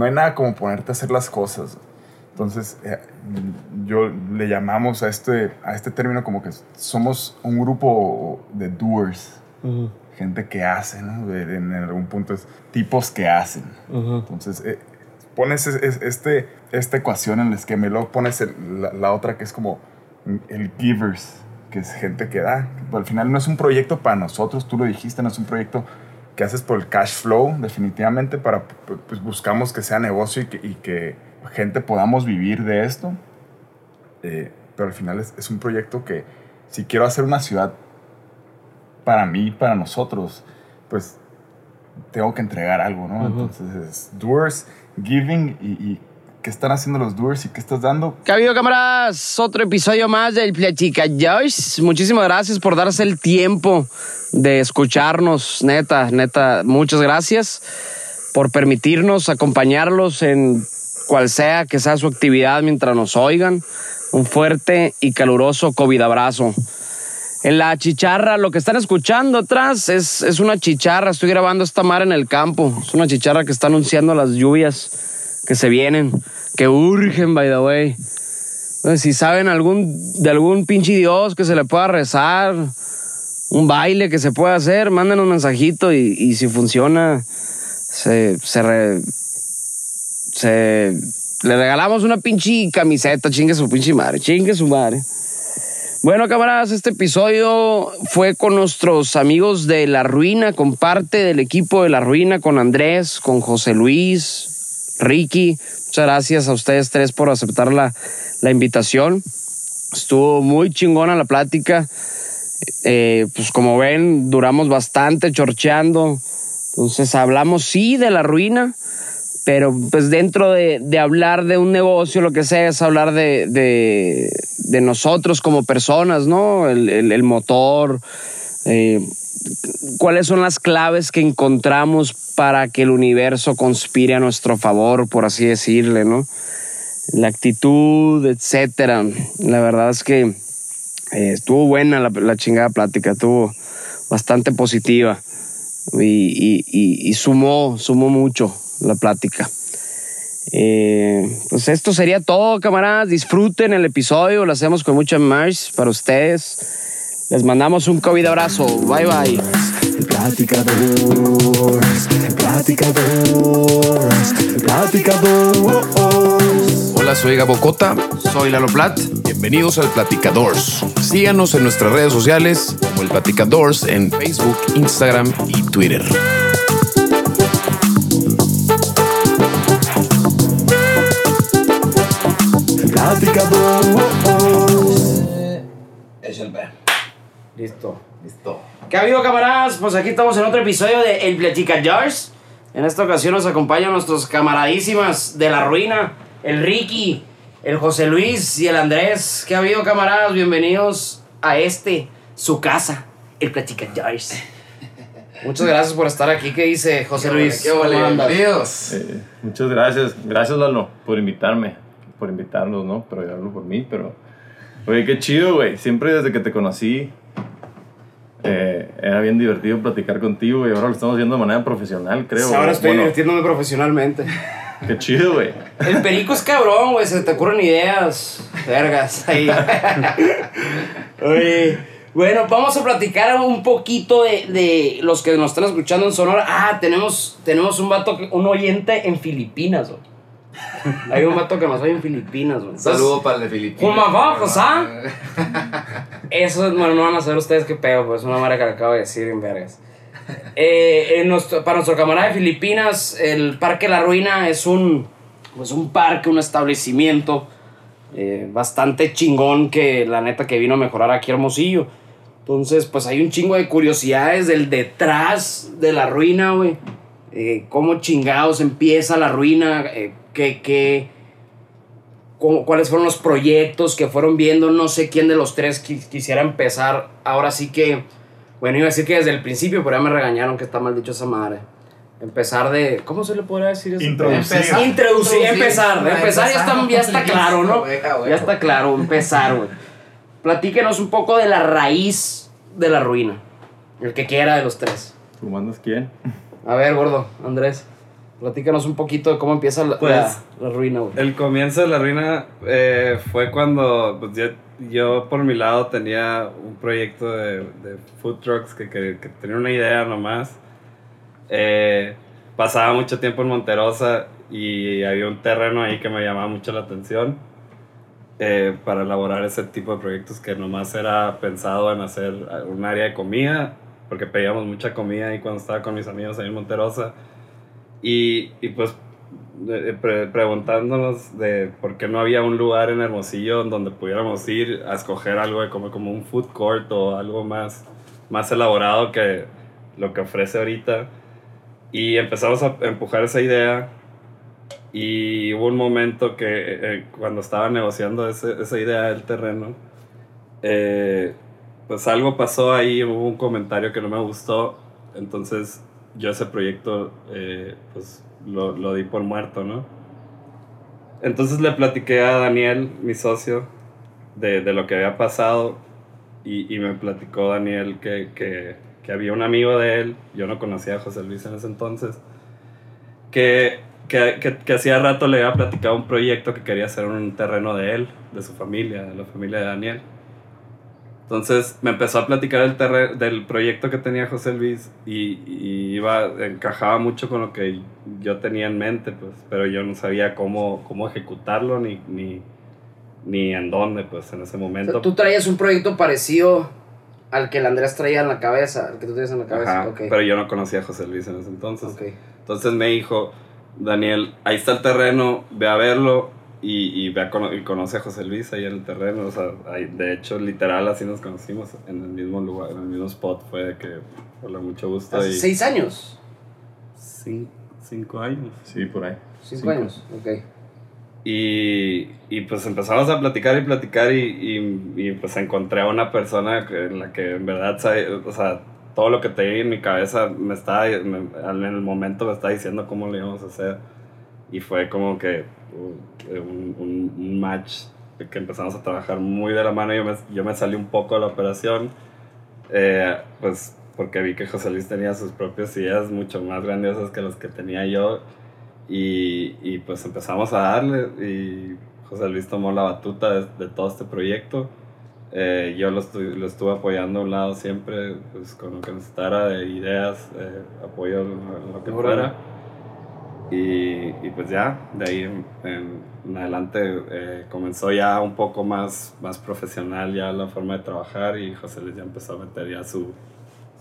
no hay nada como ponerte a hacer las cosas. Entonces, eh, yo le llamamos a este, a este término como que somos un grupo de doers. Gente que hace, ¿no? en algún punto es tipos que hacen. Entonces, eh, pones este, esta ecuación en el esquema y luego pones la, la, otra que es como el givers, que es gente que da. al final no es un proyecto para nosotros, tú lo dijiste, no es un proyecto que haces por el cash flow, definitivamente, para, pues buscamos que sea negocio y que, y que gente podamos vivir de esto. Eh, pero al final es, es, un proyecto que si quiero hacer una ciudad para mí, para nosotros, pues tengo que entregar algo, ¿no? Entonces es doers, giving y, y ¿Qué están haciendo los doers y qué estás dando? ¿Qué ha habido, cámaras? Otro episodio más del Platica Joyce. Muchísimas gracias por darse el tiempo de escucharnos, neta, neta. Muchas gracias por permitirnos acompañarlos en cual sea que sea su actividad mientras nos oigan. Un fuerte y caluroso COVID abrazo. En la chicharra, lo que están escuchando atrás es, es una chicharra. Estoy grabando esta mar en el campo. Es una chicharra que está anunciando las lluvias que se vienen, que urgen, by the way. si saben algún, de algún pinche Dios que se le pueda rezar, un baile que se pueda hacer, manden un mensajito y, si funciona, se, se, se, le regalamos una pinche camiseta, chingue su pinche madre, chingue su madre. Bueno, camaradas, este episodio fue con nuestros amigos de La Ruina, con parte del equipo de La Ruina, con Andrés, con José Luis, Ricky, muchas gracias a ustedes tres por aceptar la, invitación. Estuvo muy chingona la plática. Eh, pues como ven, duramos bastante chorcheando. Entonces hablamos sí de la ruina, pero pues dentro de, hablar de un negocio, lo que sea, es hablar de, de, nosotros como personas, ¿no? El, motor, eh, cuáles son las claves que encontramos para que el universo conspire a nuestro favor, por así decirle, ¿no? La actitud, etcétera. La verdad es que eh, estuvo buena la, chingada plática, estuvo bastante positiva y, sumó, sumó mucho la plática. Eh, pues esto sería todo, camaradas. Disfruten el episodio, lo hacemos con mucha más para ustedes. Les mandamos un COVID abrazo. Bye bye. Hola, soy Gabo Cota. Soy Lalo Plat. Bienvenidos al Platicadores. Síganos en nuestras redes sociales como el Platicadores en Facebook, Instagram y Twitter. Es Listo. Listo. ¿Qué ha habido, camaradas? Pues aquí estamos en otro episodio de El Platica Jars. En esta ocasión nos acompañan nuestros camaradísimas de la ruina, el Ricky, el José Luis y el Andrés. ¿Qué ha habido, camaradas? Bienvenidos a este, su casa, el Platica Jars. Muchas gracias por estar aquí. ¿Qué dice José Luis? ¿Qué vale? Bienvenidos. Eh, muchas gracias. Gracias, Lalo, por invitarme. Por invitarnos, ¿no? Pero yo hablo por mí, pero... Oye, qué chido, güey. Siempre desde que te conocí eh, era bien divertido platicar contigo y ahora lo estamos viendo de manera profesional, creo. ahora estoy divirtiéndome profesionalmente. Qué chido, güey. El perico es cabrón, güey. Se te ocurren ideas. Vergas. Ahí. Oye. Bueno, vamos a platicar un poquito de, de, los que nos están escuchando en Sonora. Ah, tenemos, tenemos un vato, un oyente en Filipinas, güey. Hay un vato que nos oye en Filipinas, güey. Saludo para el de Filipinas. ¿Cómo abajo, ¿ah? Eso, bueno, no van a saber ustedes qué pedo, pues es una madre que le acabo de decir en. Eh, para nuestro camarada de Filipinas, el Parque La Ruina es un, pues un parque, un establecimiento eh, bastante chingón que la neta que vino a mejorar aquí Hermosillo. Entonces, pues hay un chingo de curiosidades del detrás de la ruina, güey. Eh, cómo chingados empieza la ruina, eh, qué, cuáles fueron los proyectos que fueron viendo, no sé quién de los tres quisiera empezar. Ahora sí que, bueno, iba a decir que desde el principio, pero ya me regañaron que está mal dicho esa madre. Empezar de, ¿cómo se le podría decir eso? Introducir. Empezar, Introducir, empezar, empezar, ya, está, ya está claro, ¿no? Ya está claro, empezar, güey. Platíquenos un poco de la raíz de la ruina. El que quiera de los tres. ¿Tú mandas quién? A ver, gordo, Andrés. Platícanos un poquito de cómo empieza la, Pues, la- la ruina, güey. El comienzo de la ruina eh, fue cuando pues, yo, yo, por mi lado tenía un proyecto de, de food trucks que, que- que tenía una idea nomás. Eh, pasaba mucho tiempo en Monterosa y había un terreno ahí que me llamaba mucho la atención eh, para elaborar ese tipo de proyectos que nomás era pensado en hacer un área de comida, porque pedíamos mucha comida ahí cuando estaba con mis amigos ahí en Monterosa. Y, y pues pre- preguntándonos de por qué no había un lugar en Hermosillo donde pudiéramos ir a escoger algo de comer como un food court o algo más, más elaborado que lo que ofrece ahorita. Y empezamos a empujar esa idea y hubo un momento que eh, cuando estaba negociando ese- esa idea del terreno, eh, pues algo pasó ahí, hubo un comentario que no me gustó, entonces yo ese proyecto eh, pues lo, lo di por muerto, ¿no? Entonces le platiqué a Daniel, mi socio, de, de lo que había pasado y, y me platicó Daniel que, que, que había un amigo de él, yo no conocía a José Luis en ese entonces, que, que, que, hacía rato le había platicado un proyecto que quería hacer un terreno de él, de su familia, de la familia de Daniel. Entonces me empezó a platicar el terre- del proyecto que tenía José Luis y, y iba, encajaba mucho con lo que yo tenía en mente, pues, pero yo no sabía cómo, cómo ejecutarlo ni, ni, ni en dónde, pues, en ese O momento. sea, tú traías un proyecto parecido al que el Andrés traía en la cabeza, al que tú tienes en la cabeza. Ajá, ok. Pero yo no conocía a José Luis en ese entonces. Ok. Entonces me dijo, Daniel, ahí está el terreno, ve a verlo y, y ve a cono- y conoce a José Luis ahí en el terreno. O sea, ahí- de hecho, literal, así nos conocimos en el mismo lugar, en el mismo spot. Fue de que, hola, mucho gusto. Hace y seis años. cin- cinco años. Sí, por ahí. Cinco, Cinco. años. Ok. Y, y pues empezamos a platicar y platicar y, y, y, pues encontré a una persona en la que en verdad, o sea, todo lo que tenía en mi cabeza me estaba, me- en el momento me estaba diciendo cómo lo íbamos a hacer. Y fue como que un, un, un match que empezamos a trabajar muy de la mano. Yo me, yo me salí un poco de la operación, eh, pues porque vi que José Luis tenía sus propias ideas mucho más grandiosas que las que tenía yo. Y, y pues empezamos a darle y José Luis tomó la batuta de, de todo este proyecto. Eh, yo lo, estu- lo estuve apoyando a un lado siempre, pues con lo que necesitara de ideas, eh, apoyo en lo, en lo que fuera. Y, y pues ya, de ahí en, en- en adelante eh, comenzó ya un poco más, más profesional ya la forma de trabajar y José Luis ya empezó a meter ya su,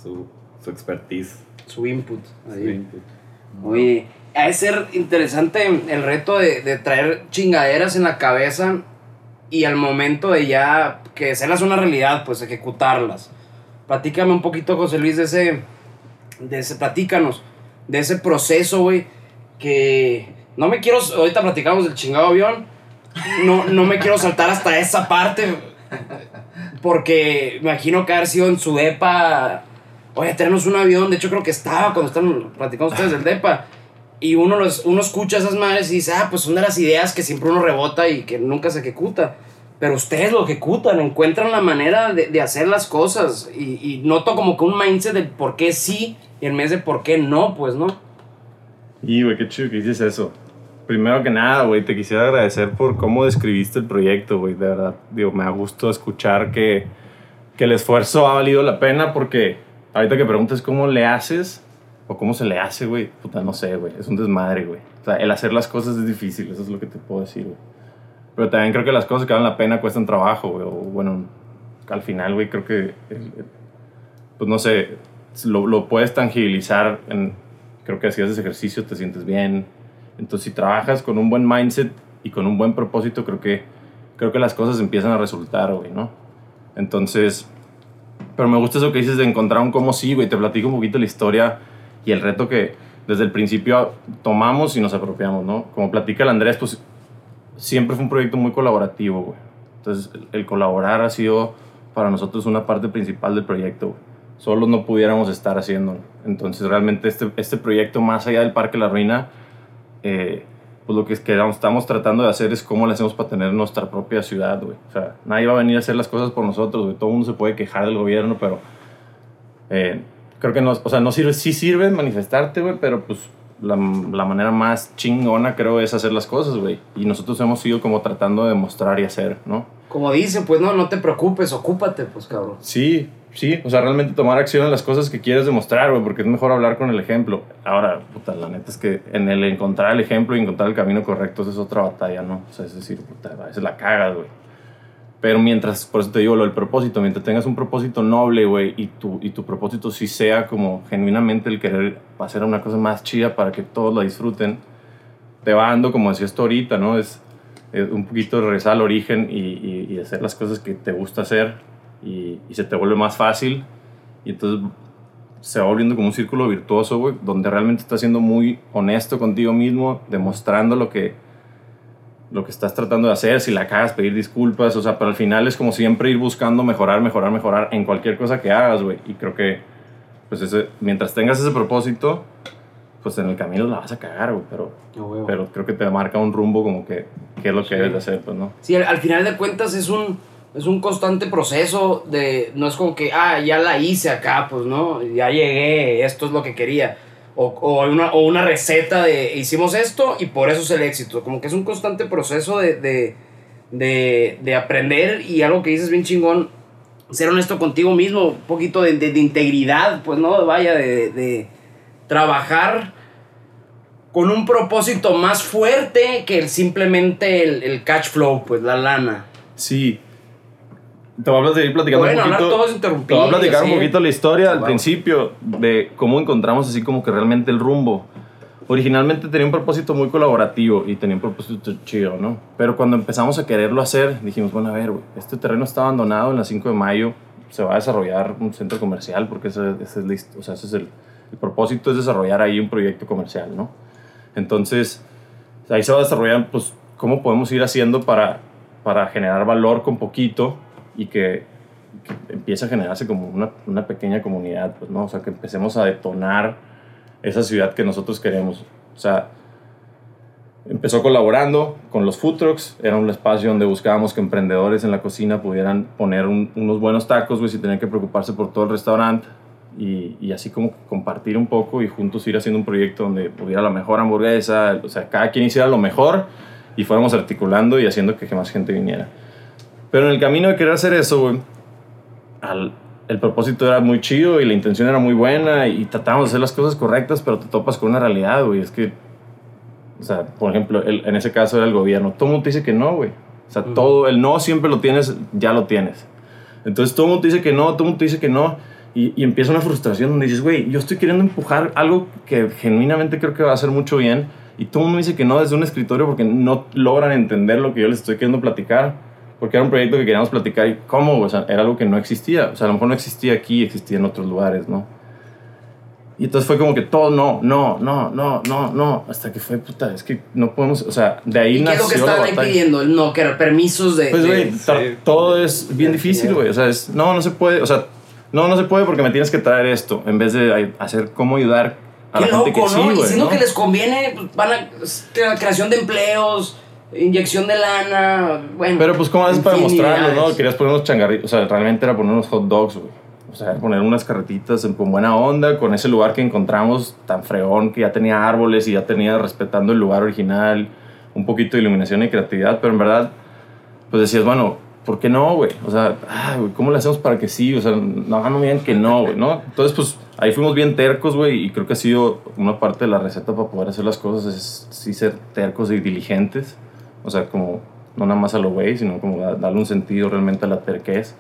su, su expertise. Su input. su ahí. input. Oye, ha de ser interesante el reto de, de traer chingaderas en la cabeza y al momento de ya que hacerlas una realidad, pues ejecutarlas. Platícame un poquito, José Luis, de ese, de ese, platícanos, de ese proceso, güey, que no me quiero, ahorita platicamos del chingado avión, no, no me quiero saltar hasta esa parte, porque imagino que haber sido en su depa, oye, tenemos un avión, de hecho creo que estaba cuando están platicando ustedes del depa, y uno, los, uno escucha esas madres y dice, ah, pues son de las ideas que siempre uno rebota y que nunca se ejecuta. Pero ustedes lo ejecutan, encuentran la manera de, de hacer las cosas. Y, y noto como que un mindset del por qué sí y en vez de por qué no, pues, ¿no? Y, güey, qué chido que dices eso. Primero que nada, güey, te quisiera agradecer por cómo describiste el proyecto, güey. De verdad, digo, me da gusto escuchar que, que el esfuerzo ha valido la pena porque ahorita que preguntas cómo le haces o cómo se le hace, güey, puta, no sé, güey. Es un desmadre, güey. O sea, el hacer las cosas es difícil, eso es lo que te puedo decir, güey. Pero también creo que las cosas que valen la pena cuestan trabajo, güey. O bueno, al final, güey, creo que, pues no sé, lo, lo puedes tangibilizar en, creo que si haces ejercicio te sientes bien. Entonces, si trabajas con un buen mindset y con un buen propósito, creo que, creo que las cosas empiezan a resultar, güey, ¿no? Entonces, pero me gusta eso que dices de encontrar un cómo sí, güey. Te platico un poquito la historia y el reto que desde el principio tomamos y nos apropiamos, ¿no? Como platica el Andrés, pues siempre fue un proyecto muy colaborativo, güey. Entonces, el colaborar ha sido para nosotros una parte principal del proyecto, güey. Solos no pudiéramos estar haciéndolo. Entonces, realmente este, este proyecto, más allá del Parque La Ruina, eh, pues lo que es que estamos tratando de hacer es cómo le hacemos para tener nuestra propia ciudad, güey. O sea, nadie va a venir a hacer las cosas por nosotros, güey. Todo el mundo se puede quejar del gobierno, pero eh, creo que no, o sea, no sirve, sí sirve manifestarte, güey, pero pues la, la manera más chingona, creo, es hacer las cosas, güey. Y nosotros hemos ido como tratando de demostrar y hacer, ¿no? Como dicen, pues no, no te preocupes, ocúpate, pues cabrón. Sí, sí, o sea, realmente tomar acción en las cosas que quieres demostrar, güey, porque es mejor hablar con el ejemplo. Ahora, puta, la neta es que en el encontrar el ejemplo y encontrar el camino correcto, es otra batalla, ¿no? O sea, es decir, puta, a veces la cagas, güey. Pero mientras, por eso te digo lo del propósito, mientras tengas un propósito noble, güey, y tu, y tu propósito sí sea como genuinamente el querer hacer una cosa más chida para que todos la disfruten, te va dando, como decías tú ahorita, ¿no? Es, es un poquito regresar al origen y, y, y hacer las cosas que te gusta hacer y, y se te vuelve más fácil. Y entonces se va volviendo como un círculo virtuoso, güey, donde realmente estás siendo muy honesto contigo mismo, demostrando lo que, lo que estás tratando de hacer, si la cagas, pedir disculpas, o sea, pero al final es como siempre ir buscando mejorar, mejorar, mejorar en cualquier cosa que hagas, güey, y creo que, pues ese, mientras tengas ese propósito, pues en el camino la vas a cagar, güey, pero, No, pero creo que te marca un rumbo como que, qué es lo que debes de hacer, pues, ¿no? Sí, al, al final de cuentas es un, es un constante proceso de, no es como que, ah, ya la hice acá, pues, ¿no? Ya llegué, esto es lo que quería. O, o, una, o una receta de, hicimos esto y por eso es el éxito. Como que es un constante proceso de, de, de, de aprender y algo que dices bien chingón, ser honesto contigo mismo, un poquito de, de, integridad, pues, ¿no? Vaya, de, de trabajar con un propósito más fuerte que simplemente el, el cash flow, pues la lana. Sí. Te voy a seguir platicando Bueno, un poquito. todos te voy a platicar un ¿sí? poquito la historia al Wow. principio de cómo encontramos así como que realmente el rumbo. Originalmente tenía un propósito muy colaborativo y tenía un propósito chido, ¿no? Pero cuando empezamos a quererlo hacer, dijimos, bueno, a ver, güey, este terreno está abandonado en la 5 de mayo, se va a desarrollar un centro comercial porque ese, ese es, o sea, ese es el, el propósito es desarrollar ahí un proyecto comercial, ¿no? Entonces, ahí se va a desarrollar, pues, cómo podemos ir haciendo para, para generar valor con poquito y que, que empiece a generarse como una, una pequeña comunidad, pues, ¿no? O sea, que empecemos a detonar esa ciudad que nosotros queremos. O sea, empezó colaborando con los food trucks, era un espacio donde buscábamos que emprendedores en la cocina pudieran poner un- unos buenos tacos, güey, sin tener que preocuparse por todo el restaurante. Y, y así como compartir un poco y juntos ir haciendo un proyecto donde hubiera la mejor hamburguesa, o sea, cada quien hiciera lo mejor y fuéramos articulando y haciendo que, más gente viniera. Pero en el camino de querer hacer eso, güey, al- el propósito era muy chido y la intención era muy buena y tratábamos de hacer las cosas correctas, pero te topas con una realidad, güey. Es que, o sea, por ejemplo, el- en ese caso era el gobierno. Todo el mundo te dice que no, güey. O sea, todo, el no siempre lo tienes, ya lo tienes. Entonces todo el mundo te dice que no, todo el mundo te dice que no. Y, y empieza una frustración donde dices, güey, yo estoy queriendo empujar algo que genuinamente creo que va a hacer mucho bien. Y todo el mundo me dice que no desde un escritorio porque no logran entender lo que yo les estoy queriendo platicar. Porque era un proyecto que queríamos platicar y cómo, o sea, era algo que no existía. O sea, a lo mejor no existía aquí, existía en otros lugares, ¿no? Y entonces fue como que todo no, no, no, no, no, no. Hasta que fue, puta, es que no podemos, o sea, de ahí ¿Y qué es nació lo que la estaban ahí pidiendo? No, que era permisos de... Pues, güey, sí. todo es bien difícil, güey. O sea, es, no, no se puede. O sea, no, no se puede porque me tienes que traer esto. En vez de hacer cómo ayudar a Qué la loco, gente que sí, ¿no? y güey. siendo ¿no? que les conviene, pues, van a... crea- Creación de empleos, inyección de lana, bueno... Pero pues, ¿cómo haces para demostrarlo, no? Querías poner unos changarritos. O sea, realmente era poner unos hot dogs, güey. O sea, poner unas carretitas en- con buena onda, con ese lugar que encontramos tan fregón, que ya tenía árboles y ya tenía respetando el lugar original, un poquito de iluminación y creatividad, pero en verdad, pues decías, bueno, ¿por qué no, güey? O sea, ah, güey, ¿cómo le hacemos para que sí? O sea, no, no me digan que no, güey, ¿no? Entonces, pues ahí fuimos bien tercos, güey, y creo que ha sido una parte de la receta para poder hacer las cosas, es sí ser tercos y diligentes. O sea, como no nada más a lo güey, sino como da- darle un sentido realmente a la terquez.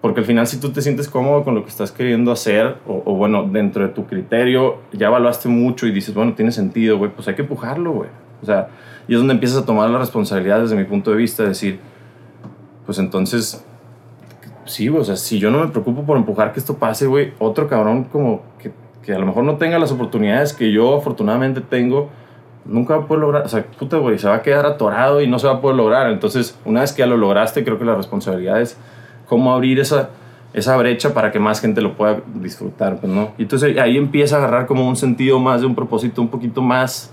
Porque al final si tú te sientes cómodo con lo que estás queriendo hacer, o, o bueno, dentro de tu criterio, ya evaluaste mucho y dices, bueno, tiene sentido, güey, pues hay que empujarlo, güey. O sea, y es donde empiezas a tomar la responsabilidad desde mi punto de vista, de decir, pues entonces, sí, o sea, si yo no me preocupo por empujar que esto pase, güey, otro cabrón como que, que a lo mejor no tenga las oportunidades que yo afortunadamente tengo, nunca va a poder lograr, o sea, puta, güey, se va a quedar atorado y no se va a poder lograr. Entonces, una vez que ya lo lograste, creo que la responsabilidad es cómo abrir esa, esa brecha para que más gente lo pueda disfrutar, pues, ¿no? Y entonces ahí empieza a agarrar como un sentido más de un propósito un poquito más,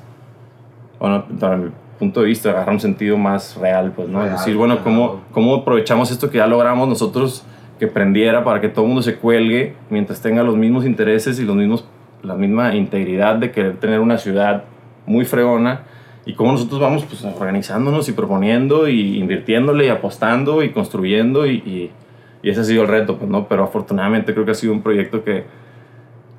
bueno, para mi punto de vista, agarra un sentido más real, pues, ¿no? Real, es decir, bueno, ¿cómo. ¿cómo aprovechamos esto que ya logramos nosotros que prendiera para que todo el mundo se cuelgue mientras tenga los mismos intereses y los mismos la misma integridad de querer tener una ciudad muy fregona y cómo nosotros vamos pues, organizándonos y proponiendo y invirtiéndole y apostando y construyendo y, y, y ese ha sido el reto, pues, ¿no? Pero afortunadamente creo que ha sido un proyecto que,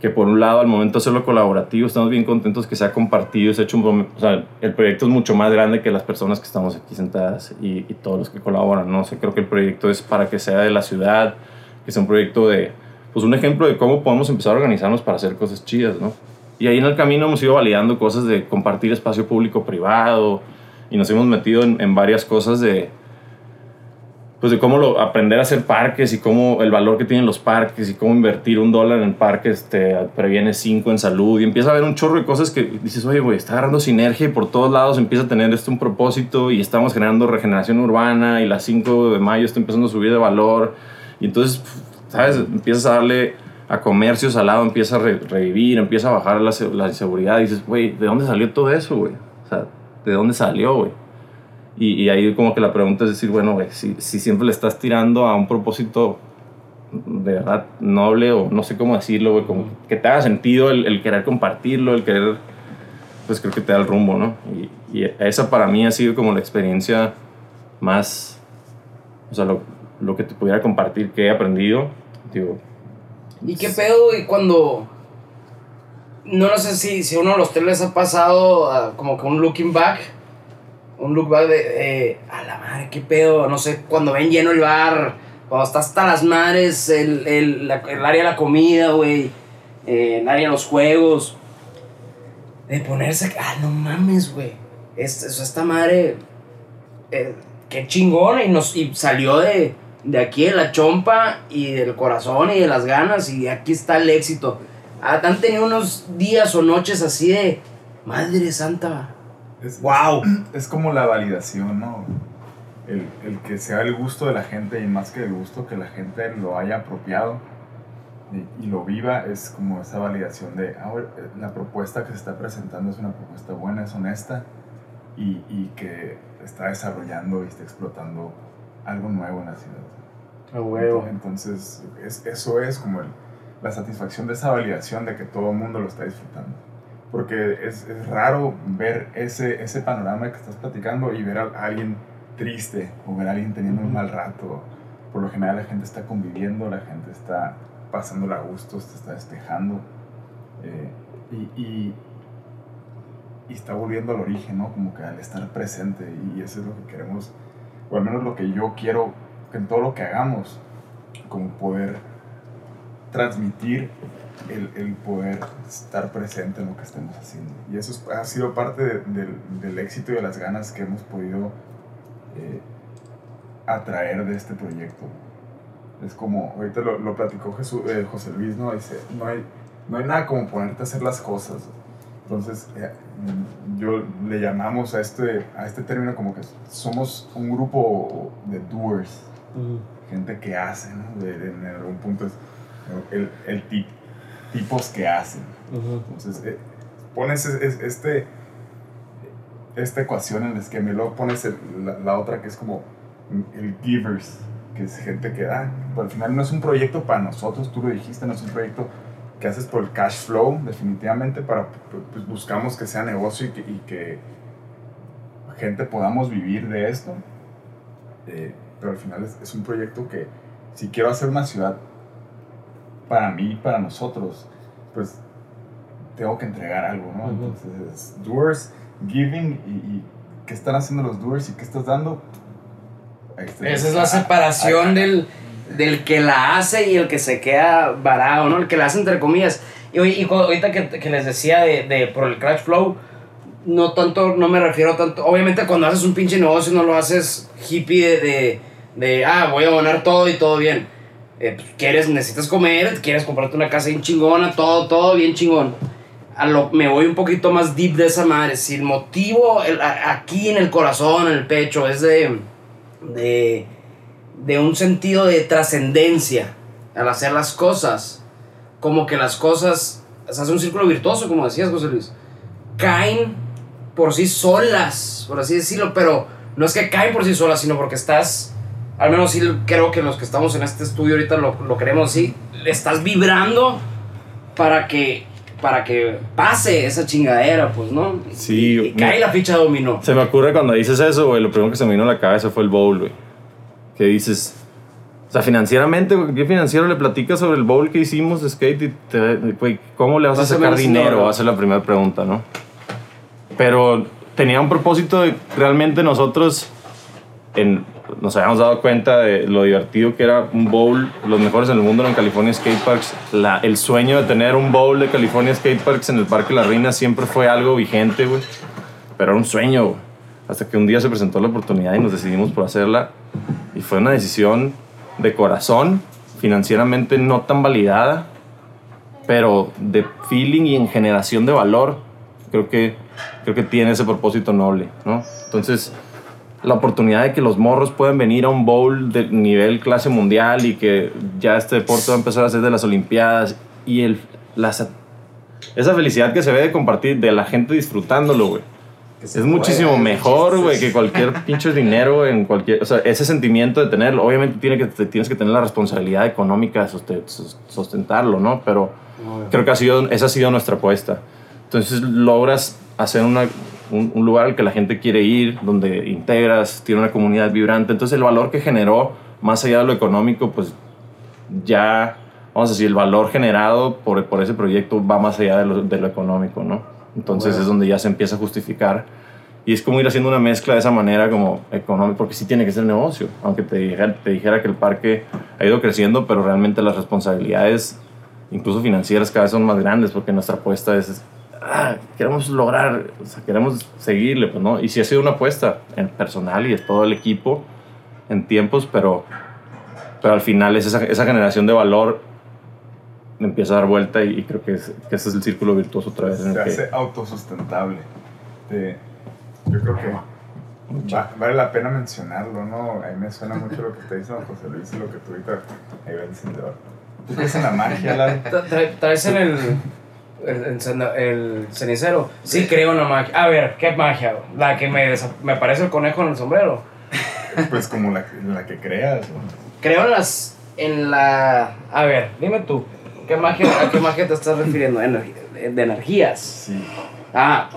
que por un lado al momento de hacerlo colaborativo estamos bien contentos que se ha compartido, se ha hecho un, o sea, el proyecto es mucho más grande que las personas que estamos aquí sentadas y, y todos los que colaboran, ¿no? O sea, creo que el proyecto es para que sea de la ciudad, que sea un proyecto de, pues un ejemplo de cómo podemos empezar a organizarnos para hacer cosas chidas, ¿no? Y ahí en el camino hemos ido validando cosas de compartir espacio público-privado y nos hemos metido en, en, varias cosas de, pues de cómo lo, aprender a hacer parques y cómo el valor que tienen los parques y cómo invertir un dólar en parques te previene cinco en salud y empieza a haber un chorro de cosas que dices, oye, güey, está agarrando sinergia y por todos lados empieza a tener esto un propósito y estamos generando regeneración urbana y las 5 de mayo está empezando a subir de valor y entonces, ¿sabes? Empiezas a darle a comercios al lado empieza a re revivir, empieza a bajar la, la inseguridad. Y dices, güey, ¿de dónde salió todo eso, güey? O sea, ¿de dónde salió, güey? Y, y, ahí como que la pregunta es decir, bueno, güey, si, si siempre le estás tirando a un propósito de verdad noble o no sé cómo decirlo, güey, como que te haga sentido el, el, querer compartirlo, el querer, pues creo que te da el rumbo, ¿no? Y, y esa para mí ha sido como la experiencia más, o sea, lo, lo que te pudiera compartir que he aprendido, digo, ¿Y qué pedo, güey, cuando... No, no sé si, si uno de los tres les ha pasado uh, como que un looking back, un look back de, eh, a la madre, qué pedo, no sé, cuando ven lleno el bar, cuando está hasta las madres, el, el, la, el área de la comida, güey, eh, el área de los juegos, de ponerse, ah, no mames, güey, este, esta madre, eh, qué chingón, y, nos, y salió de de aquí de la chompa y del corazón y de las ganas y aquí está el éxito. Han tenido unos días o noches así de, Madre Santa, es, wow. Es, es, como la validación, ¿no? El, el, que sea el gusto de la gente y más que el gusto que la gente lo haya apropiado y, y lo viva es como esa validación de, ah, la propuesta que se está presentando es una propuesta buena, es honesta y, y que está desarrollando y está explotando algo nuevo en la ciudad. A huevo. Entonces, es, eso es como el, la satisfacción de esa validación de que todo el mundo lo está disfrutando. Porque es, es, raro ver ese, ese panorama que estás platicando y ver a, alguien triste o ver a alguien teniendo un mal rato. Por lo general la gente está conviviendo, la gente está pasándola a gusto, se está despejando eh, y, y, y, está volviendo al origen, ¿no? Como que al estar presente y eso es lo que queremos, o al menos lo que yo quiero en todo lo que hagamos, como poder transmitir el, el, poder estar presente en lo que estemos haciendo. Y eso es, ha sido parte de, del éxito y de las ganas que hemos podido eh, atraer de este proyecto. Es como, ahorita lo, lo platicó Jesús, eh, José Luis, ¿no? Dice, no hay, no hay nada como ponerte a hacer las cosas. Entonces, eh, yo le llamamos a este, a este término como que somos un grupo de doers, gente que hace, ¿no? De, de, en algún punto es el, el tip, tipos que hacen. Uh -huh. Entonces, eh, pones este, esta ecuación en el esquema y luego pones el, la, la, otra que es como el givers, que es gente que da. Ah, al final no es un proyecto para nosotros, tú lo dijiste, no es un proyecto que haces por el cash flow, definitivamente, para pues buscamos que sea negocio y que, y que gente podamos vivir de esto. Eh, pero al final es, es, un proyecto que si quiero hacer una ciudad para mí, para nosotros, pues tengo que entregar algo, ¿no? Entonces, doers, giving y, y, qué están haciendo los doers y qué estás dando. Esa es la separación del, del que la hace y el que se queda varado, ¿no? El que la hace entre comillas. Y, y ahorita que, que les decía de, de, por el crash flow, no tanto, no me refiero tanto. Obviamente, cuando haces un pinche negocio, no lo haces hippie de, de, ah, voy a donar todo y todo bien. Eh, pues, quieres, necesitas comer, quieres comprarte una casa bien chingona, todo, todo bien chingón. A lo, me voy un poquito más deep de esa madre. Si el motivo el, aquí en el corazón, en el pecho, es de, de, de un sentido de trascendencia al hacer las cosas, como que las cosas, se hace un círculo virtuoso, como decías, José Luis, caen por sí solas, por así decirlo, pero no es que caen por sí solas, sino porque estás al menos sí creo que los que estamos en este estudio ahorita lo, lo queremos así, estás vibrando para que para que pase esa chingadera, pues, ¿no? Sí, Y cae la ficha dominó. Se me ocurre cuando dices eso, güey, lo primero que se me vino a la cabeza fue el bowl, güey. Que dices, o sea, financieramente, ¿qué financiero le platicas sobre el bowl que hicimos de skate? Y te- güey, ¿cómo le vas a Más o sacar dinero? Va a ser la primera pregunta, ¿no? Pero tenía un propósito de realmente nosotros en- nos habíamos dado cuenta de lo divertido que era un bowl, los mejores en el mundo en California Skate Parks. La, el sueño de tener un bowl de California Skate Parks en el Parque La Reina siempre fue algo vigente, güey. Pero era un sueño, güey. Hasta que un día se presentó la oportunidad y nos decidimos por hacerla. Y fue una decisión de corazón, financieramente no tan validada, pero de feeling y en generación de valor. Creo que, creo que tiene ese propósito noble, ¿no? Entonces, la oportunidad de que los morros puedan venir a un bowl de nivel clase mundial y que ya este deporte va a empezar a ser de las Olimpiadas y el, la sa- esa felicidad que se ve de compartir, de la gente disfrutándolo, güey. Es muchísimo mejor, güey, que cualquier pinche dinero en cualquier... O sea, ese sentimiento de tenerlo. Obviamente tiene que, tienes que tener la responsabilidad económica de soste- sos- sustentarlo, ¿no? Pero creo que ha sido, esa ha sido nuestra apuesta. Entonces logras hacer una, un, un lugar al que la gente quiere ir, donde integras, tiene una comunidad vibrante. Entonces el valor que generó, más allá de lo económico, pues ya, vamos a decir, el valor generado por, por ese proyecto va más allá de lo, de lo económico, ¿no? Entonces es donde ya se empieza a justificar. Y es como ir haciendo una mezcla de esa manera como económica, porque sí tiene que ser negocio, aunque te dijera, te dijera que el parque ha ido creciendo, pero realmente las responsabilidades, incluso financieras, cada vez son más grandes, porque nuestra apuesta es, ah, queremos lograr, o sea, queremos seguirle, pues, ¿no? Y sí ha sido una apuesta en personal y de todo el equipo en tiempos, pero, pero al final es esa, esa generación de valor empieza a dar vuelta y, y creo que, es- que ese es el círculo virtuoso otra vez. en Se el que- hace autosustentable. Te- yo creo que va- vale la pena mencionarlo, ¿no? A mí me suena mucho lo que está diciendo José Luis y lo que tú ahorita ahí va el encendedor. ¿Tú crees en la magia, Lalo? Tra- tra- ¿Traes en el, el, cenicero? Sí, creo en la magia. A ver, ¿qué magia? La que me, me parece el conejo en el sombrero. Pues como la, que- la que creas. ¿no? Creo en las. En la. A ver, dime tú. ¿Qué magia, ¿A qué magia te estás refiriendo? Energi- de energías. Sí. Ah,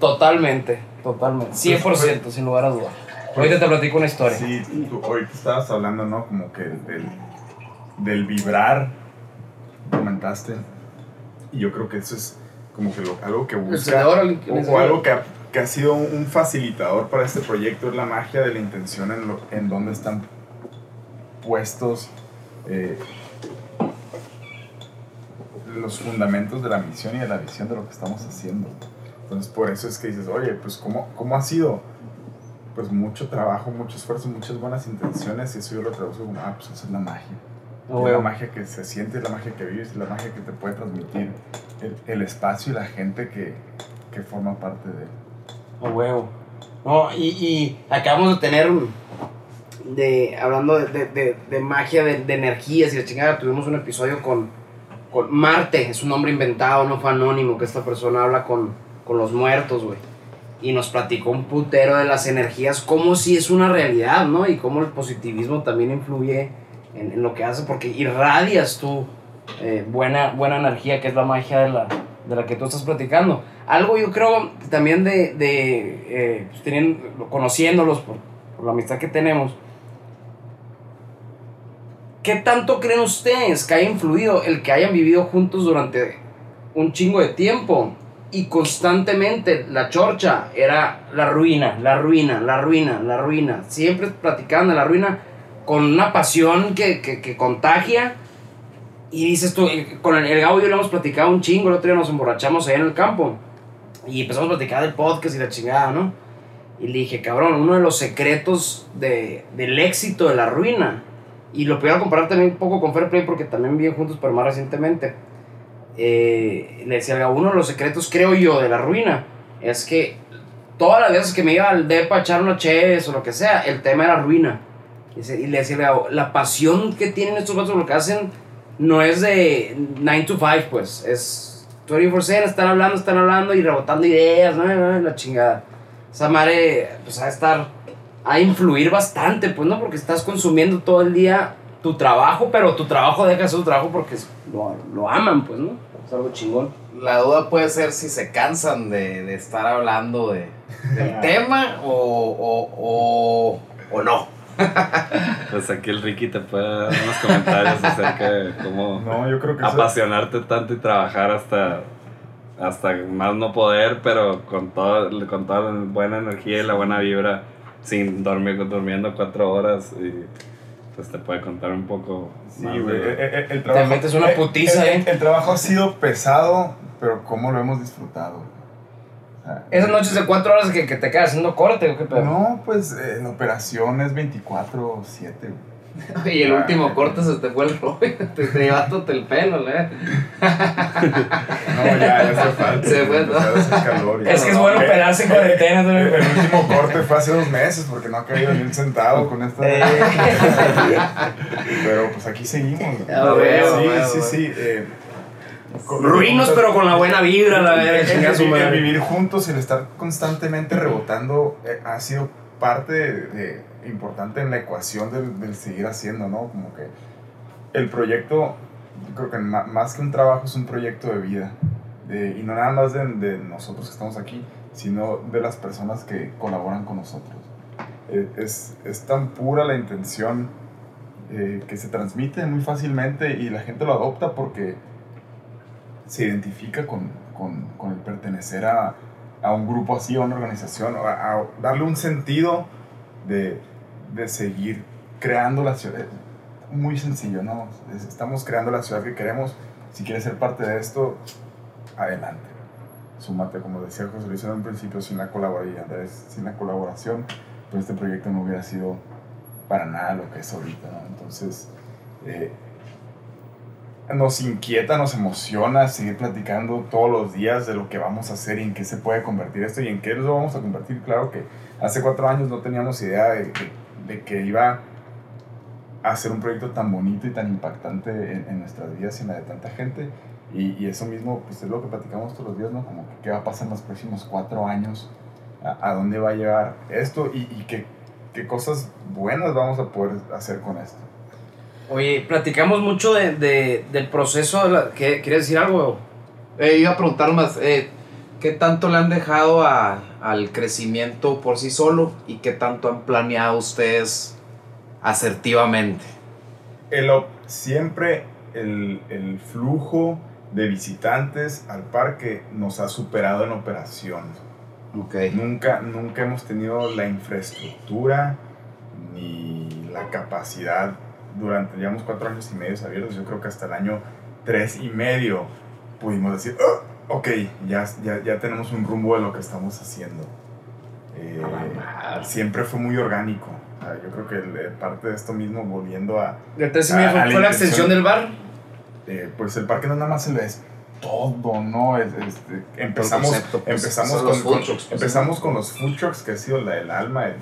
totalmente. Totalmente. 100%, sin lugar a dudas. Ahorita te platico una historia. Sí, tú ahorita estabas hablando, ¿no? Como que del, del vibrar, comentaste. Y yo creo que eso es como que lo- algo que busca, o- o, algo que ha, que ha sido un, un facilitador para este proyecto, es la magia de la intención en, lo, en dónde están puestos eh, los fundamentos de la misión y de la visión de lo que estamos haciendo. Entonces, por eso es que dices, oye, pues, ¿cómo, cómo ha sido? Pues mucho trabajo, mucho esfuerzo, muchas buenas intenciones, y eso yo lo traduzco como, ah, pues esa es la magia. Ah, es la magia que se siente, es la magia que vives, es la magia que te puede transmitir el, el espacio y la gente que, que forma parte de él. A huevo. No, y, y acabamos de tener, de, hablando de, de, de- de magia, de, de energías y la chingada, tuvimos un episodio con, con Marte, es un nombre inventado, no fue anónimo, que esta persona habla con, con los muertos, güey. Y nos platicó un putero de las energías, como si es una realidad, ¿no? Y cómo el positivismo también influye en, en lo que hace, porque irradias tú eh, buena, buena energía, que es la magia de la, de la que tú estás platicando. Algo yo creo también de, de eh, pues, teniendo, conociéndolos por, por la amistad que tenemos, ¿qué tanto creen ustedes que haya influido el que hayan vivido juntos durante un chingo de tiempo? Y constantemente la chorcha era la ruina, la ruina, la ruina, la ruina. Siempre platicaban de la ruina con una pasión que, que, que contagia. Y dices tú, eh, con el, el Gabo y yo le hemos platicado un chingo, el otro día nos emborrachamos allá en el campo. Y empezamos a platicar del podcast y la chingada, ¿no? Y le dije, cabrón, uno de los secretos de, del éxito de la ruina. Y lo puedo comparar también un poco con Fair Play porque también viven juntos, pero más recientemente. Eh, le decía uno de los secretos, creo yo, de la ruina es que todas las veces que me iba al depa a echar una o lo que sea, el tema era ruina. Y le decía la pasión que tienen estos vatos lo que hacen no es de 9 to 5, pues, es 24-7, están hablando, están hablando y rebotando ideas, ¿no? La chingada. Esa madre, pues, a estar, a influir bastante, pues, ¿no? Porque estás consumiendo todo el día tu trabajo, pero tu trabajo deja de ser tu trabajo porque lo, lo aman, pues, ¿no? Es algo chingón. La duda puede ser si se cansan de, de estar hablando de, del tema o, o, o, o no. Pues aquí el Ricky te puede dar unos comentarios acerca de cómo No, yo creo que eso- apasionarte tanto y trabajar hasta, hasta más no poder, pero con, todo, con toda la buena energía y la buena vibra, sin dormir, durmiendo cuatro horas. Y pues te puede contar un poco. Sí, más güey. de- El, el- el trabajo, metes una putiza, el, ¿eh? el trabajo ha sido pesado, pero cómo lo hemos disfrutado. O sea, Esas noches de cuatro horas que, que te quedas haciendo corte, ¿o qué pedo? No, pues eh, la operación es 24-7. güey. Y el último corte se te fue el rollo. Te, te llevaste el pelo, ¿eh? No, ya, ya se falta. Se fue, y- Es que es No, bueno eh, operarse en cuarentena. ¿no? El, el último corte fue hace dos meses porque no ha caído ni un centavo con esta. pero pues aquí seguimos. Ah, bueno, sí, bueno, sí, bueno. sí. eh, con- Ruinos, pero con la buena vibra, la verga, el- vivir juntos y el estar constantemente rebotando eh, ha sido parte de- de- importante en la ecuación del, del seguir haciendo, ¿no? Como que el proyecto, creo que más que un trabajo es un proyecto de vida. De- y no nada más de, de nosotros que estamos aquí, sino de las personas que colaboran con nosotros. Eh, es, es tan pura la intención eh, que se transmite muy fácilmente y la gente lo adopta porque se identifica con, con, con el pertenecer a, a un grupo así, a una organización, a, a darle un sentido de, de seguir creando la ciudad. Muy sencillo, ¿no? Es- Estamos creando la ciudad que queremos. Si quieres ser parte de esto, adelante. Súmate, como decía José Luis en un principio, sin la colaboración, sin la colaboración, pues este proyecto no hubiera sido para nada lo que es ahorita, ¿no? Entonces, eh, nos inquieta, nos emociona seguir platicando todos los días de lo que vamos a hacer y en qué se puede convertir esto y en qué lo vamos a convertir. Claro que hace cuatro años no teníamos idea de, de- de que iba a ser un proyecto tan bonito y tan impactante en, en nuestras vidas y en la de tanta gente. Y, y eso mismo, pues es lo que platicamos todos los días, ¿no? Como que qué va a pasar en los próximos cuatro años, a, a dónde va a llegar esto y, y qué, qué cosas buenas vamos a poder hacer con esto. Oye, platicamos mucho de, de- del proceso. De la, ¿qué, ¿Quieres decir algo? Eh, iba a preguntar más, eh, ¿qué tanto le han dejado a- al crecimiento por sí solo y qué tanto han planeado ustedes asertivamente? el siempre el, el flujo de visitantes al parque nos ha superado en operación. Ok. Nunca, nunca hemos tenido la infraestructura ni la capacidad durante, llevamos cuatro años y medio abiertos, yo creo que hasta el año tres y medio pudimos decir, "Ah, ok, ya, ya, ya tenemos un rumbo de lo que estamos haciendo. Eh, siempre fue muy orgánico. Sea, yo creo que el- eh, parte de esto mismo, volviendo a, El 13 Ah, fue, a la fue la intención. extensión del bar. eh, pues el parque no nada más se le es todo, ¿no? Es- este, empezamos concepto, pues, empezamos, con, los food trucks, pues, empezamos con los food trucks, que ha sido la, el alma, el- el-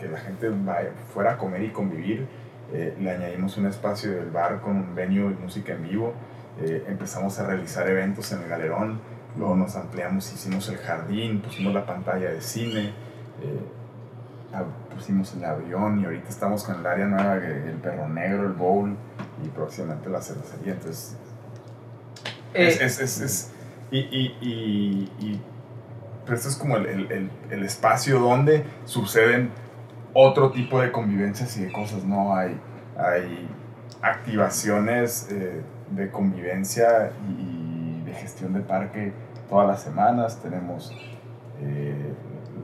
que la gente vaya fuera a comer y convivir. Eh, le añadimos un espacio del bar con un venue y música en vivo. Eh, empezamos a realizar eventos en el galerón. Luego nos ampliamos, hicimos el jardín, pusimos la pantalla de cine. eh, pusimos el avión y ahorita estamos con el área nueva, el perro negro, el bowl y próximamente la cervecería. Entonces, es, Eh, es, es, es- y, y, y, y- pero esto es como el, el, el, el espacio donde suceden otro tipo de convivencias y de cosas, ¿no? Hay, hay activaciones eh, de convivencia y, de gestión de parque todas las semanas. Tenemos eh,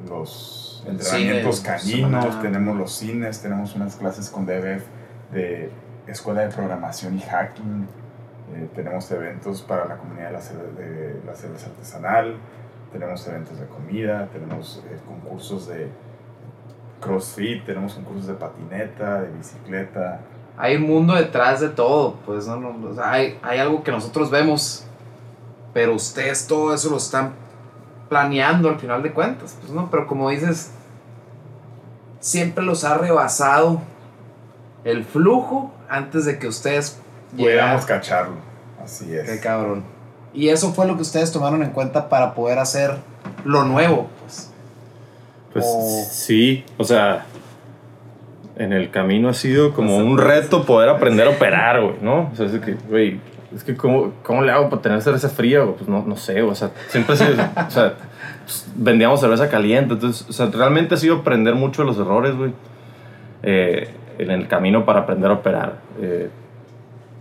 los entrenamientos cine caninos, tenemos los cines, tenemos unas clases con DBF de escuela de programación y hacking. Eh, tenemos eventos para la comunidad de la, cerve- de la cerveza artesanal, tenemos eventos de comida, tenemos eh, concursos de crossfit, tenemos concursos de patineta, de bicicleta. Hay un mundo detrás de todo, pues, ¿no? No, o sea, hay, hay algo que nosotros vemos, pero ustedes todo eso lo están planeando al final de cuentas, pues, ¿no? Pero como dices, siempre los ha rebasado el flujo antes de que ustedes Pudiéramos cacharlo, así es. Qué cabrón. Y eso fue lo que ustedes tomaron en cuenta para poder hacer lo nuevo, pues. Pues O- sí, o sea, en el camino ha sido como un reto poder aprender a operar, güey, ¿no? O sea, es que, güey, es que ¿cómo, cómo le hago para tener cerveza fría? güey? Pues no, no sé, o sea, siempre ha sido, o sea, pues, vendíamos cerveza caliente, entonces, o sea, realmente ha sido aprender mucho de los errores, güey, eh, en el camino para aprender a operar. Eh,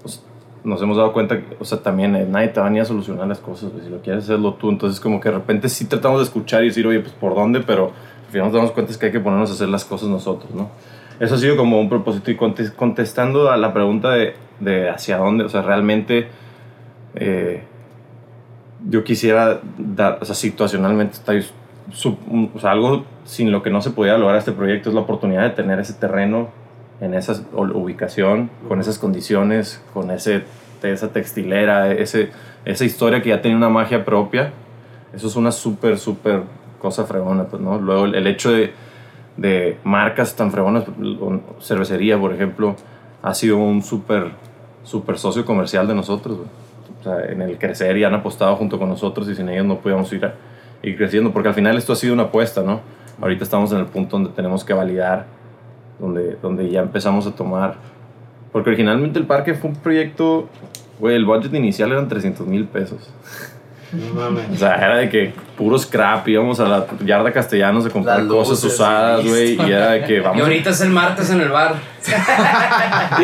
pues, nos hemos dado cuenta, que, o sea, también eh, nadie te va ni a solucionar las cosas, güey, si lo quieres hacerlo tú, entonces como que de repente sí tratamos de escuchar y decir, oye, pues por dónde, pero al final nos damos cuenta es que hay que ponernos a hacer las cosas nosotros, ¿no? Eso ha sido como un propósito y conte- contestando a la pregunta de, de hacia dónde, o sea, realmente eh, yo quisiera dar, o sea, situacionalmente, estoy sub- o sea, algo sin lo que no se podía lograr este proyecto es la oportunidad de tener ese terreno en esa ubicación, con esas condiciones, con ese, esa textilera, ese, esa historia que ya tiene una magia propia. Eso es una súper, súper cosa fregona, pues, ¿no? Luego el hecho de, de marcas tan fregonas, cervecería, por ejemplo, ha sido un súper, súper socio comercial de nosotros. O sea, en el crecer y han apostado junto con nosotros y sin ellos no podíamos ir, a- ir creciendo, porque al final esto ha sido una apuesta, ¿no? Ahorita estamos en el punto donde tenemos que validar, donde, donde ya empezamos a tomar, porque originalmente el parque fue un proyecto, güey, el budget inicial eran 300 mil pesos. No mames. O sea, era de que puro scrap, íbamos a la yarda castellanos a comprar Las cosas luces, usadas, güey, y era de que Y vamos. ahorita es el martes en el bar.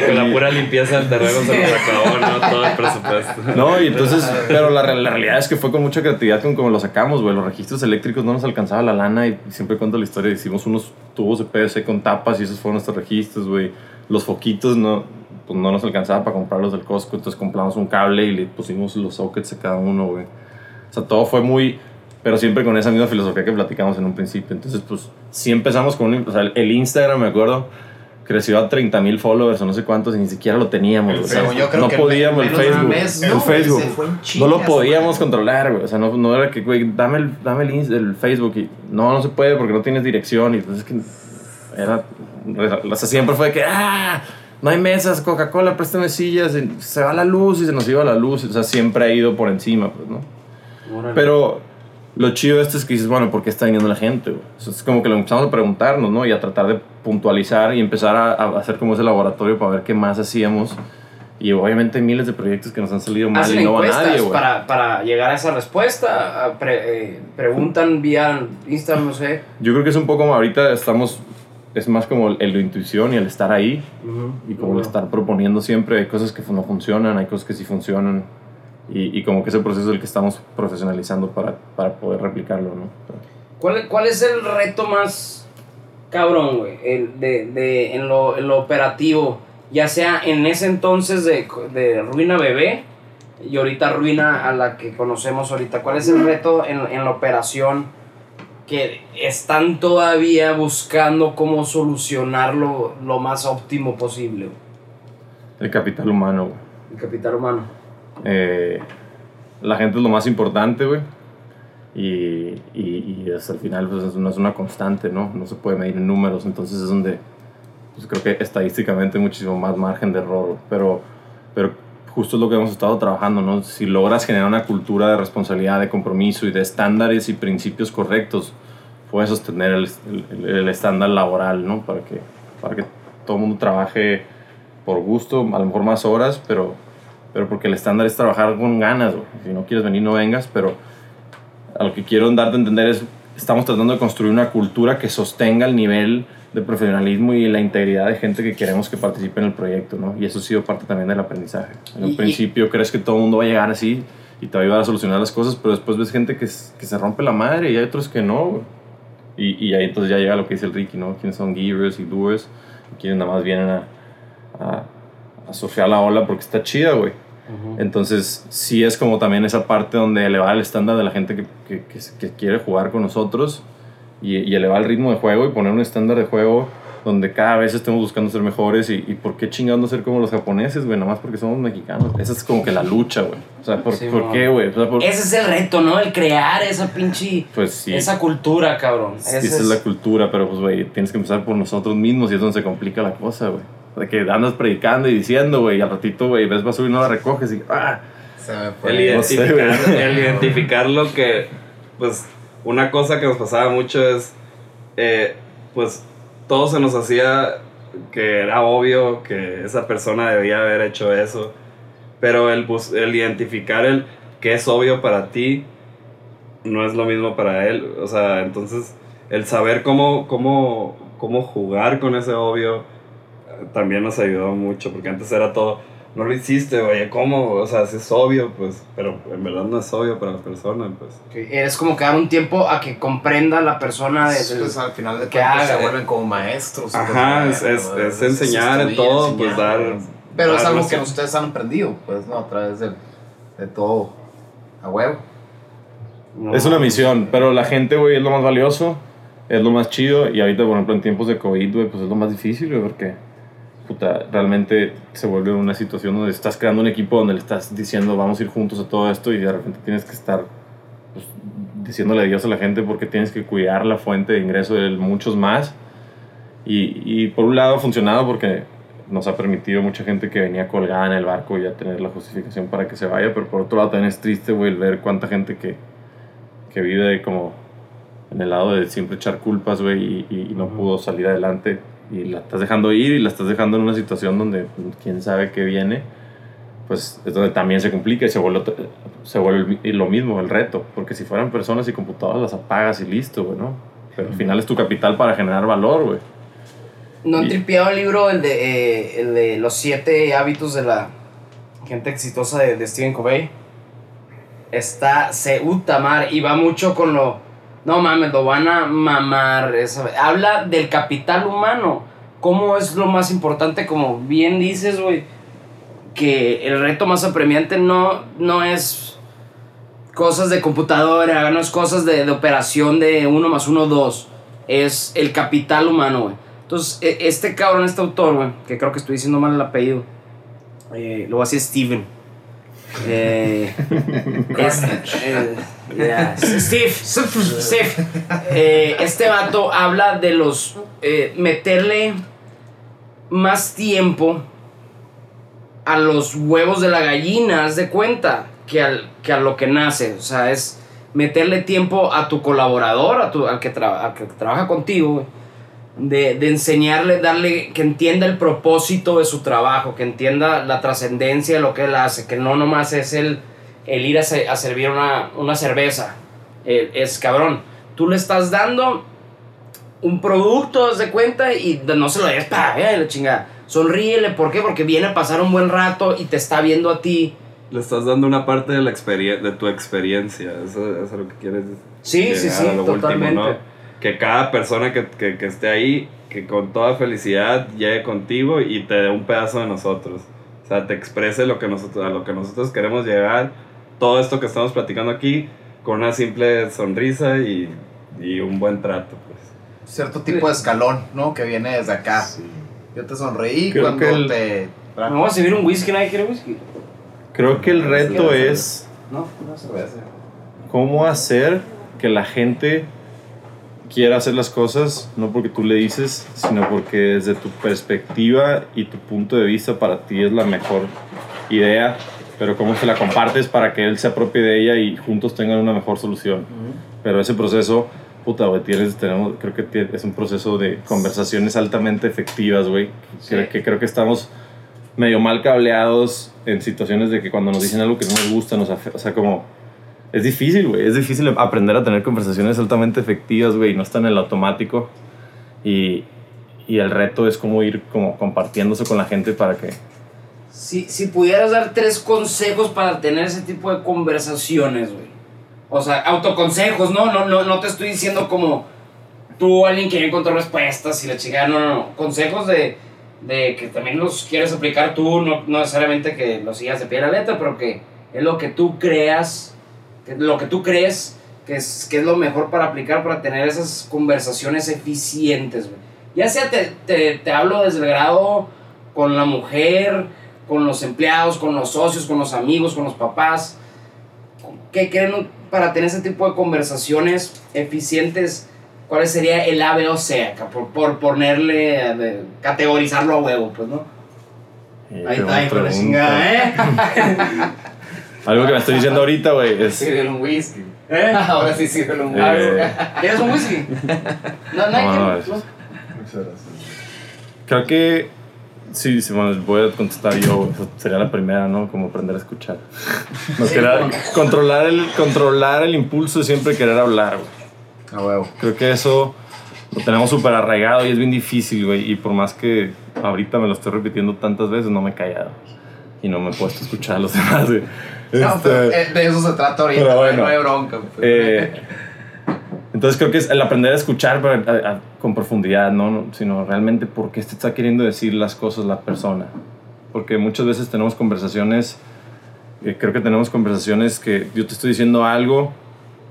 Con la pura limpieza del terreno se nos acabó, ¿no? Todo el presupuesto. No, y entonces, pero la, la realidad es que fue con mucha creatividad con como lo sacamos, güey. Los registros eléctricos no nos alcanzaba la lana y siempre cuento la historia. Hicimos unos tubos de PVC con tapas y esos fueron nuestros registros, güey. Los foquitos no, pues no nos alcanzaba para comprarlos del Costco, entonces compramos un cable y le pusimos los sockets a cada uno, güey. O sea, todo fue muy, pero siempre con esa misma filosofía que platicamos en un principio. Entonces, pues sí empezamos con, un- o sea, el Instagram, me acuerdo, creció a 30 mil followers o no sé cuántos y ni siquiera lo teníamos. o sea, yo creo no que podíamos el Facebook. mes, el no, Facebook. se fue en no lo podíamos controlar, güey. O sea, no, no era que, güey, dame el, dame el, el Facebook y no, no se puede porque no tienes dirección. Y entonces es que era, o sea, siempre fue que, ah, no hay mesas, Coca-Cola, préstame sillas, se va la luz y se nos iba la luz. O sea, siempre ha ido por encima, pues, ¿no? Pero lo chido de esto es que dices, bueno, ¿por qué está viniendo la gente? güey? Es como que lo empezamos a preguntarnos, ¿no? Y a tratar de puntualizar y empezar a, a hacer como ese laboratorio para ver qué más hacíamos. Y obviamente hay miles de proyectos que nos han salido mal Hacen y no va nadie, güey. para, para llegar a esa respuesta. a pre- eh, preguntan vía Instagram, no sé. Yo creo que es un poco como ahorita estamos, es más como el, la intuición y el estar ahí y como el estar proponiendo siempre. Hay cosas que no funcionan, hay cosas que sí funcionan. Y, y como que ese proceso es el que estamos profesionalizando para, para poder replicarlo, ¿no? ¿Cuál, ¿Cuál es el reto más cabrón, güey? El de, de, en, lo, en lo operativo, ya sea en ese entonces de, de Ruina Bebé y ahorita Ruina a la que conocemos ahorita. ¿Cuál es el reto en, en la operación que están todavía buscando cómo solucionarlo lo más óptimo posible? El capital humano, güey. El capital humano. Eh, la gente es lo más importante, güey. Y, y, y hasta el final, pues es- no es una constante, ¿no? No se puede medir en números. Entonces es donde, pues creo que estadísticamente hay muchísimo más margen de error. Pero, pero justo es lo que hemos estado trabajando, ¿no? Si logras generar una cultura de responsabilidad, de compromiso y de estándares y principios correctos, puedes sostener el, el- el estándar laboral, ¿no? Para que, para que todo el mundo trabaje por gusto, a lo mejor más horas, pero, pero porque el estándar es trabajar con ganas, güey. Si no quieres venir, no vengas, pero a lo que quiero darte a entender es, estamos tratando de construir una cultura que sostenga el nivel de profesionalismo y la integridad de gente que queremos que participe en el proyecto, ¿no? Y eso ha sido parte también del aprendizaje. En un principio crees que todo el mundo va a llegar así y te va a ayudar a solucionar las cosas, pero después ves gente que, que se rompe la madre y hay otros que no, güey. Y, y ahí entonces ya llega lo que dice el Ricky, ¿no? Quiénes son givers y doers, y quiénes nada más vienen a, a, a surfear la ola porque está chida, güey. Entonces, sí es como también esa parte donde elevar el estándar de la gente que, que, que, que quiere jugar con nosotros y, y elevar el ritmo de juego y poner un estándar de juego donde cada vez estemos buscando ser mejores y, y por qué chingados no ser como los japoneses, güey, nada más porque somos mexicanos. Esa es como que la lucha, güey. O sea, ¿por, Sí, ¿por qué, güey? O sea, por- Ese es el reto, ¿no? El crear esa pinche... pues sí. Esa cultura, cabrón. Sí, esa es la cultura, pero pues, güey, tienes que empezar por nosotros mismos y es donde se complica la cosa, güey. De que andas predicando y diciendo, güey, y al ratito, güey, ves basura y no la recoges y, ah, Se me El fue. No sé, identificar, güey. el identificar lo que, pues, una cosa que nos pasaba mucho es, eh, pues, todo se nos hacía que era obvio que esa persona debía haber hecho eso, pero el, bus- el identificar el que es obvio para ti no es lo mismo para él. O sea, entonces el saber cómo, cómo, cómo jugar con ese obvio también nos ayudó mucho, porque antes era todo, no lo hiciste, oye, ¿cómo? O sea, si es obvio, pues, pero en verdad no es obvio para la persona, pues. Es como que dar un tiempo a que comprenda la persona de, del- Pues al final de que cuentas se haga. vuelven como maestros. Ajá, es, entonces, es, bueno, es enseñar en todo, pues enseñar, dar... Pero es dar algo que ustedes han aprendido, pues, ¿no? A través del- de todo. A huevo. No. Es una misión, pero la gente, güey, es lo más valioso, es lo más chido. Y ahorita, por ejemplo, en tiempos de COVID, güey, pues es lo más difícil, güey, porque puta, realmente se vuelve una situación donde estás creando un equipo donde le estás diciendo vamos a ir juntos a todo esto y de repente tienes que estar pues, diciéndole adiós a la gente porque tienes que cuidar la fuente de ingreso de muchos más. Y, y por un lado ha funcionado porque nos ha permitido mucha gente que venía colgada en el barco ya tener la justificación para que se vaya, pero por otro lado también es triste, güey, ver cuánta gente que, que vive como en el lado de siempre echar culpas, güey, y, y- y no pudo salir adelante. Y la estás dejando ir y la estás dejando en una situación donde quién sabe qué viene. Pues es donde también se complica y se vuelve, se vuelve el- lo mismo, el reto. Porque si fueran personas y computadoras, las apagas y listo, güey, ¿no? Pero al final es tu capital para generar valor, güey. ¿No han tripeado el libro, el de, eh, el de los siete hábitos de la gente exitosa de, de Stephen Covey? Está, se uta mar y va mucho con lo. No mames, lo van a mamar. esa- habla del capital humano. ¿Cómo es lo más importante? Como bien dices, güey, que el reto más apremiante no, no es cosas de computadora, no es cosas de, de operación de uno más uno, dos. Es el capital humano, güey. Entonces, e- este cabrón, este autor, güey, que creo que estoy diciendo mal el apellido, eh, lo voy a decir Steven. Eh, es- eh, Steve, Steve. Eh, este vato habla de los. eh, meterle más tiempo a los huevos de la gallina, haz de cuenta, que, al, que a lo que nace. O sea, es meterle tiempo a tu colaborador, a tu, al, que al que trabaja contigo, de, de enseñarle, darle, que entienda el propósito de su trabajo, que entienda la trascendencia de lo que él hace, que no nomás es el, el ir a, se- a servir una, una cerveza. Eh, es cabrón, tú le estás dando un producto, de cuenta, y no se lo des para ver, la chingada. Sonríele, ¿por qué? Porque viene a pasar un buen rato y te está viendo a ti. Le estás dando una parte de, la experien- de tu experiencia, eso, eso es lo que quieres decir. Sí, sí, sí, a lo totalmente. Que cada persona que, que, que esté ahí, que con toda felicidad llegue contigo y te dé un pedazo de nosotros. O sea, te exprese lo que nosotros, a lo que nosotros queremos llegar. Todo esto que estamos platicando aquí, con una simple sonrisa y, y un buen trato. Pues. Cierto tipo de escalón, ¿no? Que viene desde acá. Yo te sonreí Creo cuando que el- te. Me voy a servir un whisky, ¿nadie quiere whisky? Creo que el reto es No, una cerveza. cómo hacer que la gente quiera hacer las cosas, no porque tú le dices, sino porque desde tu perspectiva y tu punto de vista para ti es la mejor idea, pero cómo se la compartes para que él se apropie de ella y juntos tengan una mejor solución. Pero ese proceso, puta, güey, tienes, tenemos, creo que es un proceso de conversaciones altamente efectivas, güey. Creo que, creo que estamos medio mal cableados en situaciones de que cuando nos dicen algo que no nos gusta, nos o sea, como... Es difícil, güey. Es difícil aprender a tener conversaciones altamente efectivas, güey. y No están en el automático. Y, y el reto es como ir como compartiéndose con la gente para que... Si, si pudieras dar tres consejos para tener ese tipo de conversaciones, güey. O sea, autoconsejos, ¿no? No, no, no te estoy diciendo como tú, alguien que ya encontró respuestas y la chica, no, no, no. Consejos de, de que también los quieres aplicar tú, no, no necesariamente que los sigas de pie a la letra, pero que es lo que tú creas, que lo que tú crees que es, que es lo mejor para aplicar para tener esas conversaciones eficientes, güey. Ya sea te, te, te hablo desde el grado con la mujer, con los empleados, con los socios, con los amigos, con los papás. ¿Qué creen para tener ese tipo de conversaciones eficientes? ¿Cuál sería el A, B o C acá? Por, por ponerle, eh, de- categorizarlo a huevo, pues, ¿no? eh, Ahí está, hijo de la chingada, ¿eh? Algo que me estoy diciendo ahorita, güey, es... Sirve un whisky. ¿Eh? Ahora sí sirve un Eh, whisky. ¿Quieres un whisky? No, no, hay No, que- no, no. eso es- Muchas gracias. Creo que sí, sí, bueno, voy a contestar yo. esa Sería la primera, ¿no? Como aprender a escuchar. No, controlar, el, controlar el impulso de siempre querer hablar, güey. A huevo. Creo que eso lo tenemos súper arraigado y es bien difícil, güey. Y por más que ahorita me lo estoy repitiendo tantas veces, no me he callado. Y no me he puesto a escuchar a los demás, güey. No, Este, pero, de eso se trata ahorita, bueno. no hay bronca. pues. eh, entonces creo que es el aprender a escuchar pero, a- a- con profundidad, ¿no? No, Sino realmente por qué te está queriendo decir las cosas la persona. Porque muchas veces tenemos conversaciones, eh, creo que tenemos conversaciones que yo te estoy diciendo algo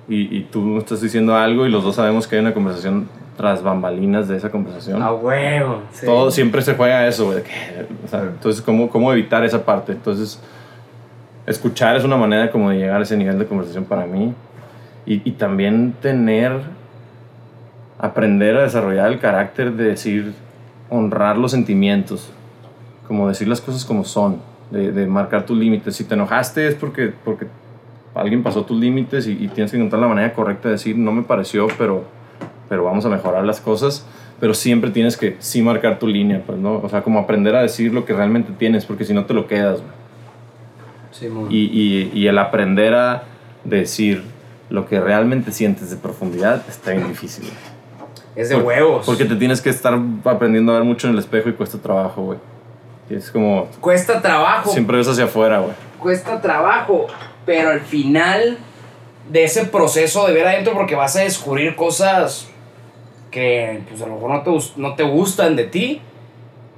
y, y tú me estás diciendo algo y los dos sabemos que hay una conversación tras bambalinas de esa conversación. A huevo. sí. Todo siempre se juega a eso, güey. o sea, entonces, ¿cómo, ¿cómo evitar esa parte? Entonces, escuchar es una manera como de llegar a ese nivel de conversación para mí. Y, y también tener, aprender a desarrollar el carácter de decir, honrar los sentimientos. Como decir las cosas como son. De, de marcar tus límites. Si te enojaste es porque, porque alguien pasó tus límites y, y tienes que encontrar la manera correcta de decir, no me pareció, pero, pero vamos a mejorar las cosas. Pero siempre tienes que sí marcar tu línea, pues, ¿no? O sea, como aprender a decir lo que realmente tienes, porque si no te lo quedas. Simón. Y, y, y el aprender a decir lo que realmente sientes de profundidad está bien difícil, güey. es de Por- huevos. Porque te tienes que estar aprendiendo a ver mucho en el espejo y cuesta trabajo, güey. Y es como, Cuesta trabajo. siempre ves hacia afuera, güey. cuesta trabajo, pero al final de ese proceso de ver adentro, porque vas a descubrir cosas que pues a lo mejor no te, no te gustan de ti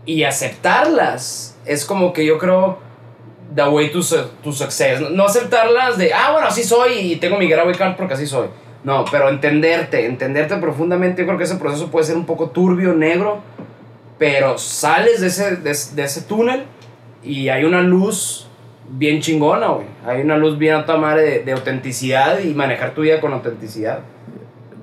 y aceptarlas es como que yo creo the way to, su- to success. No- aceptarlas de, ah, bueno, así soy y tengo mi getaway card porque así soy. No, pero entenderte, entenderte profundamente. Yo creo que ese proceso puede ser un poco turbio, negro, pero sales de ese, de, de ese túnel y hay una luz bien chingona, güey. Hay una luz bien a toda madre de, de autenticidad y manejar tu vida con autenticidad.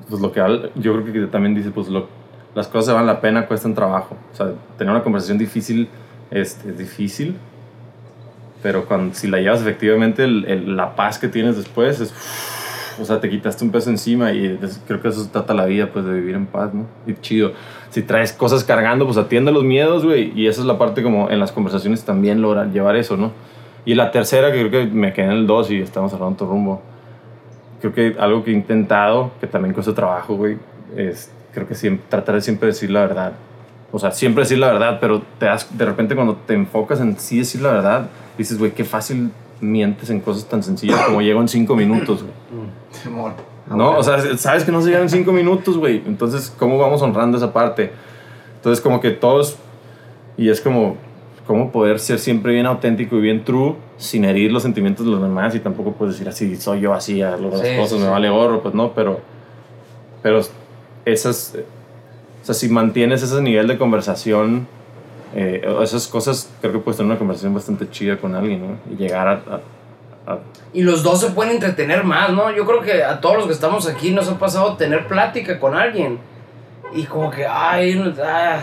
Pues lo que yo creo que también dice, pues lo, las cosas se valen la pena, cuestan trabajo. O sea, tener una conversación difícil es, es difícil, pero cuando, si la llevas efectivamente, el- el- la paz que tienes después es... O sea, te quitaste un peso encima y es- creo que eso trata la vida, pues, de vivir en paz, ¿no? Y chido. Si traes cosas cargando, pues atiende los miedos, güey. Y esa es la parte como en las conversaciones también lograr llevar eso, ¿no? Y la tercera, que creo que me quedé en el 2 y estamos hablando otro rumbo. Creo que algo que he intentado, que también cuesta trabajo, güey, es creo que siempre, tratar de siempre decir la verdad. O sea, siempre decir la verdad, pero te das, de repente cuando te enfocas en sí decir la verdad, dices, güey, qué fácil mientes en cosas tan sencillas como llego en cinco minutos, güey. No, o sea, sabes que no se llegan en cinco minutos, güey. Entonces, ¿cómo vamos honrando esa parte? Entonces, como que todos, y es como, cómo poder ser siempre bien auténtico y bien true sin herir los sentimientos de los demás y tampoco puedes decir así, soy yo así, hago las Sí, cosas, sí, me sí. vale gorro, pues no, pero, pero esas, o sea, si mantienes ese nivel de conversación, eh, esas cosas, creo que puedes tener una conversación bastante chida con alguien, ¿no? Y llegar a- a- a Y los dos se pueden entretener más, ¿no? Yo creo que a todos los que estamos aquí nos ha pasado tener plática con alguien. Y como que, ay, no- ah,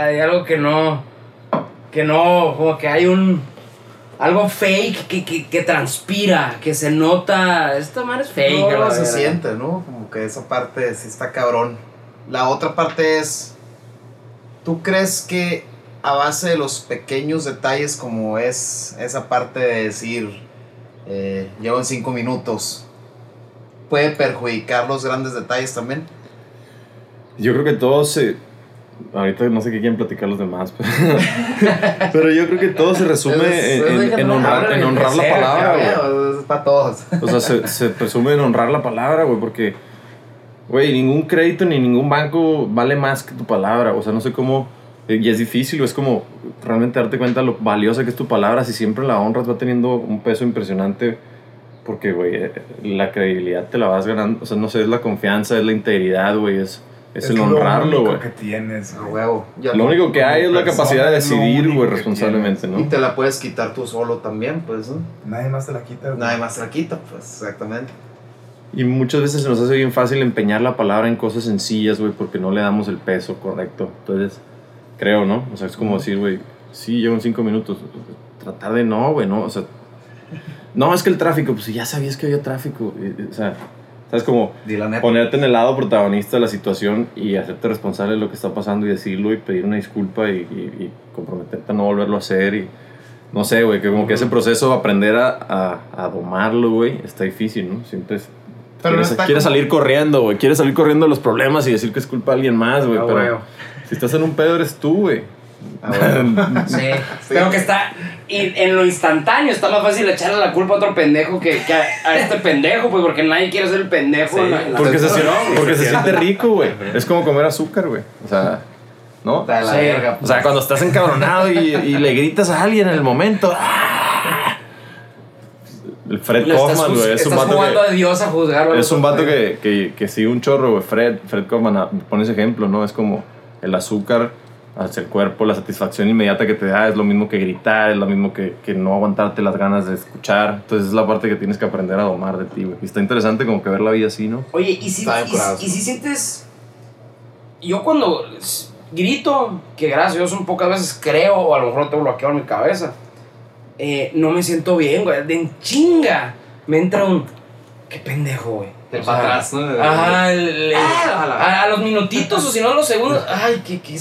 hay algo que no, que no, como que hay un, algo fake que, que, que transpira, que se nota, esta madre es fake. la No, se siente, ¿no? Como que esa parte sí está cabrón. La otra parte es, ¿tú crees que a base de los pequeños detalles como es esa parte de decir, eh, llevo en cinco minutos, puede perjudicar los grandes detalles también? Yo creo que todo se. Ahorita no sé qué quieren platicar los demás, pero, pero yo creo que todo se resume Es- en, en- en honrar, en honrar la palabra, güey. Es para todos. O sea, se, se presume en honrar la palabra, güey, porque, güey, ningún crédito ni ningún banco vale más que tu palabra. O sea, no sé cómo. Eh, Y es difícil, güey, es como realmente darte cuenta lo valiosa que es tu palabra. Si siempre la honras, va teniendo un peso impresionante. Porque, güey, eh, la credibilidad te la vas ganando. O sea, no sé, es la confianza, es la integridad, güey, es, es, el lo honrarlo, único güey. que tienes, A güey. huevo. Lo no- único que hay es la capacidad de es lo decidir, güey, responsablemente, Y ¿no? te la puedes quitar tú solo también, pues, ¿no? Nadie más te la quita, güey. Nadie más te la quita, pues, exactamente. Y muchas veces se nos hace bien fácil empeñar la palabra en cosas sencillas, güey, porque no le damos el peso correcto. Entonces, creo, ¿no? O sea, es como decir, güey, sí, llevo en cinco minutos. Tratar de no, güey, no. O sea, no, es que el tráfico, pues ya sabías que había tráfico. eh, eh, O sea, ¿Sabes? Como ponerte en el lado protagonista de la situación y hacerte responsable de lo que está pasando y decirlo y pedir una disculpa y, y- y comprometerte a no volverlo a hacer y no sé, güey, que como que ese proceso de aprender a, a, a domarlo, güey, está difícil, ¿no? Siempre es- Pero quieres, está quieres como- salir corriendo, güey, quieres salir corriendo de los problemas y decir que es culpa de alguien más, güey, Ah, pero güey. Si estás en un pedo eres tú, güey. Sí. Pero que está. Y en lo instantáneo está más fácil echarle la culpa a otro pendejo que, que a, a este pendejo, pues porque nadie quiere ser el pendejo. en la- en la Porque se, siente, güey. porque se siente rico, güey. Es como comer azúcar, güey. O sea, ¿no? La Sí. verga. O sea, cuando estás encabronado y, y le gritas a alguien en el momento. ¡ah! El Fred Kaufman, güey. Es un vato que, a Dios a juzgarlo. es un vato que, que, que sigue un chorro, güey. Fred, Fred Kaufman ah, pone ese ejemplo, ¿no? Es como el azúcar hacia el cuerpo, la satisfacción inmediata que te da es lo mismo que gritar, es lo mismo que, que no aguantarte las ganas de escuchar. Entonces es la parte que tienes que aprender a domar de ti, güey. Y está interesante como que ver la vida así, ¿no? Oye, y si, y- y si sientes. Yo cuando grito, que gracias a Dios un pocas veces creo, o a lo mejor lo tengo bloqueado en mi cabeza, eh, no me siento bien, güey. De en chinga me entra un. Qué pendejo, güey. Del O sea, para atrás, ¿no? El- el- Ah, a, los minutitos o si no a los segundos. Ay, qué, qué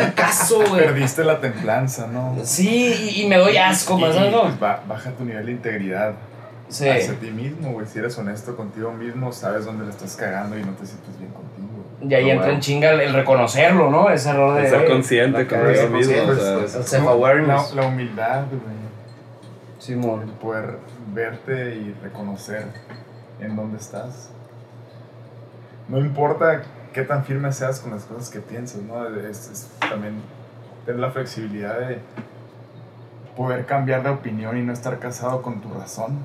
acaso, güey. Perdiste la templanza, ¿no? Sí, y, y me doy asco, más ba- baja tu nivel de integridad Sí. hacia ti mismo, güey. Si eres honesto contigo mismo, sabes dónde le estás cagando y no te sientes bien contigo. Y ahí No, entra en chinga el, el reconocerlo, ¿no? Ese error de. Ser "Oye, consciente la con cagué". eso mismo. o conscientes, sea, pues. Self-awareness. La, la humildad, güey. Simón. El poder verte y reconocer en dónde estás. No importa qué tan firme seas con las cosas que piensas, ¿no? Es, es también tener la flexibilidad de poder cambiar de opinión y no estar casado con tu razón,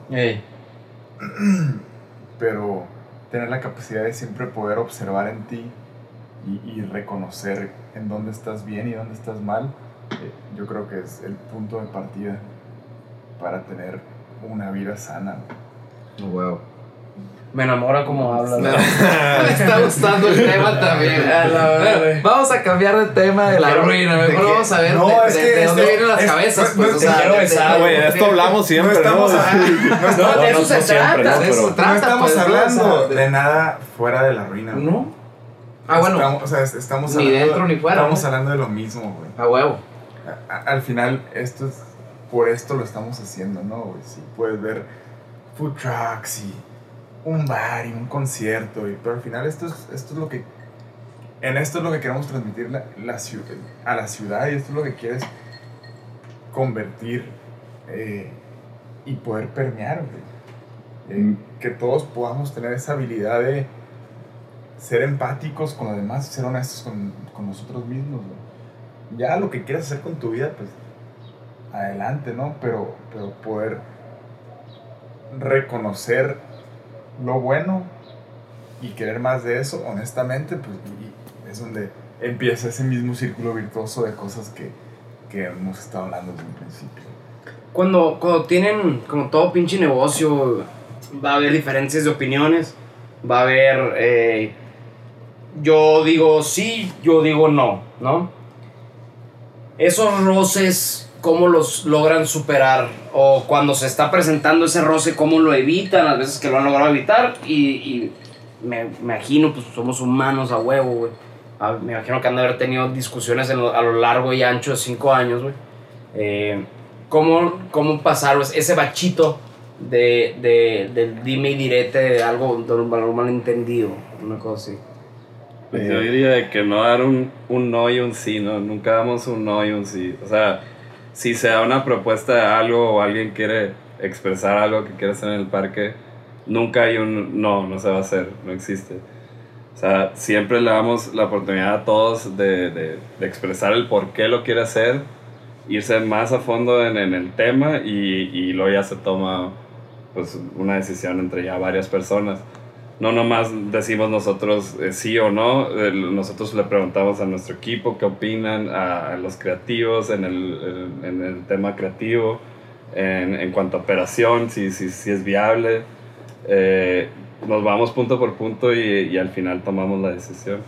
pero tener la capacidad de siempre poder observar en ti y, y reconocer en dónde estás bien y dónde estás mal, eh, yo creo que es el punto de partida para tener una vida sana. Wow. Me enamora como hablas. Me, me está gustando el tema también. A la Bueno, verga. vamos a cambiar de tema de la Quiero- ruina. Mejor vamos a ver No, de, es de- que de dónde vienen las es- cabezas. no- Pues, o sea, quiero besar, Güey, de esto hablamos siempre, no estamos, ¿no? no de eso no se siempre, trata. ¿no? de eso Pero- no trata, estamos pues, hablando de nada fuera de la ruina. ¿No? Ah, bueno. Estamos, o sea, es- estamos Ni hablando, dentro ni fuera, Estamos hablando de lo mismo, güey. A huevo. Al final, esto es, por esto lo estamos haciendo, ¿no? Sí, puedes ver food trucks y un bar y un concierto, y, pero al final esto es, esto es lo que, en esto es lo que queremos transmitir la, la a la ciudad y esto es lo que quieres convertir eh, y poder permear. Eh, que todos podamos tener esa habilidad de ser empáticos con los demás, ser honestos con, con nosotros mismos, ya lo que quieras hacer con tu vida, pues adelante, ¿no? Pero, pero poder reconocer lo bueno y querer más de eso, honestamente, pues y es donde empieza ese mismo círculo virtuoso de cosas que, que hemos estado hablando desde un principio. Cuando, cuando tienen como todo pinche negocio, va a haber diferencias de opiniones, va a haber, eh, yo digo sí, yo digo no, ¿no? Esos roces, ¿cómo los logran superar? O cuando se está presentando ese roce, ¿cómo lo evitan? Las veces que lo han logrado evitar y, y me, me imagino, pues somos humanos a huevo, güey. A- Me imagino que han de haber tenido discusiones lo- a lo largo y ancho de cinco años, güey. Eh, ¿cómo, ¿Cómo pasarlo? Ese bachito de, de, del dime y direte de algo, de un valor malentendido, una cosa así. Pues yo diría que no dar un, un no y un sí, ¿no? Nunca damos un no y un sí. O sea, si se da una propuesta de algo o alguien quiere expresar algo que quiere hacer en el parque, nunca hay un no, no se va a hacer, no existe. O sea, siempre le damos la oportunidad a todos de, de, de expresar el por qué lo quiere hacer, irse más a fondo en, en el tema y, y luego ya se toma pues, una decisión entre ya varias personas no nomás decimos nosotros eh, sí o no, eh, nosotros le preguntamos a nuestro equipo qué opinan, a, a los creativos en el, en- el tema creativo, en, en cuanto a operación, si, si, si es viable. Eh, nos vamos punto por punto y, y al final tomamos la decisión.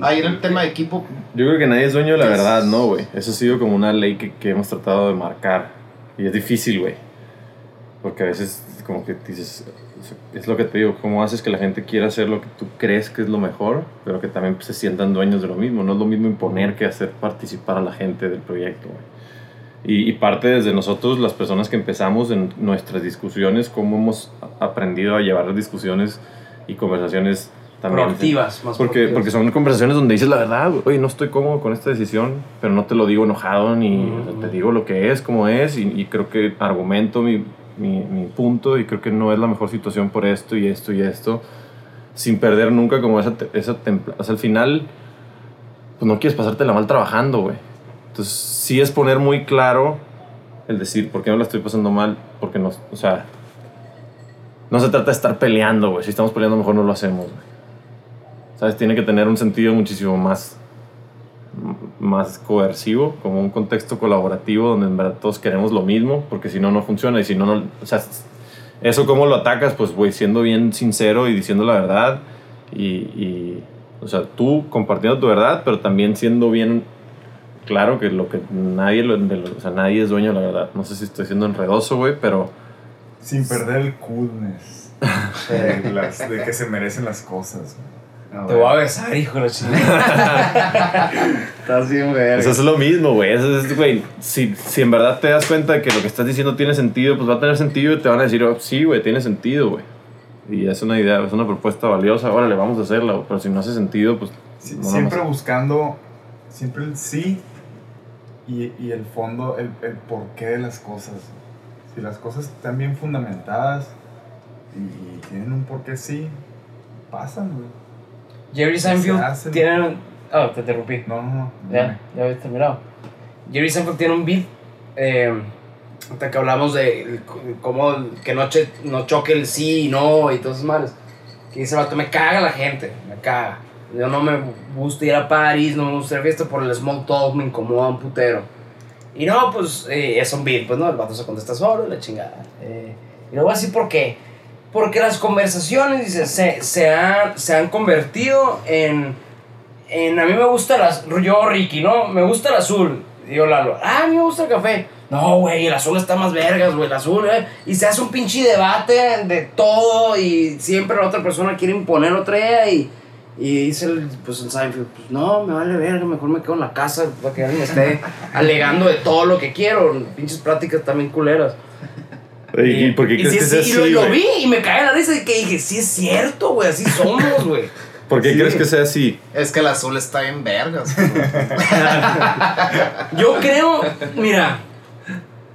Ahí en el tema de equipo, Yo creo que nadie es dueño de la verdad, ¿no, güey? Eso ha sido como una ley que, que hemos tratado de marcar. Y es difícil, güey. Porque a veces como que dices, es lo que te digo, cómo haces que la gente quiera hacer lo que tú crees que es lo mejor, pero que también pues, se sientan dueños de lo mismo. No es lo mismo imponer que hacer participar a la gente del proyecto. Y, y parte desde nosotros, las personas que empezamos en nuestras discusiones, cómo hemos aprendido a llevar las discusiones y conversaciones también. Proactivas, más Porque, proactivas. porque son conversaciones donde dices la verdad, oye, no estoy cómodo con esta decisión, pero no te lo digo enojado ni o sea, te digo lo que es, como es, y, y creo que argumento mi, mi, mi punto y creo que no es la mejor situación por esto y esto y esto, sin perder nunca como esa, esa templa. O sea, al final, pues no quieres pasártela mal trabajando, güey. Entonces, sí es poner muy claro el decir, ¿por qué no la estoy pasando mal? Porque no, o sea, no se trata de estar peleando, güey. Si estamos peleando, mejor no lo hacemos, güey. ¿Sabes? Tiene que tener un sentido muchísimo más, más coercivo, como un contexto colaborativo donde en verdad todos queremos lo mismo, porque si no, no funciona. Y si no, no. O sea, eso, ¿cómo lo atacas? Pues, güey, siendo bien sincero y diciendo la verdad. Y, y, o sea, tú compartiendo tu verdad, pero también siendo bien claro que lo que nadie, lo, de lo- o sea, nadie es dueño de la verdad. No sé si estoy siendo enredoso, güey, pero. Sin perder el coolness de, las- de que se merecen las cosas. güey. Te voy a besar, hijo de la chingada. Estás bien, güey. Eso es lo mismo, güey. Eso es, güey. Si, si en verdad te das cuenta de que lo que estás diciendo tiene sentido, pues va a tener sentido y te van a decir, oh, sí, güey, tiene sentido, güey. Y es una idea, es una propuesta valiosa. Órale, vamos a hacerla, güey. Pero si no hace sentido, pues. Sí, no siempre vamos buscando, siempre el sí y, y el fondo, el, el porqué de las cosas. Si las cosas están bien fundamentadas y, tienen un porqué sí, pasan, güey. Jerry Se Seinfeld tiene... Ah, te interrumpí. No, no, no. Ya, ya había terminado. Jerry Seinfeld tiene un beat. Eh, hasta que hablamos de cómo que no, che- no choque el sí y no y todas esas madres. Que dice, vato, me caga la gente, me caga. Yo no me gusta ir a París, no me gusta ir a fiesta por el small talk, me incomoda un putero. Y no, pues eh, es un beat, pues no, el vato se contesta solo, la chingada. Eh, y luego así, ¿por qué? Porque las conversaciones, dice, se, se, han, se han convertido en en, a mí me gusta el azul, yo Ricky, ¿no? Me gusta el azul. Y yo Lalo, ah, a mí me gusta el café. No, güey, el azul está más vergas, güey, el azul, eh. Y se hace un pinche debate de todo y siempre la otra persona quiere imponer otra idea y, y dice el, pues el Seinfeld, pues no, me vale verga, mejor me quedo en la casa para que alguien esté alegando de todo lo que quiero. Pinches pláticas también culeras. ¿Y, y por qué Y crees que lo, así, y lo güey? vi y me cae la risa y que dije, sí es cierto, güey, así somos, güey. ¿Por qué Sí. crees que sea así? Es que el azul está en vergas. Yo creo, mira,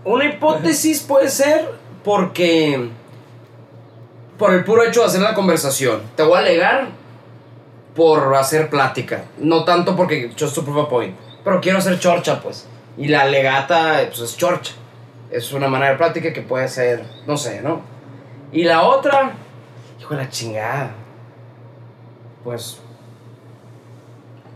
una hipótesis puede ser porque por el puro hecho de hacer la conversación. Te voy a alegar por hacer plática, no tanto porque to prove a point, pero quiero hacer chorcha, pues. Y la legata, pues es chorcha. Es una manera de plática que puede ser, no sé, ¿no? Y la otra, hijo de la chingada. Pues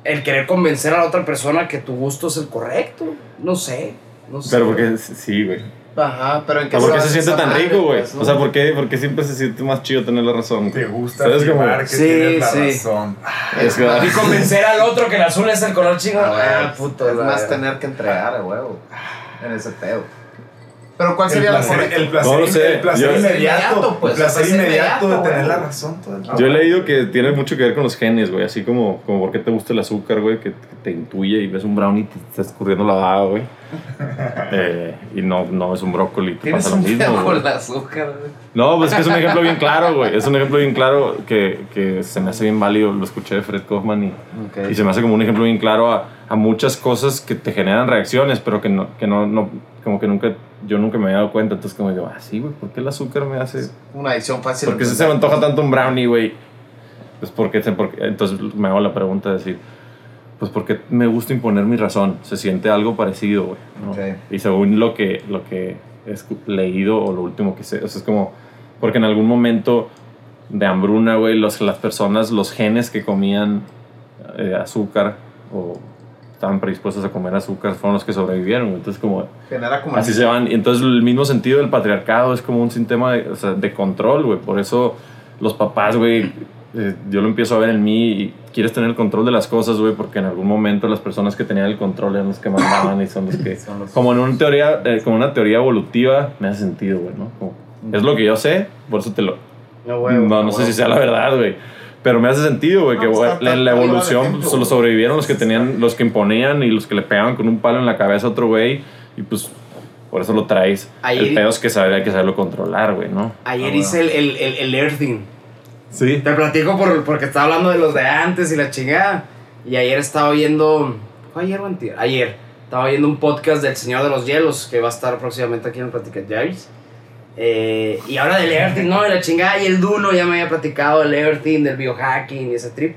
el querer convencer a la otra persona que tu gusto es el correcto. No sé. No sé. Pero porque sí, güey. Ajá, pero en qué ¿Por qué basa se siente tan rico, güey? pues, no? O sea, ¿por qué, ¿por qué siempre se siente más chido tener la razón? Te güey? gusta ¿Sabes cómo? que Sí, tienes la sí. razón. Es que- Y convencer al otro que el azul es el color chingón. Ah, güey, Ah, puto. es la más tener que entregar huevo en ese pedo. Pero ¿cuál El sería la placer, el placer, No lo sé. el placer Yo- inmediato, pues, el placer el placer inmediato de tener la razón todo el tiempo. Yo he leído que tiene mucho que ver con los genes, güey. Así como, como por qué te gusta el azúcar, güey, que, que te intuye y ves un brownie y te está escurriendo la baba, güey. Eh, y no, no es un brócoli, te Tienes pasa lo un mismo. con el azúcar, güey. No, pues es que es un ejemplo bien claro, güey. Es un ejemplo bien claro que, que se me hace bien válido. Lo escuché de Fred Kaufman y, y se me hace como un ejemplo bien claro a, a muchas cosas que te generan reacciones, pero que no, que no, no, como que nunca, yo nunca me había dado cuenta. Entonces, como digo, ah, sí, güey, ¿por qué el azúcar me hace Una adicción fácil. ¿Por qué se me antoja tanto un brownie, güey? Pues porque, porque entonces me hago la pregunta de decir, pues porque me gusta imponer mi razón, se siente algo parecido, güey. ¿no? Ok. Y según lo que, lo que he leído o lo último que sé, o sea, es como, porque en algún momento de hambruna, güey, los, las personas, los genes que comían eh, azúcar o estaban predispuestos a comer azúcar fueron los que sobrevivieron, güey. Entonces como Genera como... Así se van. Y entonces el mismo sentido del patriarcado es como un sistema de, o sea, de control, güey. Por eso los papás, güey, eh, yo lo empiezo a ver en mí y quieres tener el control de las cosas, güey, porque en algún momento las personas que tenían el control eran los que mandaban y son los que... Son los- Como en una teoría, eh, como una teoría evolutiva, me hace sentido, güey, ¿no? Como, es lo que yo sé, por eso te lo, No, huevo, no, no no sé si sea la verdad, güey. Pero me hace sentido, güey, No, que güey, está- en la está evolución ejemplo, solo sobrevivieron los que tenían, los que imponían y los que le pegaban con un palo en la cabeza a otro güey. Y pues por eso lo traes. Ayer- El pedo es que saber, hay que saberlo controlar, güey, ¿no? Ayer Ah, hice el, el, el, el earthing. Sí. Te platico por, porque estaba hablando de los de antes y la chingada. Y ayer estaba oyendo. ¿Fue ayer o antier? Ayer. Estaba oyendo un podcast del Señor de los Hielos que va a estar próximamente aquí en el Platica Javis. Eh, y ahora del Everything, no, de la chingada. Y el Duno ya me había platicado del Everything, del biohacking y ese trip.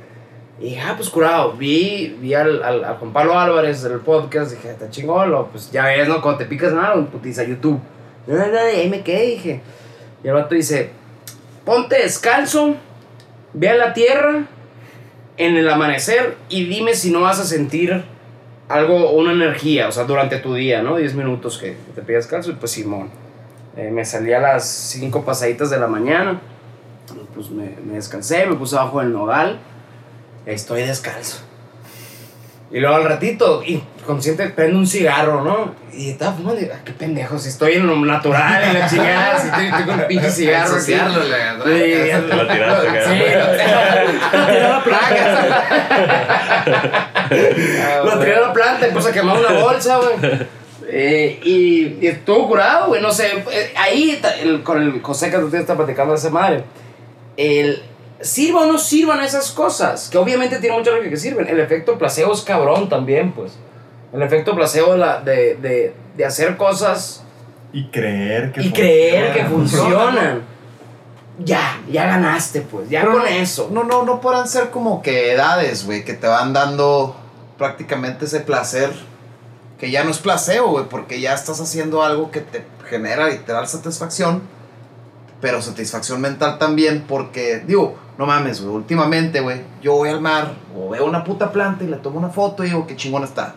Y dije, ah, pues curado. Vi, vi al, al, al Juan Pablo Álvarez del podcast. Dije, está chingón, lo, pues ya ves, ¿no? Cuando te picas en algo, putiza YouTube. Y ahí me quedé, dije. Y el vato dice, ponte descalzo, ve a la tierra en el amanecer y dime si no vas a sentir algo, una energía, o sea, durante tu día, ¿no? 10 minutos que te pegas descalzo y pues Simón. Eh, me salí a las 5 pasaditas de la mañana, pues me, me descansé, me puse abajo del nogal, estoy descalzo. Y luego al ratito, inconsciente, prendo un cigarro, ¿no? Y estaba fumando y, ah, qué pendejo, si estoy en lo natural, en la chingada, si estoy, estoy con un pinche cigarro. así. Ensuciarlo, le- Sí, Te lo tiraste. Sí, lo lo tiré a la placa. Lo tiré a la planta y puse a quemar una bolsa, güey. Eh, y, y estuvo curado, güey. No sé, eh, ahí el- con el José que usted está platicando de esa madre. El, sirva o no sirvan esas cosas, que obviamente tiene mucha lógica que sirven. El efecto placebo es cabrón también, pues. El efecto placebo de, la- de, de, de hacer cosas Y creer que y creer que funciona. funcionan. Ya, ya ganaste, pues. Ya Pero con eso. No, no, no podrán ser como que edades, güey, que te van dando prácticamente ese placer que ya no es placebo, güey, porque ya estás haciendo algo que te genera literal satisfacción, pero satisfacción mental también, porque, digo, no mames, güey, últimamente, güey, yo voy al mar o veo una puta planta y le tomo una foto y digo, qué chingón está.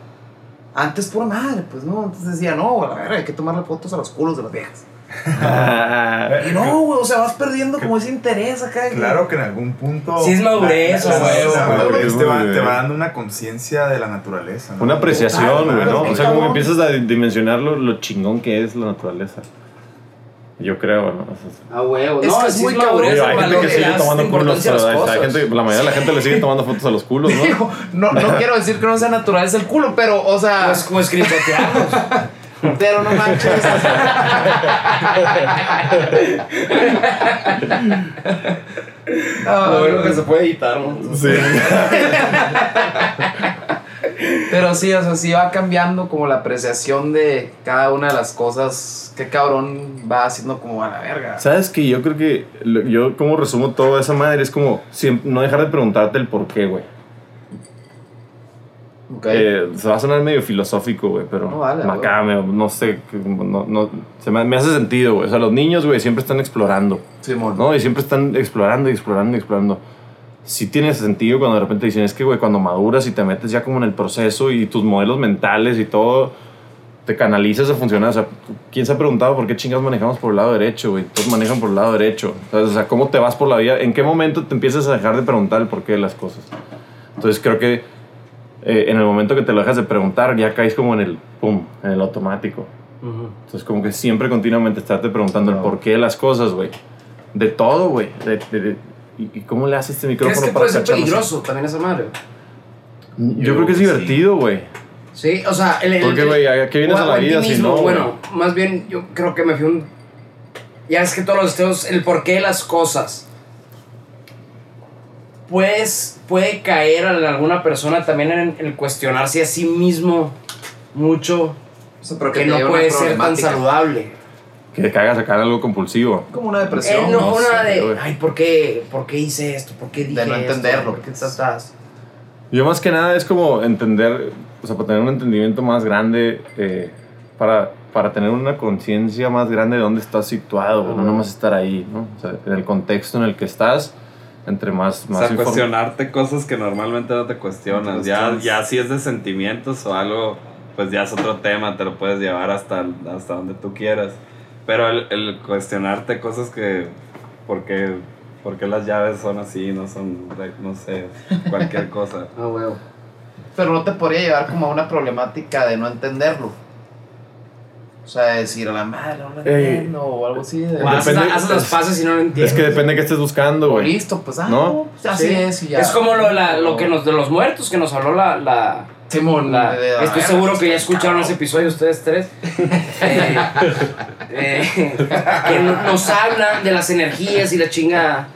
Antes, pura madre, pues no, antes decía, no, a verga, hay que tomarle fotos a los culos de las viejas. Y no, güey, o sea, vas perdiendo como ese interés acá. Claro que en algún punto. Sí es madurez, güey, güey. madurez te va, te va dando una conciencia de la naturaleza. ¿no? Una apreciación, güey, ¿no? O sea, como que cabrón. empiezas a dimensionar lo, lo chingón que es la naturaleza. Yo creo, ¿no? O sea, A huevo. Es no, que es muy madurez, Digo, hay gente que sigue tomando culos, hay- gente, la mayoría de la gente le sigue tomando fotos a los culos, ¿no? Digo, no, no quiero decir que no sea naturaleza el culo, pero, o sea, Pues como screenshoteamos. Pero no manches. Lo bueno que se puede editar, ¿no? Sí. Pero sí, o sea, sí va cambiando como la apreciación de cada una de las cosas. Qué cabrón va haciendo como a la verga. ¿Sabes que Yo creo que yo como resumo toda esa madre es como no dejar de preguntarte el por qué, güey. Ok. Eh, se va a sonar medio filosófico, güey, pero No, vale, acá me- no sé, no, no- se me, me hace sentido, güey. O sea, los niños, güey, siempre están explorando, Simón. ¿no? Y siempre están explorando y explorando y explorando. Sí tiene sentido cuando de repente dicen, es que, güey, cuando maduras y te metes ya como en el proceso y tus modelos mentales y todo, te canalizas a funcionar. O sea, ¿quién se ha preguntado por qué chingados manejamos por el lado derecho, güey? Todos manejan por el lado derecho. ¿Sabes? O sea, ¿cómo te vas por la vida? ¿En qué momento te empiezas a dejar de preguntar el porqué de las cosas? Entonces creo que eh, en el momento que te lo dejas de preguntar, ya caes como en el pum, en el automático. Entonces, como que siempre continuamente estarte preguntando el porqué de las cosas, güey. De todo, güey. De- de- de- ¿Y cómo le hace este ¿Crees micrófono que para puede ser peligroso también esa madre? Yo creo que es divertido, güey. Sí, o sea, el, el- Porque, güey, ¿a qué vienes a la vida si no? Bueno, más bien yo creo que me fui un... Ya es que todos los esteos, el porqué de las cosas. Pues puede caer en alguna persona también en el cuestionarse a sí mismo mucho O sea, pero que no puede ser tan saludable. Que te cagas a sacar algo compulsivo. Como una depresión. Eh, no, no una sé, de, güey. ay, ¿por qué, ¿por qué hice esto? ¿Por qué dije no esto? entenderlo. ¿Por qué estás? Yo más que nada es como entender, o sea, para tener un entendimiento más grande, eh, para, para tener una conciencia más grande de dónde estás situado, no nomás estar ahí, ¿no? O sea, en el contexto en el que estás, entre más... O más sea, inform- cuestionarte cosas que normalmente no te cuestionas. Ya, ya si es de sentimientos o algo, pues ya es otro tema, te lo puedes llevar hasta, hasta donde tú quieras. Pero el, el cuestionarte cosas que, ¿por qué, por qué las llaves son así, no son, no sé, cualquier cosa. Ah, huevo. Pues, eh, Pero no te podría llevar como a una problemática de no entenderlo. O sea, decir a la madre, no lo Ey. entiendo o algo así. De, O haces, Depende- haces las fases y no lo entiendes. Es que depende de qué estés buscando, güey. listo, pues, ah, ¿No? pues, así Sí. es y ya. Es como lo, la- lo que nos, de los muertos que nos habló la. la, Simón, la- de- de- estoy seguro pues, que ya escucharon ese episodio ustedes tres. Eh, eh, que no- nos hablan de las energías y la chinga.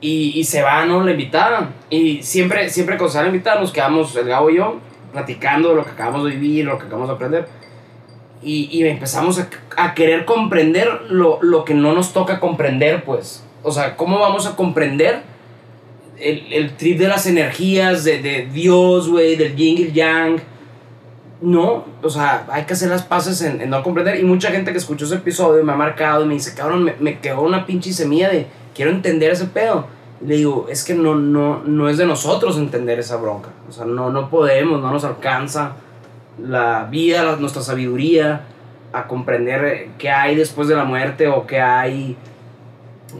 Y, y se va, ¿no? La invitada. Y siempre, siempre cuando se va la invitada nos quedamos, el Gabo y yo, platicando de lo que acabamos de vivir, lo que acabamos de aprender. Y, y empezamos a, a querer comprender lo, lo que no nos toca comprender, pues. O sea, ¿cómo vamos a comprender el, el trip de las energías, de, de Dios, güey, del yin y el yang? No, o sea, hay que hacer las paces en, en no comprender. Y mucha gente que escuchó ese episodio me ha marcado y me dice, cabrón, me, me quedó una pinche semilla de quiero entender ese pedo. Y le digo, es que no, no, no es de nosotros entender esa bronca. O sea, no, no podemos, no nos alcanza la vida, la- nuestra sabiduría a comprender eh, qué hay después de la muerte o qué hay,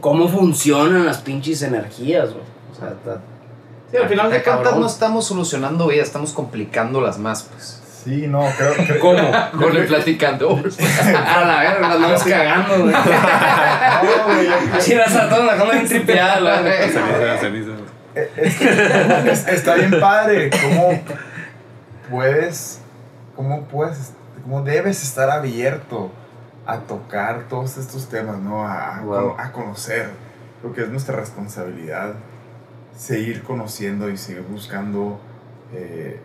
cómo funcionan las pinches energías, güey. O sea, está- Sí, al final de cuentas no estamos solucionando vidas, estamos complicándolas más, pues. Sí, no, creo que. ¿Cómo? Con el platicando. A la verga, la andamos cagando, güey. No, güey, yo- Sí, las estamos dejando bien tripeadas, la verga. Ceniza, ceniza. Es- está bien padre cómo puedes cómo puedes cómo debes estar abierto a tocar todos estos temas no a, a- Wow. a conocer lo que es nuestra responsabilidad seguir conociendo y seguir buscando eh,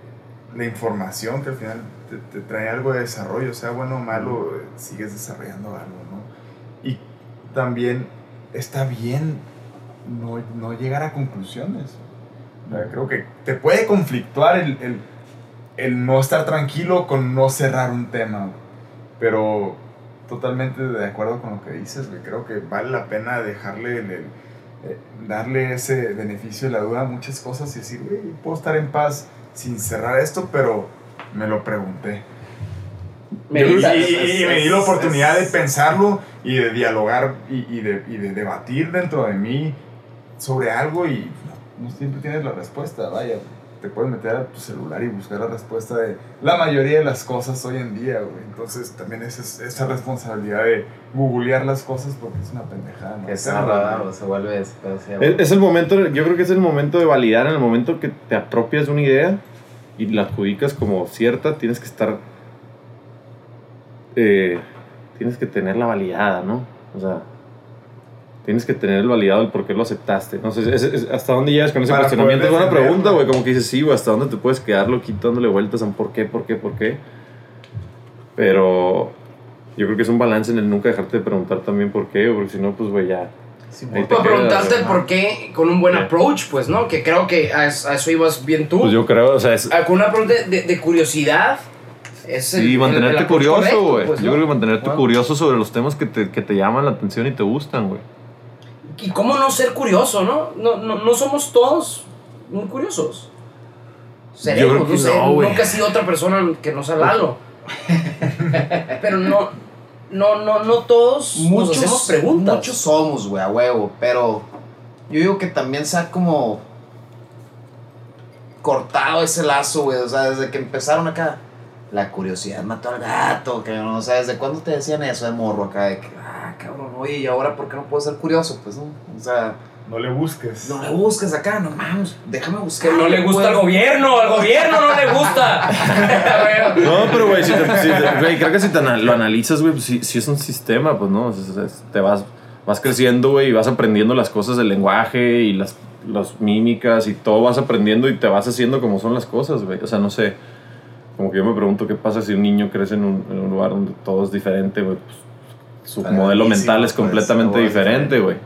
la información que al final te, te trae algo de desarrollo sea bueno o malo eh, sigues desarrollando algo no y también está bien no, no llegar a conclusiones. O sea, creo que te puede conflictuar el, el, el no estar tranquilo con no cerrar un tema, güey. pero totalmente de acuerdo con lo que dices, güey. Creo que vale la pena dejarle el, el- eh, darle ese beneficio de la duda a muchas cosas y decir, güey, puedo estar en paz sin cerrar esto, pero me lo pregunté. Y, me di la oportunidad de pensarlo y de dialogar y, y de, y de debatir dentro de mí sobre algo y no, no siempre tienes la respuesta, vaya. Te puedes meter a tu celular y buscar la respuesta de la mayoría de las cosas hoy en día, güey. Entonces también es es- esa responsabilidad de googlear las cosas porque es una pendejada. ¿no? Que se Hacerlo, raro, güey. se vuelve Es, es el momento, yo creo que es el momento de validar, en el momento que te apropias de una idea y la adjudicas como cierta, tienes que estar, eh, tienes que tenerla validada, ¿no? O sea, tienes que tener el validado el por qué lo aceptaste. No sé, es- es- ¿hasta dónde llegas con ese Para cuestionamiento? Es buena pregunta, güey, como que dices, sí, güey, ¿hasta dónde te puedes quedar loquito dándole vueltas a un por qué, por qué, por qué? Pero yo creo que es un balance en el nunca dejarte de preguntar también por qué, porque si no, pues, güey, ya... Sí, Para quedas, preguntarte el por qué con un buen approach, pues, ¿no? Que creo que a eso, a eso ibas bien tú. Pues yo creo, o sea, es, Ah, Con un approach de, curiosidad. Es el- Sí, el- mantenerte el curioso, güey. pues, Yo ¿no? creo que mantenerte Wow. curioso sobre los temas que te, que te llaman la atención y te gustan, güey. Y cómo no ser curioso, ¿no? No, no, no somos todos muy curiosos. Seremos, no sé, no, nunca he sido otra persona que no sea Lalo. Pero no, no, no, no todos nos hacemos preguntas. Muchos somos, güey, a huevo, pero yo digo que también se ha como cortado ese lazo, güey, o sea, desde que empezaron acá, la curiosidad mató al gato, que no, o sea, ¿desde cuándo te decían eso de morro acá? De que, ah, cabrón, oye, ¿y ahora por qué no puedo ser curioso? Pues no, o sea, No le busques. no le busques acá, no mames, déjame buscar. no le gusta pues. al gobierno, al gobierno no le gusta. No, pero, güey, si te- si creo que si te lo analizas, güey, pues sí, sí es un sistema, pues, ¿no? O sea, es- te vas, vas creciendo, güey, y vas aprendiendo las cosas del lenguaje y las, las mímicas y todo vas aprendiendo y te vas haciendo como son las cosas, güey. O sea, no sé. Como que yo me pregunto qué pasa si un niño crece en un, en un lugar donde todo es diferente, güey. Pues, su modelo mental es pues, completamente diferente, güey.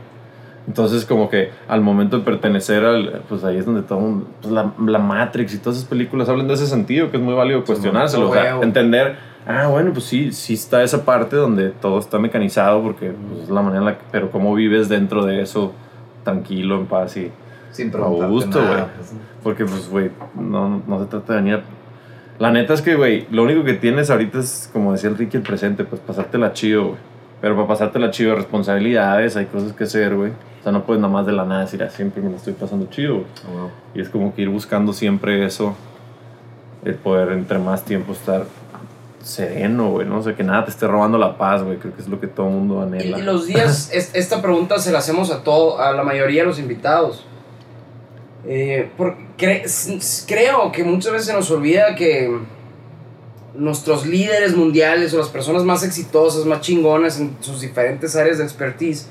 Entonces, como que al momento de pertenecer al. Pues ahí es donde todo. mundo- Pues la, la Matrix y todas esas películas hablan de ese sentido, que es muy válido cuestionárselo. O sea, entender. Ah, bueno, pues sí, sí está esa parte donde todo está mecanizado, porque pues, es la manera en la que. Pero cómo vives dentro de eso, tranquilo, en paz y. Sin A gusto, güey. pues. Porque, pues, güey, no, no se trata de venir a- La neta es que, güey, lo único que tienes ahorita es, como decía el Ricky, el presente, pues pasártela chido, güey. Pero para pasártela chido, hay responsabilidades, hay cosas que hacer, güey. O sea, no puedes nada más de la nada decir, ah, siempre me la estoy pasando chido, güey. Y es como que ir buscando siempre eso, el poder entre más tiempo estar sereno, güey, ¿no? O sea, que nada te esté robando la paz, güey. Creo que es lo que todo el mundo anhela. y los días, es- esta pregunta se la hacemos a todo, a la mayoría de los invitados. Eh, por- creo que muchas veces se nos olvida que nuestros líderes mundiales o las personas más exitosas, más chingonas en sus diferentes áreas de expertise,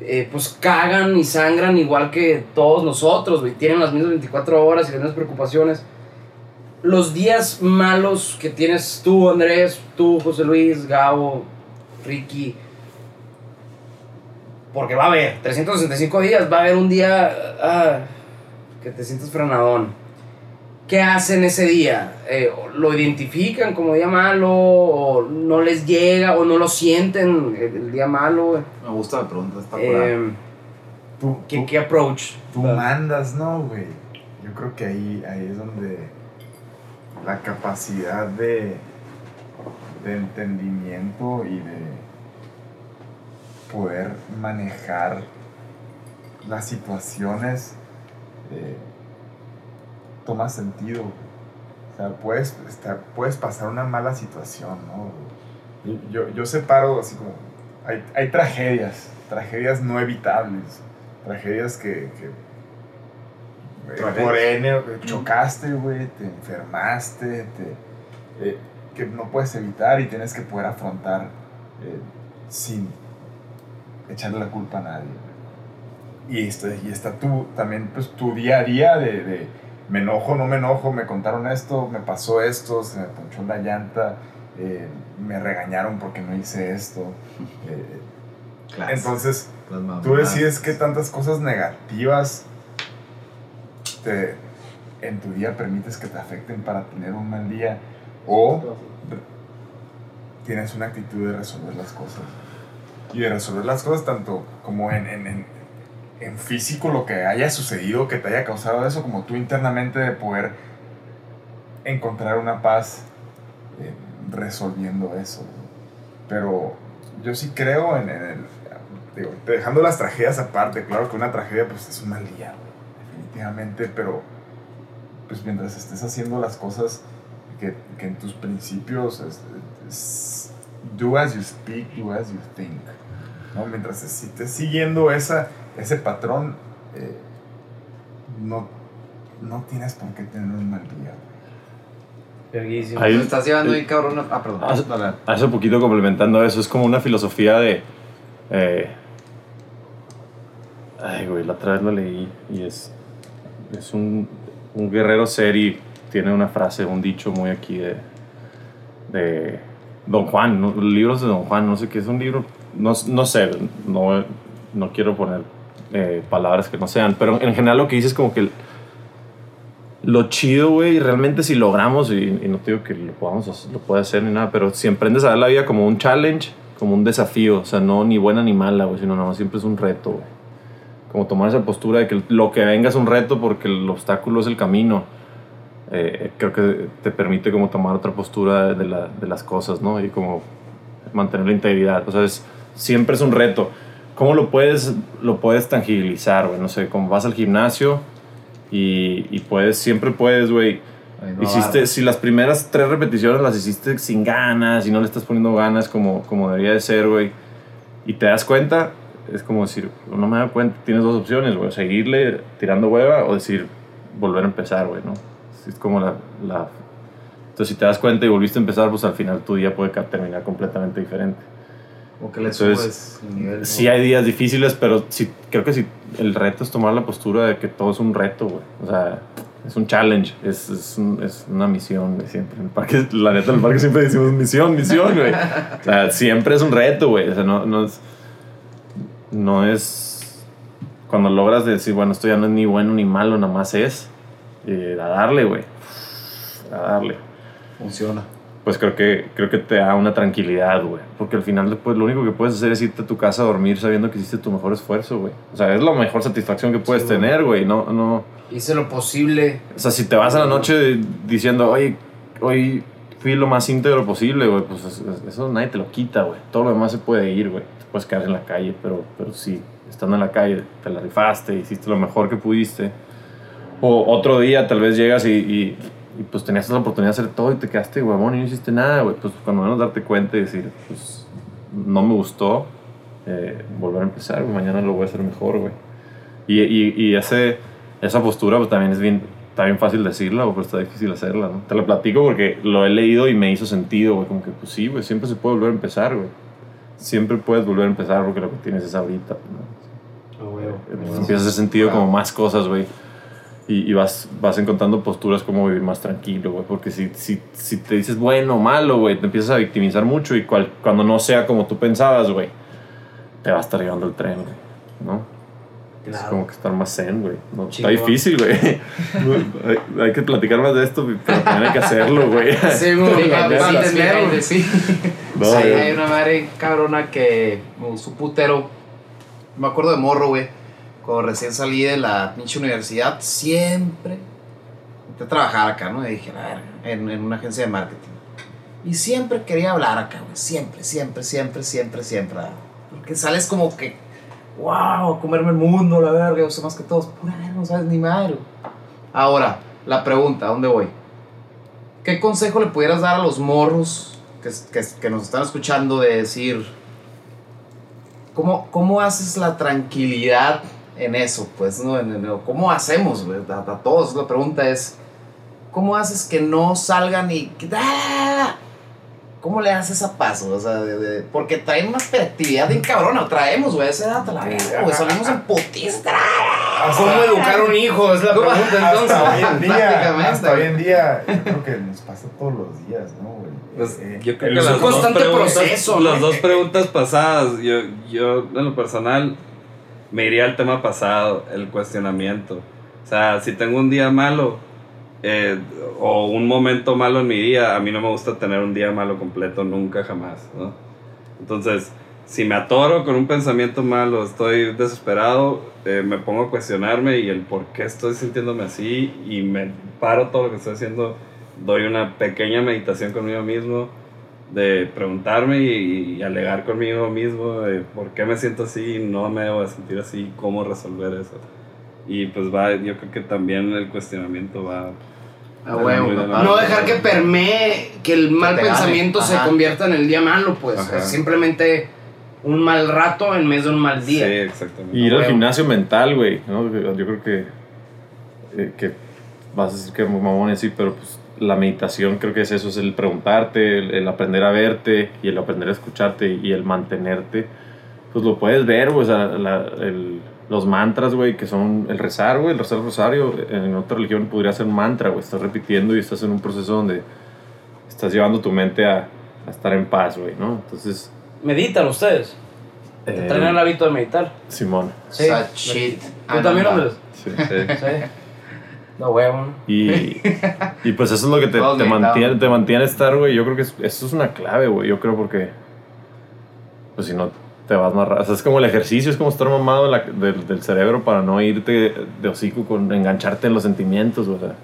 eh, pues cagan y sangran igual que todos nosotros, güey. Tienen las mismas 24 horas y las mismas preocupaciones. Los días malos que tienes tú, Andrés, tú, José Luis, Gabo, Ricky, porque va a haber 365 días, va a haber un día ah, que te sientes frenadón. ¿Qué hacen ese día? Eh, ¿Lo identifican como día malo? ¿O no les llega? ¿O no lo sienten el, el día malo? güey? Me gusta la pregunta, está. Eh, Tú, ¿qué, tú- qué approach? tú mandas, ¿no, güey? Yo creo que ahí, ahí es donde la capacidad de, de entendimiento y de poder manejar las situaciones eh, toma sentido. O sea, puedes, estar, puedes pasar una mala situación, ¿no? Yo, yo separo así como... Hay, hay tragedias, tragedias no evitables, tragedias que... que eh, por N, chocaste, güey, te enfermaste, te, eh, que no puedes evitar y tienes que poder afrontar eh, sin echarle la culpa a nadie. Güey. Y, este, y está tú, también pues tu día a día de, de me enojo, no me enojo, me contaron esto, me pasó esto, se me ponchó la llanta, eh, me regañaron porque no hice esto. eh, Claro. entonces, tú decides qué tantas cosas negativas te, en tu día permites que te afecten para tener un mal día o tienes una actitud de resolver las cosas. Y de resolver las cosas tanto como en, en, en, en físico, lo que haya sucedido, que te haya causado eso, como tú internamente de poder encontrar una paz eh, resolviendo eso. Pero yo sí creo en, en el... Digo, dejando las tragedias aparte, claro que una tragedia pues es un mal día, definitivamente, pero pues mientras estés haciendo las cosas que, que en tus principios es, es- do as you speak, do as you think. ¿no? Mientras estés siguiendo esa, ese patrón, eh, no, no tienes por qué tener un mal día. güey. Verguísimo. Ahí- Lo estás llevando ahí, cabrón. Ah, perdón. Dale. Hace poquito complementando eso, es como una filosofía de... eh, ay, güey, la otra vez lo leí y es, es un, un guerrero seri, tiene una frase, un dicho muy aquí de, de Don Juan, ¿no? libros de Don Juan, no sé qué es un libro, no, no sé, no, no quiero poner eh, palabras que no sean, pero en general lo que dice es como que lo chido, güey, realmente si logramos, y, y no te digo que lo podamos lo pueda hacer ni nada, pero si aprendes a ver la vida como un challenge, como un desafío, o sea, no ni buena ni mala, güey, sino nada más siempre es un reto, güey. Como tomar esa postura de que lo que venga es un reto porque el obstáculo es el camino. Eh, creo que te permite como tomar otra postura de, la- de las cosas, ¿no? Y como mantener la integridad. O sea, es, siempre es un reto. ¿Cómo lo puedes, lo puedes tangibilizar, güey? No sé, como vas al gimnasio y, y puedes, siempre puedes, güey. No Hiciste, si las primeras tres repeticiones las hiciste sin ganas y no le estás poniendo ganas como, como debería de ser, güey, y te das cuenta, es como decir, no me da cuenta, tienes dos opciones, güey, seguirle tirando hueva o decir, volver a empezar, güey, ¿no? Es como la, la... Entonces, si te das cuenta y volviste a empezar, pues al final tu día puede terminar completamente diferente. O que le Entonces, subes el nivel. Sí hay días difíciles, pero sí, creo que sí, el reto es tomar la postura de que todo es un reto, güey. O sea, es un challenge, es, es, un- es una misión, güey, siempre. En el parque, la neta, en el parque siempre decimos misión, misión, güey. O sea, siempre es un reto, güey. O sea, no, no es... No es... Cuando logras decir, bueno, esto ya no es ni bueno ni malo, nada más es... eh, a darle, güey. A darle Funciona. Pues creo que, creo que te da una tranquilidad, güey. Porque al final, después, lo único que puedes hacer es irte a tu casa a dormir sabiendo que hiciste tu mejor esfuerzo, güey. O sea, es la mejor satisfacción que puedes Sí, tener, güey. No, no... Hice lo posible. O sea, si te vas a la noche diciendo, oye, hoy fui lo más íntegro posible, güey, pues es- es- eso nadie te lo quita, güey. Todo lo demás se puede ir, güey. Te puedes quedar en la calle, pero, pero sí, estando en la calle, te la rifaste, hiciste lo mejor que pudiste. O otro día tal vez llegas y, y y pues tenías la oportunidad de hacer todo y te quedaste huevón y no hiciste nada, güey. Pues cuando menos darte cuenta y decir, pues no me gustó, eh, volver a empezar, güey. Mañana lo voy a hacer mejor, güey. Y, y, y ese, esa postura, pues también es bien, está bien fácil decirla, güey, pero está difícil hacerla, ¿no? Te lo platico porque lo he leído y me hizo sentido, güey. Como que, pues sí, güey, siempre se puede volver a empezar, güey. Siempre puedes volver a empezar porque lo que tienes es ahorita, ¿no? Entonces empiezas a hacer sentido como más cosas, güey. Y, y vas, vas encontrando posturas como vivir más tranquilo, güey. Porque si, si, si te dices bueno o malo, güey, te empiezas a victimizar mucho y cual, cuando no sea como tú pensabas, güey, te va a estar llevando el tren, güey. ¿No? Es como que estar más zen, güey. No, está difícil, güey. Hay, hay que platicar más de esto, pero también hay que hacerlo, güey. Sí, güey. Sí, sí. No, Sí, güey. hay una madre cabrona que un putero. Me acuerdo de morro, güey. Cuando recién salí de la pinche universidad, siempre a trabajar acá, ¿no? Y dije, a ver, en, en una agencia de marketing. Y siempre quería hablar acá, güey. Siempre, siempre, siempre, siempre, siempre. ah. Porque sales como que, wow, a comerme el mundo, la verga. Yo sé más que todos. Pura no sabes ni madre. Ahora, la pregunta, ¿a dónde voy? ¿Qué consejo le pudieras dar a los morros que, que, que nos están escuchando de decir, ¿cómo, cómo haces la tranquilidad en eso? Pues, ¿no? En- en- ¿Cómo hacemos? güey? A, a todos la pregunta es, ¿cómo haces que no salgan y... ¡Ah! ¿Cómo le haces a paso? O sea, de- de- porque traen una actividad bien cabrona, traemos, güey, esa edad, la verga, güey, salimos en putiza. ¿Cómo educar a un hijo? Es la pregunta entonces. Hasta hoy en día, Prácticamente. hasta hoy en día, yo creo que nos pasa todos los días, ¿no, güey? Pues, Eh, yo creo que es las un dos constante preguntas- proceso. Las dos preguntas pasadas, yo, yo en lo personal me iría al tema pasado, el cuestionamiento. O sea, si tengo un día malo eh, o un momento malo en mi día, a mí no me gusta tener un día malo completo nunca jamás, ¿no? Entonces, si me atoro con un pensamiento malo, estoy desesperado, eh, me pongo a cuestionarme y el por qué estoy sintiéndome así y me paro todo lo que estoy haciendo, doy una pequeña meditación conmigo mismo de preguntarme y, y alegar conmigo mismo de por qué me siento así, no me debo de sentir así, cómo resolver eso. Y pues va, yo creo que también el cuestionamiento va... A huevo, Muy de papá. No dejar que permee, que el mal gane. pensamiento se convierta en el día malo, pues. Ajá. Es simplemente un mal rato en vez de un mal Sí, día. exactamente. Y ir al Huevo. gimnasio mental, güey. ¿no? Yo creo que, eh, que vas a decir que mamón y así, pero pues la meditación creo que es eso, es el preguntarte, el, el aprender a verte y el aprender a escucharte y el mantenerte. Pues lo puedes ver, güey, o sea, la- el- los mantras, güey, que son el rezar, güey, el rezar el rosario, en otra religión podría ser un mantra, güey, estás repitiendo y estás en un proceso donde estás llevando tu mente a, a estar en paz, güey, ¿no? Entonces... Meditan ustedes. eh, Traen el hábito de meditar. Simón. Sí. Such shit. ¿Tú también. Andrés? Sí. Sí. No huevo. Y, y pues eso es lo que te, te mantiene, te mantiene estar, güey. Yo creo que es- eso es una clave, güey. Yo creo porque, pues si no, te vas más rápido. O sea, es como el ejercicio, es como estar mamado la- del, del cerebro para no irte de hocico con engancharte en los sentimientos, güey. O sea,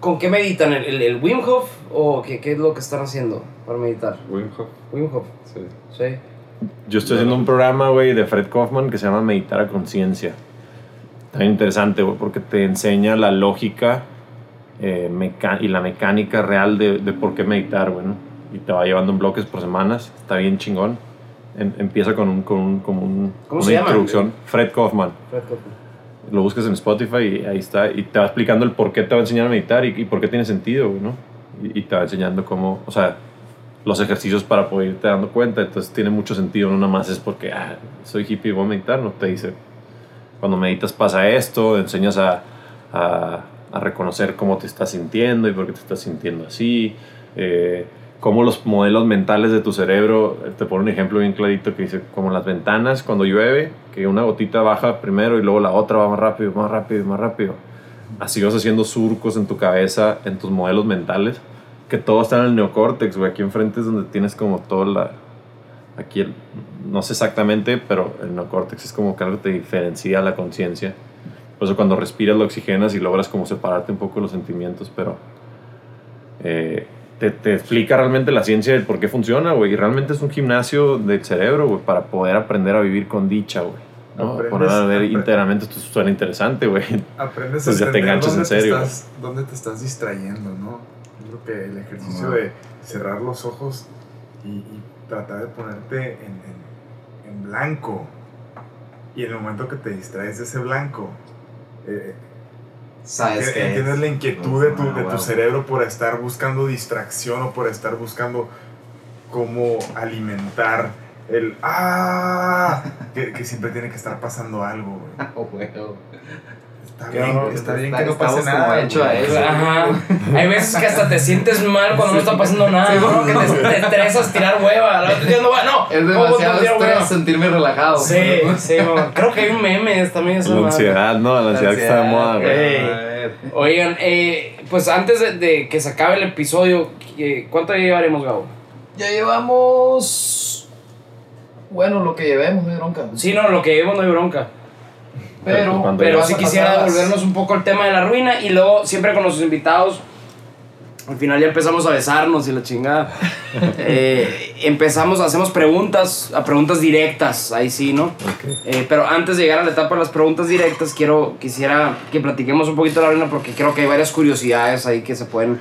¿Con qué meditan? ¿El, el, el Wim Hof o qué, qué es lo que están haciendo para meditar? Wim Hof, Wim Hof, sí. sí. yo estoy haciendo un programa, güey, de Fred Kaufman que se llama Meditar a Conciencia. Bien interesante, güey, porque te enseña la lógica eh, y la mecánica real de, de por qué meditar, güey, ¿no? Y te va llevando en bloques por semanas. Está bien chingón. Em- empieza con, un, con, un, como un- ¿Cómo una se llama? introducción. Fred Kaufman. Fred Kaufman. Lo buscas en Spotify y ahí está. Y te va explicando el por qué te va a enseñar a meditar y, y por qué tiene sentido, güey, ¿no? Y, y te va enseñando cómo, o sea, los ejercicios para poder irte dando cuenta. Entonces tiene mucho sentido. No nada más es porque, ah, soy hippie y voy a meditar. No te dice, cuando meditas pasa esto, enseñas a, a, a reconocer cómo te estás sintiendo y por qué te estás sintiendo así. Eh, cómo los modelos mentales de tu cerebro, te pone un ejemplo bien clarito que dice, como las ventanas cuando llueve, que una gotita baja primero y luego la otra va más rápido, más rápido, más rápido. Así vas haciendo surcos en tu cabeza, en tus modelos mentales, que todo está en el neocórtex, güey. Aquí enfrente es donde tienes como toda la... Aquí, el- no sé exactamente, pero el neocórtex es como que algo que te diferencia la conciencia. Por eso cuando respiras lo oxigenas y logras como separarte un poco de los sentimientos, pero... eh, te, te explica realmente la ciencia del por qué funciona, güey. Y realmente es un gimnasio del cerebro, güey, para poder aprender a vivir con dicha, güey. ¿no? Aprendes- Poner a ver íntegramente, esto suena interesante, güey. aprendes Pues ya a te entender enganchas en dónde te serio. estás- dónde te estás distrayendo, ¿no? Yo creo que el ejercicio Ajá. de cerrar los ojos y, y tratar de ponerte en, en- en blanco. Y en el momento que te distraes de ese blanco, eh, ¿Sabes enti- qué? entiendes la inquietud de tu, de tu cerebro por estar buscando distracción o por estar buscando cómo alimentar el ¡ah! Que, que siempre tiene que estar pasando algo, güey. Oh, huevo. Está Qué bien, horror, está bien está- que no pase nada. hecho a güey. eso. Ajá. Hay veces que hasta te sientes mal cuando no está pasando nada, ¿no? Que te, te estresas tirar hueva. Diciendo, bueno, Es ¿cómo demasiado estrés hueva? sentirme relajado. Sí, sí, mamá. Creo que hay un meme también. esa La ansiedad, ¿no? La ansiedad que está de moda, güey. Ey. Oigan, eh, pues antes de, de que se acabe el episodio, eh, ¿cuánto ya llevaremos, Gabo? Ya llevamos. Bueno, lo que llevemos, no hay bronca. Sí, no, lo que llevemos no hay bronca. Pero, Pero vas sí a quisiera pasar las- devolvernos un poco al tema de la ruina y luego siempre con los invitados. Al final ya empezamos a besarnos y la chingada. Eh, empezamos, hacemos preguntas, a preguntas directas, ahí sí, ¿no? Eh, pero antes de llegar a la etapa de las preguntas directas, quiero, quisiera que platiquemos un poquito de la ruina porque creo que hay varias curiosidades ahí que se pueden,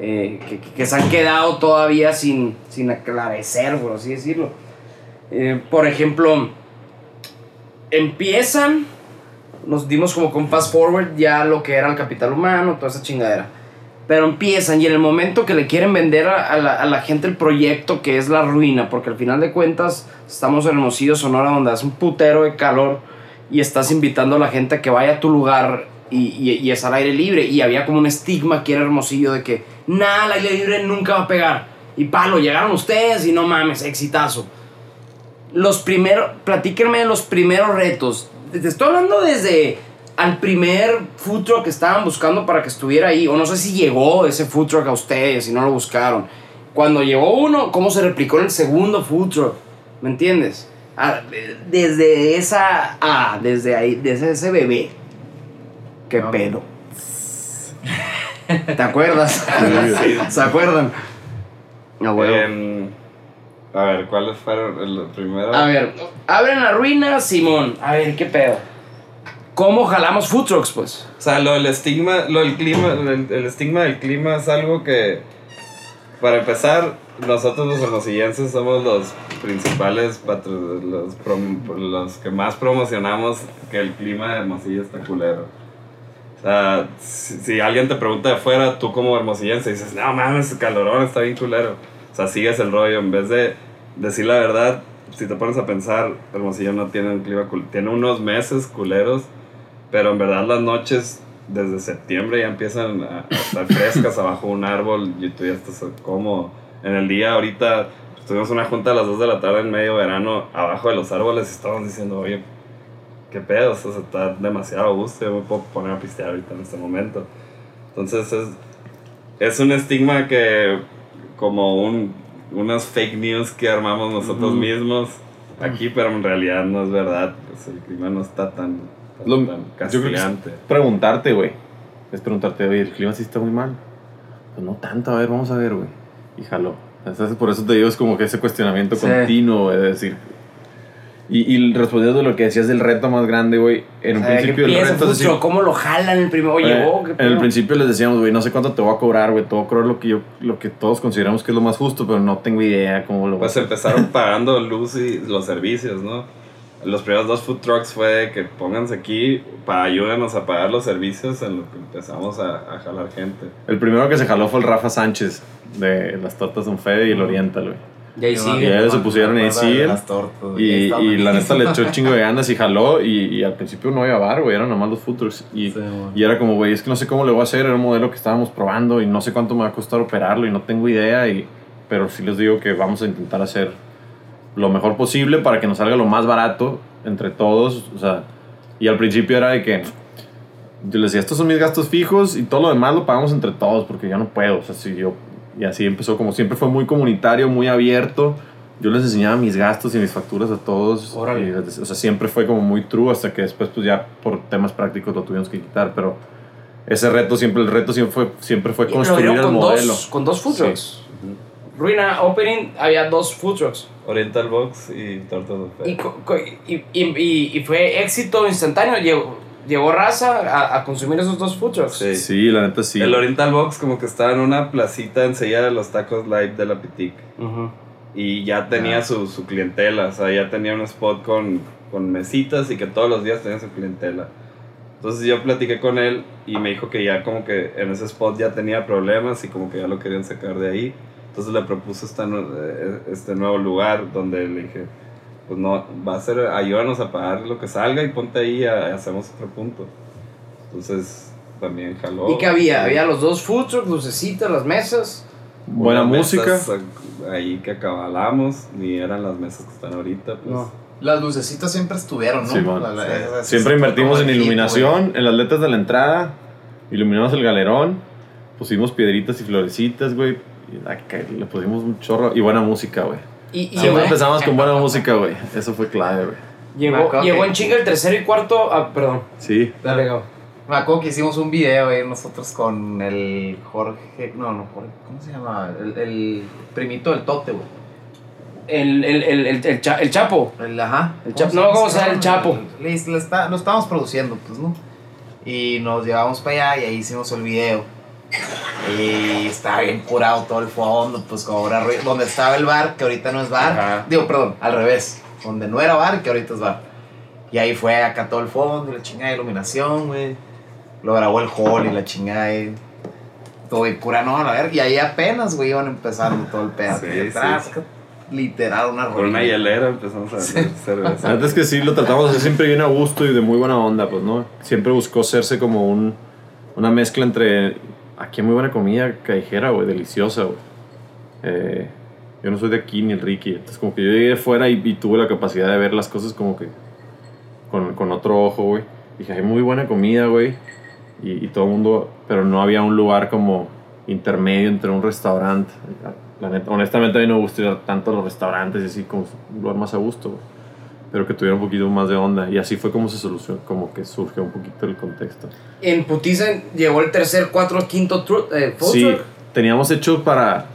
eh, que, que- que se han quedado todavía sin, sin aclarecer, por así decirlo. Eh, por ejemplo, empiezan nos dimos como con fast forward ya lo que era el capital humano, toda esa chingadera. Pero empiezan y en el momento que le quieren vender a, a la, a la gente el proyecto que es la ruina, porque al final de cuentas estamos en Hermosillo, Sonora, donde hace un putero de calor y estás invitando a la gente a que vaya a tu lugar y, y, y es al aire libre. Y había como un estigma aquí en Hermosillo de que nada, al aire libre nunca va a pegar. Y palo, llegaron ustedes y no mames, exitazo los primeros, platíquenme de los primeros retos. Te estoy hablando desde al primer food truck que estaban buscando para que estuviera ahí, o no sé si llegó ese food truck a ustedes, si no lo buscaron. Cuando llegó uno, cómo se replicó en el segundo food truck, ¿me entiendes? Ah, de- Desde esa, ah, desde ahí, desde ese bebé. ¿Qué pedo? ¿Te acuerdas? ¿Se acuerdan? No. Em, a ver, ¿cuáles fueron el primero? A ver, abren la ruina, Simón. A ver, ¿qué pedo? ¿Cómo jalamos food trucks, pues? O sea, lo del estigma, lo del clima, el, el estigma del clima es algo que, para empezar, nosotros los hermosillenses somos los principales, patro- los, los que más promocionamos que el clima de Hermosillo está culero. O sea, si, si alguien te pregunta de fuera, tú como hermosillense dices, no mames, calorón está bien culero. O sea, sigues el rollo. En vez de decir la verdad, si te pones a pensar, Hermosillo no tiene un clima Tiene unos meses culeros, pero en verdad las noches desde septiembre ya empiezan a, a estar frescas abajo de un árbol y tú ya estás cómodo. En el día ahorita tuvimos una junta a las 2 de la tarde en medio verano abajo de los árboles y estábamos diciendo, oye, qué pedo, o sea, está demasiado gusto, yo me puedo poner a pistear ahorita en este momento. Entonces es, es un estigma que como un, unas fake news que armamos nosotros mismos aquí, pero en realidad no es verdad, pues el clima no está tan, tan, Lo- tan yo creo que es castigante. preguntarte, güey. Es preguntarte, oye, el clima sí está muy mal. Pues no tanto, a ver, vamos a ver, güey. Y jaló. Entonces, por eso te digo, es como que ese cuestionamiento Sí. continuo, güey, de decir. Y, y respondiendo a lo que decías del reto más grande, güey. En un O sea, que principio el empieza reto decir, truck, ¿Cómo lo jalan el primero? Oye, eh, oh, en el principio les decíamos, güey, no sé cuánto te voy a cobrar, güey. Te voy a cobrar lo que yo, lo que todos consideramos que es lo más justo, pero no tengo idea cómo lo Pues empezaron pagando luz y los servicios, ¿no? Los primeros dos food trucks fue que pónganse aquí para ayúdanos a pagar los servicios en lo que empezamos a, a jalar gente. El primero que se jaló fue el Rafa Sánchez de las tortas Don Fede y el Oriental, güey. Y ahí sigue. Y ellos se pusieron a decir. Las tortas, güey. Y, Está y la neta le echó un chingo de ganas y jaló. Y, y al principio no iba a bar, güey. Eran nomás los food trucks. Y, Sí, y era como, güey, es que no sé cómo le voy a hacer. Era un modelo que estábamos probando y no sé cuánto me va a costar operarlo y no tengo idea. Y, pero sí les digo que vamos a intentar hacer lo mejor posible para que nos salga lo más barato entre todos. O sea, y al principio era de que yo les decía, estos son mis gastos fijos y todo lo demás lo pagamos entre todos porque yo no puedo. O sea, si yo. Y así empezó, como siempre fue muy comunitario, muy abierto. Yo les enseñaba mis gastos y mis facturas a todos. Órale. Y, o sea, siempre fue como muy true hasta que después, pues ya por temas prácticos lo tuvimos que quitar. Pero ese reto siempre, el reto siempre fue, siempre fue construir el con modelo. dos, con dos food Sí. trucks. Ruina Opening había dos food trucks. Oriental Box y Tortas y, y, y- y fue éxito instantáneo. Llegó, llegó raza a, a consumir esos dos food trucks. Sí. Sí, la neta sí. El Oriental Box como que estaba en una placita enseguida de los tacos live de la Pitic. Ujú. Y ya tenía su, su clientela, o sea, ya tenía un spot con, con mesitas y que todos los días tenía su clientela. Entonces yo platiqué con él y me dijo que ya como que en ese spot ya tenía problemas y como que ya lo querían sacar de ahí. Entonces le propuse eh, este nuevo lugar donde le dije, pues no, va a ser, ayúdanos a pagar lo que salga y ponte ahí y a- hacemos otro punto. Entonces también jaló. ¿Y qué había? Había los dos food trucks, lucecitas, las mesas. Buena música. Ahí que acabalamos, ni eran las mesas que están ahorita. Pues. No. Las lucecitas siempre estuvieron, ¿no? Sí. La- la- Sí. Siempre invertimos en el hit, iluminación, en las letras de la entrada, iluminamos el galerón, pusimos piedritas y florecitas, güey. Le pusimos un chorro y buena música, güey. Y, y Siempre llegó, empezamos con buena música, güey. Eso fue clave, güey. Llegó, llegó en chinga el tercero y cuarto. Ah, perdón. Sí. Dale, Gabo. Me acuerdo que hicimos un video ahí nosotros con el Jorge. No, no, Jorge. ¿Cómo se llama? El, el primito del Tote, güey. El, el, el, el, el cha- el Chapo. El, ajá. El Chapo, no, ¿cómo se llama? El Chapo. Le- le está- lo estábamos produciendo, pues, ¿no? Y nos llevamos para allá y ahí hicimos el video. Y estaba bien curado todo el fondo, pues como era ruido. Donde estaba el bar, que ahorita no es bar. Ajá. Digo, perdón, al revés. Donde no era bar, que ahorita es bar. Y ahí fue acá todo el fondo, y la chingada de iluminación, güey. Lo grabó el hall y la chingada de... Todo bien cura, no, a la verga. Y ahí apenas, güey, iban empezando todo el pedo. Sí, Y. Literal, una Con una hielera empezamos a hacer cerveza. La neta es que sí, lo tratamos de hacer siempre bien a gusto y de muy buena onda, pues, ¿no? Siempre buscó hacerse como un, una mezcla entre... Aquí hay muy buena comida callejera, güey, deliciosa, güey. Eh, yo no soy de aquí ni el Ricky, entonces como que yo llegué fuera y, y tuve la capacidad de ver las cosas como que con, con otro ojo, güey. Dije, hay muy buena comida, güey. Y, todo mundo, pero no había un lugar como intermedio entre un restaurante. La honestamente a mí no me gusta ir tanto a los restaurantes y así como un lugar más a gusto. Pero que tuviera un poquito más de onda. Y así fue como se solucionó, como que surge un poquito el contexto. En Putiza llegó el tercer, cuatro, quinto tru- eh, food Sí, truck. teníamos hecho para...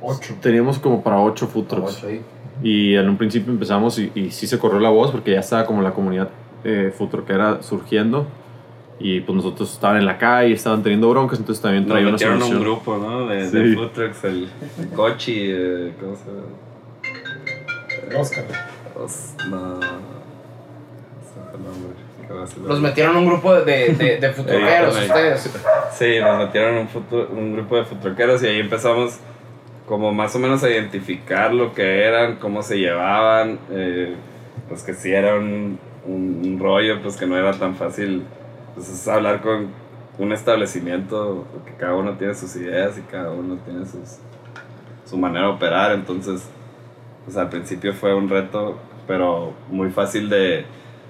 Ocho. Teníamos como para ocho food trucks. Ocho ahí. Y en un principio empezamos y, y sí se corrió la voz porque ya estaba como la comunidad eh, food truckera surgiendo. Y pues nosotros estaban en la calle, estaban teniendo broncas, entonces también Nos traía una metieron a un solución. grupo, ¿no? De, Sí. de food trucks, el, el Cochi, eh, ¿cómo se llama? Oscar. Os- no. no Los metieron en un grupo de, de, de, Eh, ustedes. Sí, nos metieron en un, futu- un grupo de futroqueros y ahí empezamos como más o menos a identificar lo que eran, cómo se llevaban, eh, pues que si era un, un- un rollo, pues que no era tan fácil, pues es hablar con un establecimiento, que cada uno tiene sus ideas y cada uno tiene sus, su manera de operar, entonces pues al principio fue un reto, pero muy fácil de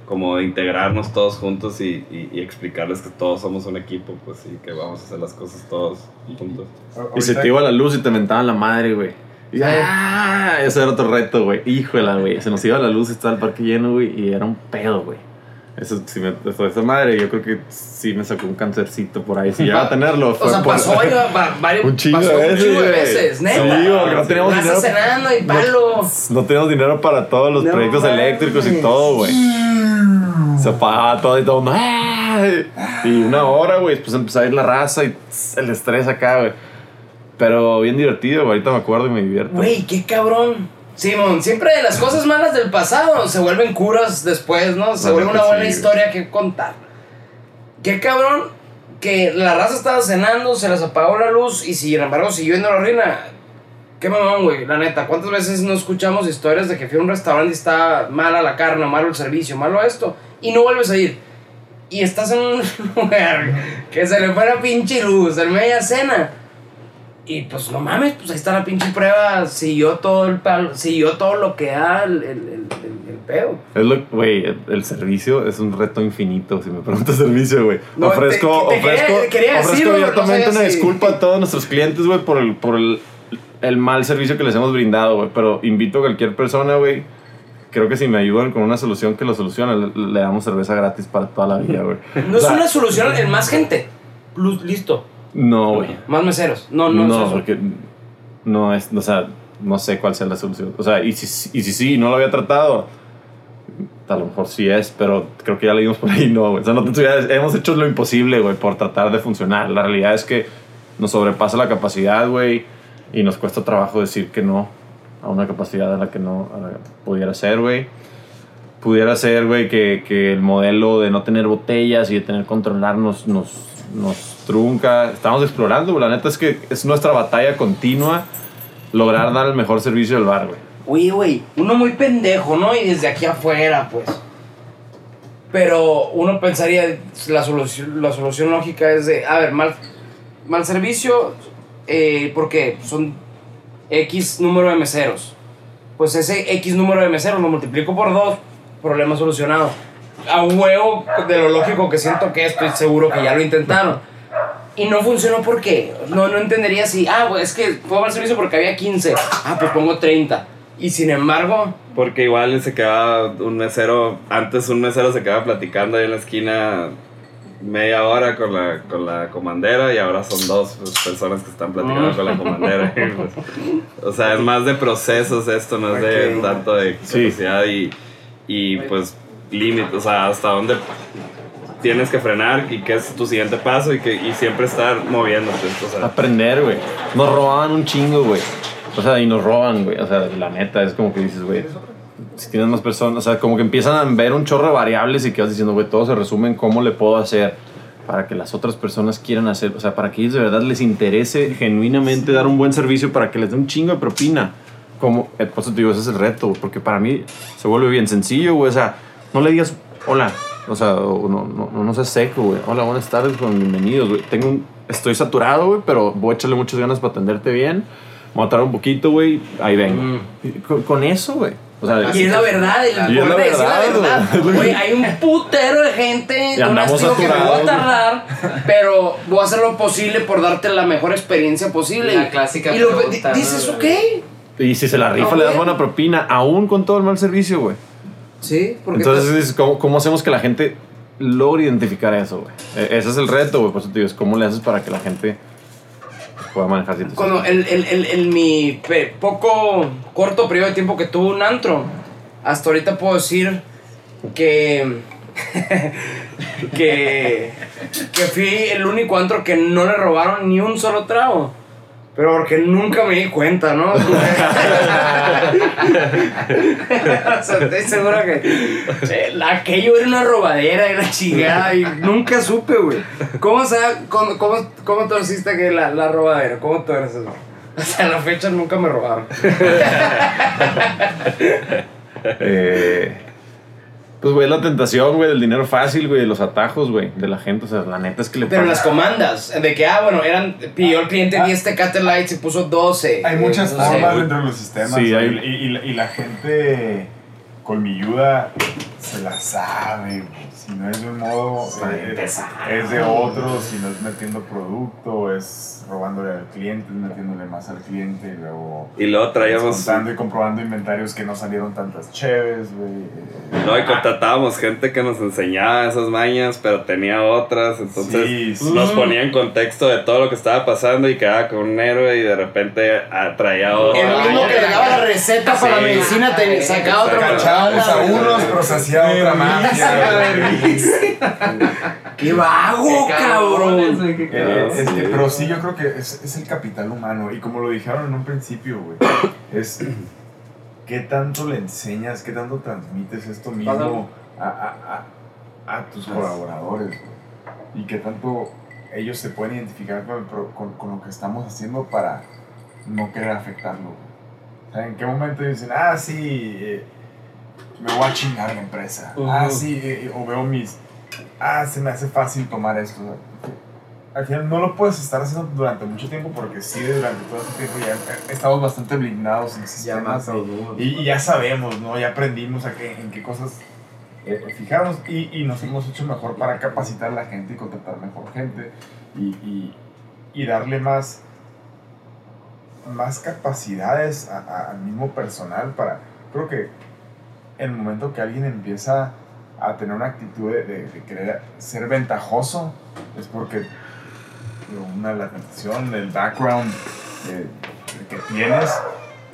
como de integrarnos todos juntos y, y- y explicarles que todos somos un equipo, pues y que vamos a hacer las cosas todos juntos. Y se te iba la luz y te mentaban la madre, güey. Y, ¡ah! Ese era otro reto, güey. Híjole, güey. Se nos iba la luz y estaba el parque lleno, güey. Y era un pedo, güey. Eso, sí me, eso, esa madre, yo creo que sí me sacó un cancercito por ahí. Si llegaba a tenerlo, fue O sea, por- pasó va- varios, Un chingo pasó de veces, un chingo de veces, neta. Sí, porque no teníamos dinero. cenando y palo. No teníamos dinero para todos los No proyectos eléctricos y todo, güey. Se apagaba todo y todo. Y una hora, güey. Después empezaba a ir la raza y el estrés acá, güey. Pero bien divertido, güey. Ahorita me acuerdo y me divierto. Güey, qué cabrón. Simón, siempre de las cosas malas del pasado se vuelven curas después, ¿no? Se vuelve una buena sí, historia que contar. Qué cabrón que la raza estaba cenando, se les apagó la luz y sin embargo siguió yendo la ruina. Qué mamón, güey, la neta. ¿Cuántas veces no escuchamos historias de que fui a un restaurante y está mala la carne, malo el servicio, malo esto, y no vuelves a ir? Y estás en un lugar que se le fue la pinche luz, en media cena. Y pues no mames, pues ahí está la pinche prueba. Siguió todo el palo, siguió todo lo que da el, el, el, el- pedo. Es lo, güey, el, servicio es un reto infinito, si me preguntas servicio, güey. No, ofrezco, te- te quería- ofrezco, quería ofrezco abiertamente una si- disculpa a todos nuestros clientes, güey, por el, por el, el mal servicio que les hemos brindado, güey. Pero invito a cualquier persona, güey. Creo que si me ayudan con una solución que lo solucione, le, le damos cerveza gratis para toda la vida, güey. No O sea, es una solución en más gente. Plus- listo. No, güey. Más meseros. No, no, No, es porque no es, o sea, no sé cuál sea la solución. O sea, y si, y si sí, no lo había tratado, a lo mejor sí es, pero creo que ya le dimos por ahí, no, güey. O sea, no te- hemos hecho lo imposible, güey, por tratar de funcionar. La realidad es que nos sobrepasa la capacidad, güey, y nos cuesta trabajo decir que no a una capacidad a la que no a la que pudiera ser, güey. Pudiera ser, güey, que, que el modelo de no tener botellas y de tener controlar nos, nos, nos trunca. Estamos explorando. La neta es que es nuestra batalla continua lograr dar el mejor servicio del bar, güey. Oye, güey, uno muy pendejo, ¿no? Y desde aquí afuera, pues. Pero uno pensaría, la solución, la solución lógica es de, a ver, mal, mal servicio, eh, porque son X número de meseros. Pues ese X número de meseros lo multiplico por dos, problema solucionado. A huevo de lo lógico que siento que estoy seguro que ya lo intentaron. Y no funcionó porque no, no entendería si, ah, pues es que fue mal servicio porque había 15. Ah, pues pongo 30. Y sin embargo, Porque igual se quedaba un mesero, antes un mesero se quedaba platicando ahí en la esquina media hora con la, con la comandera y ahora son dos pues, personas que están platicando con la comandera. pues, o sea, es más de procesos esto, no es de tanto de Sí. capacidad y, y pues límites, o sea, hasta dónde tienes que frenar y qué es tu siguiente paso y, que, y siempre estar moviéndote. O sea, Aprender, güey. Nos robaban un chingo, güey. O sea, y nos roban, güey. O sea, la neta, es como que dices, güey. Si tienes más personas, o sea, como que empiezan a ver un chorro de variables y que vas diciendo, güey, todo se resume en cómo le puedo hacer para que las otras personas quieran hacer, o sea, para que ellos de verdad les interese genuinamente dar un buen servicio para que les dé un chingo de propina. Como, eh, por eso te digo, ese es el reto, porque para mí se vuelve bien sencillo, güey. O sea, no le digas, hola, o sea, o no, no, no, no seas seco, güey. Hola, buenas tardes, con bienvenidos, güey. Tengo un, estoy saturado, güey, pero voy a echarle muchas ganas para atenderte bien. Voy a tardar un poquito, güey, ahí vengo. Y Con, con eso, güey. O sea, Y es la verdad, el Y es la es verdad, güey. Hay un putero de gente con andamos estilo que me voy a tardar, pero voy a hacer lo posible por darte la mejor experiencia posible. La Y- clásica Y lo, pregunta, di- dices, ¿no? ok. y si se la rifa, le das buena propina, aún con todo el mal servicio, güey. Sí, porque Entonces, es ¿cómo, ¿cómo hacemos que la gente logre identificar eso, güey? E- Ese es el reto, güey. Por eso te digo, es cómo le haces para que la gente pueda manejar situaciones. cuando el, el, el, el- mi poco corto periodo de tiempo que tuve un antro, hasta ahorita puedo decir que que que fui el único antro que no le robaron ni un solo trago. Pero porque nunca me di cuenta, ¿no? o sea, estoy seguro que aquello era una robadera, era chingada y nunca supe, güey. ¿Cómo, cómo, cómo, cómo te hiciste que la, la robadera? ¿Cómo eres eso? Hasta la fecha nunca me robaron. Eh, pues, güey, la tentación, güey, del dinero fácil, güey, de los atajos, güey, de la gente. O sea, la neta es que le Pero pagan. las comandas, de que, ah, bueno, eran, pidió el cliente 10 Tecate Lights y puso 12. Hay muchas Eh, formas dentro de los sistemas. Sí, güey, hay- y, y la- y la gente colmilluda se la sabe. güey. Si no es de un modo, eh, es de otro. Si no es metiendo producto, es robándole al cliente, metiéndole más al cliente. Y luego y luego traíamos descontando y comprobando inventarios que no salieron tantas cheves, güey. eh, No, y contratábamos gente que nos enseñaba esas mañas, pero tenía otras, entonces Sí, sí. nos ponía en contexto de todo lo que estaba pasando y quedaba con un héroe y de repente ah, traía otra. El mismo que le daba la receta para la Sí. medicina te sacaba otra Cachábamos a unos, pero se hacía otra güey. ¡Qué vago, cabrón! Eh, es que- pero sí, yo creo que es, es el capital humano. Y como lo dijeron en un principio, güey, es qué tanto le enseñas, qué tanto transmites esto mismo a, a- a- a tus colaboradores, güey. Y qué tanto ellos se pueden identificar con, con- con lo que estamos haciendo para no querer afectarlo. O sea, ¿en qué momento dicen, ah, sí, eh, me voy a chingar la empresa? Ah, sí, eh, o veo mis, ah, se me hace fácil tomar esto. Al final no lo puedes estar haciendo durante mucho tiempo porque sí, durante todo este tiempo ya eh, estamos bastante blindados en sistemas y- ya sabemos, ¿no? Ya aprendimos a qué, en qué cosas eh, fijarnos y, y nos hemos hecho mejor para capacitar a la gente y contratar mejor gente y, y- y darle más, más capacidades a- a- al mismo personal para... Creo que en el momento que alguien empieza a tener una actitud de, de- de querer ser ventajoso es porque digo, una la tentación, el background, eh, que tienes,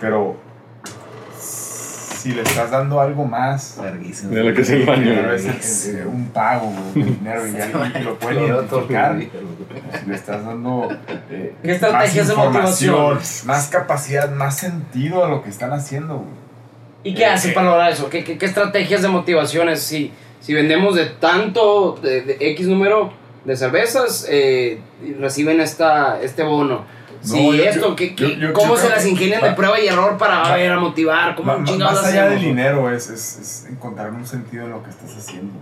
pero si le estás dando algo más, Larguísimo. De lo que es el baño. El- el- un pago de dinero y alguien que lo puede identificar. Si le estás dando eh, ¿Qué estrategias más de información, motivación? más capacidad, más sentido a lo que están haciendo. güey. ¿Y qué hace para lograr eso? ¿Qué, qué, qué estrategias de motivaciones? Si, si vendemos de tanto, de, de X número de cervezas, eh, reciben esta, este bono. No, Si yo- esto, yo- ¿qué, qué- yo- yo- ¿cómo yo se las ingenian de prueba y error para ver, a motivar? ¿Cómo Ma- más allá del dinero es, es, es encontrar un sentido en lo que estás haciendo.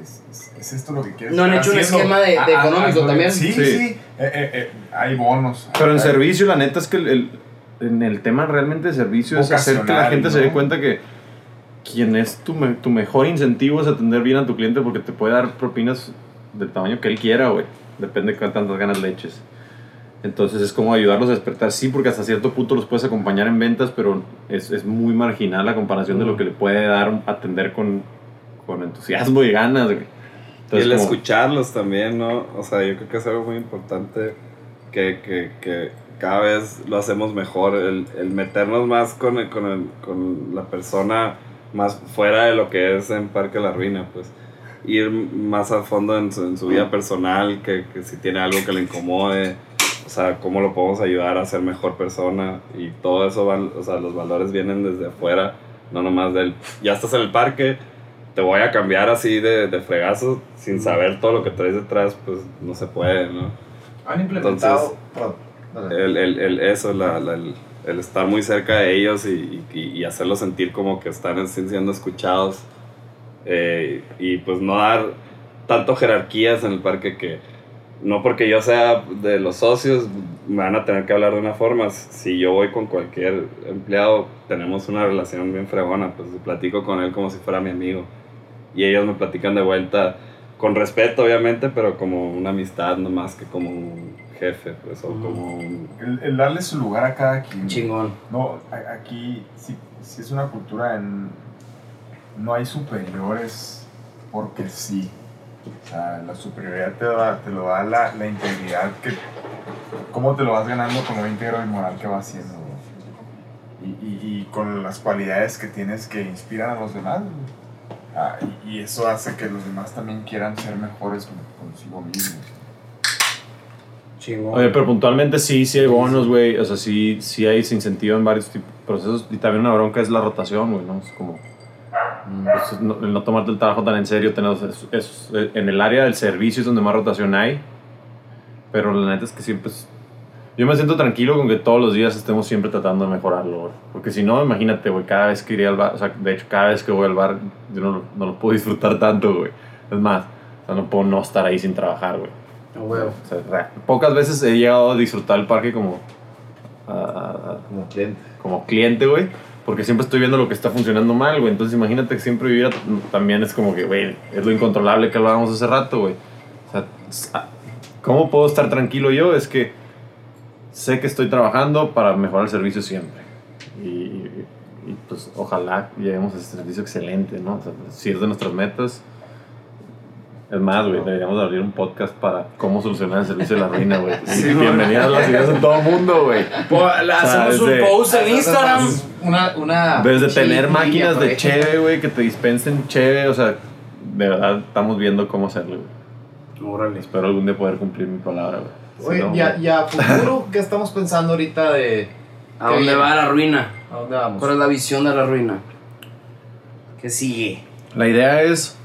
Es, es- es esto lo que quieres ¿No han hecho un haciendo? esquema de- de económico ah, también? Sí, Sí. sí. Eh, eh, eh, hay bonos. Pero en servicio, la neta es que el, el- en el tema realmente de servicio es hacer que la gente se dé ¿no? cuenta que quien es tu, me- tu mejor incentivo es atender bien a tu cliente porque te puede dar propinas del tamaño que él quiera, güey. Depende de cuántas ganas le eches. Entonces es como ayudarlos a despertar, sí, porque hasta cierto punto los puedes acompañar en ventas, pero es, es muy marginal la comparación de lo que le puede dar atender con, con entusiasmo y ganas, güey. Y Entonces, el como- escucharlos también, ¿no? O sea, yo creo que es algo muy importante que, que, que cada vez lo hacemos mejor, el, el meternos más con, el- con, el- con la persona más fuera de lo que es en Parque La Ruina, pues. Ir más a fondo en su, en su vida personal, que, que si tiene algo que le incomode, o sea, cómo lo podemos ayudar a ser mejor persona y todo eso, van, o sea, los valores vienen desde afuera, no nomás del, ya estás en el parque, te voy a cambiar así de, de fregazo sin saber todo lo que traes detrás, pues no se puede, ¿no? Han implementado. Entonces. El, el, el- eso, la, la- el, el estar muy cerca de ellos y, y, y hacerlos sentir como que están siendo escuchados eh, y pues no dar tanto jerarquías en el parque que no porque yo sea de los socios me van a tener que hablar de una forma. Si yo voy con cualquier empleado, tenemos una relación bien fregona, pues platico con él como si fuera mi amigo. Y ellos me platican de vuelta con respeto, obviamente, pero como una amistad, no más que como un jefe, pues, o como un... El, el darle su lugar a cada quien. Chingón. No, a- aquí sí, sí es una cultura en... No hay superiores porque sí. O sea, la superioridad te, da- te lo da la, la integridad que... ¿Cómo te lo vas ganando con lo íntegro y moral que vas haciendo? güey? Y, y, y con las cualidades que tienes que inspiran a los demás. Ah, y, y eso hace que los demás también quieran ser mejores con- consigo mismos. Chingón. Oye, pero puntualmente sí, sí hay bonos, güey. O sea, sí, sí hay ese incentivo en varios tipos de procesos. Y también una bronca es la rotación, güey, ¿no? Es como... pues, no, no tomarte el trabajo tan en serio. Tener, es- es- en el área del servicio es donde más rotación hay. Pero la neta es que siempre es... Yo me siento tranquilo con que todos los días estemos siempre tratando de mejorarlo. Porque si no, imagínate, güey, cada vez que iría al bar... O sea, de hecho, cada vez que voy al bar, yo no, no lo puedo disfrutar tanto, güey. Es más, o sea, no puedo no estar ahí sin trabajar, güey. O sea, re- pocas veces he llegado a disfrutar el parque como, a- a- a- Como cliente. como cliente, güey. Porque siempre estoy viendo lo que está funcionando mal, güey. Entonces imagínate que siempre vivir también es como que, güey, es lo incontrolable que hablábamos hace rato, güey. O sea, s- a- ¿cómo puedo estar tranquilo yo? Es que sé que estoy trabajando para mejorar el servicio siempre. Y, y- y, pues ojalá lleguemos a ese servicio excelente, ¿no? O sea, si es de nuestras metas. Es más, güey, deberíamos de abrir un podcast para cómo solucionar el servicio de la ruina, güey. Y bienvenidas las ideas en todo el mundo, güey. Le hacemos un post en Instagram. Una, una Desde tener máquinas de cheve, güey, que te dispensen cheve, o sea, de verdad estamos viendo cómo hacerlo, güey. Órale. Espero algún día poder cumplir mi palabra, güey. Si Oye, no, ya, ya, futuro, ¿qué estamos pensando ahorita de. ¿A ¿Qué dónde viene? va la ruina? ¿A dónde vamos? ¿Cuál es la visión de la ruina? ¿Qué sigue? La idea es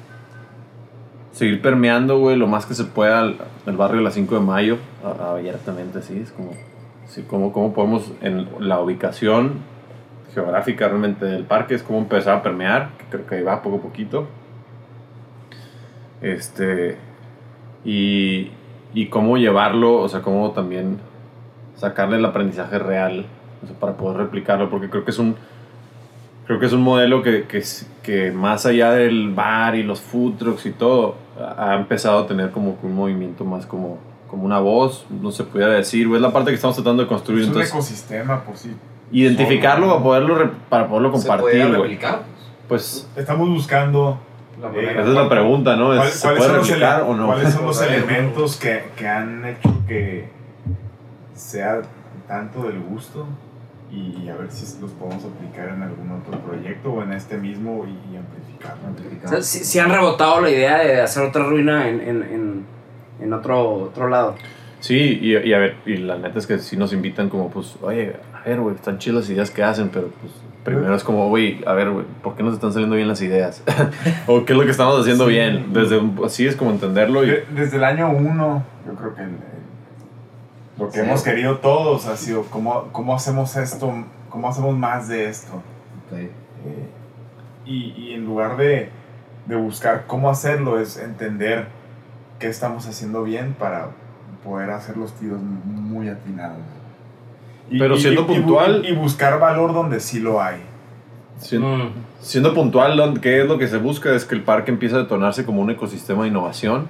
seguir permeando, güey, lo más que se pueda el, el barrio de la 5 de mayo, abiertamente, así, es como, sí, como, como podemos, en la ubicación geográfica realmente del parque, es como empezar a permear, que creo que ahí va poco a poquito. Este, y, y cómo llevarlo, o sea, cómo también sacarle el aprendizaje real, o sea, para poder replicarlo, porque creo que es un, creo que es un modelo que, que, que más allá del bar y los food trucks y todo, ha empezado a tener como que un movimiento más como, como una voz, no se pudiera decir, es la parte que estamos tratando de construir, Es un entonces ecosistema por sí. identificarlo para poderlo, para poderlo ¿Se puede compartir, güey. Pues Estamos buscando La Eh, esa es la pregunta, ¿no? ¿Cuál- Es, ¿Se ¿Cuáles puede son, los, replicar o no? cuáles son los elementos que, que han hecho que sea tanto del gusto y, a ver si los podemos aplicar en algún otro proyecto o en este mismo y, y amplificarlo. O sea, si, si han rebotado la idea de hacer otra ruina en, en, en, en otro, otro lado. Sí, y, y a ver, y la neta es que sí nos invitan como, pues, oye, a ver, güey, están chidas las ideas que hacen, pero pues primero es como, güey, a ver, güey, ¿por qué nos están saliendo bien las ideas? o qué es lo que estamos haciendo Sí. bien. Desde así es como entenderlo y De- Desde el año uno, yo creo que el- lo que Sí. hemos querido todos ha sido cómo, cómo hacemos esto, cómo hacemos más de esto. Eh, y, y en lugar de, de buscar cómo hacerlo, es entender qué estamos haciendo bien para poder hacer los tiros muy atinados. Y- Pero siendo y- puntual- Y, buscar valor donde sí lo hay. sien- Mm. siendo puntual. ¿qué es lo que se busca? Es que el parque empiece a detonarse como un ecosistema de innovación,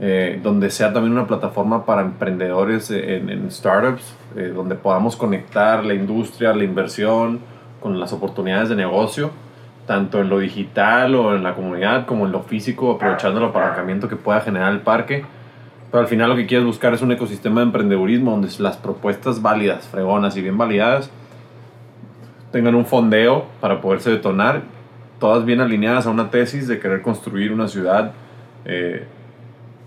eh, donde sea también una plataforma para emprendedores en, en startups, eh, donde podamos conectar la industria, la inversión con las oportunidades de negocio, tanto en lo digital o en la comunidad como en lo físico, aprovechando el apalancamiento que pueda generar el parque. Pero al final lo que quieres buscar es un ecosistema de emprendedurismo donde las propuestas válidas, fregonas y bien validadas tengan un fondeo para poderse detonar, todas bien alineadas a una tesis de querer construir una ciudad eh,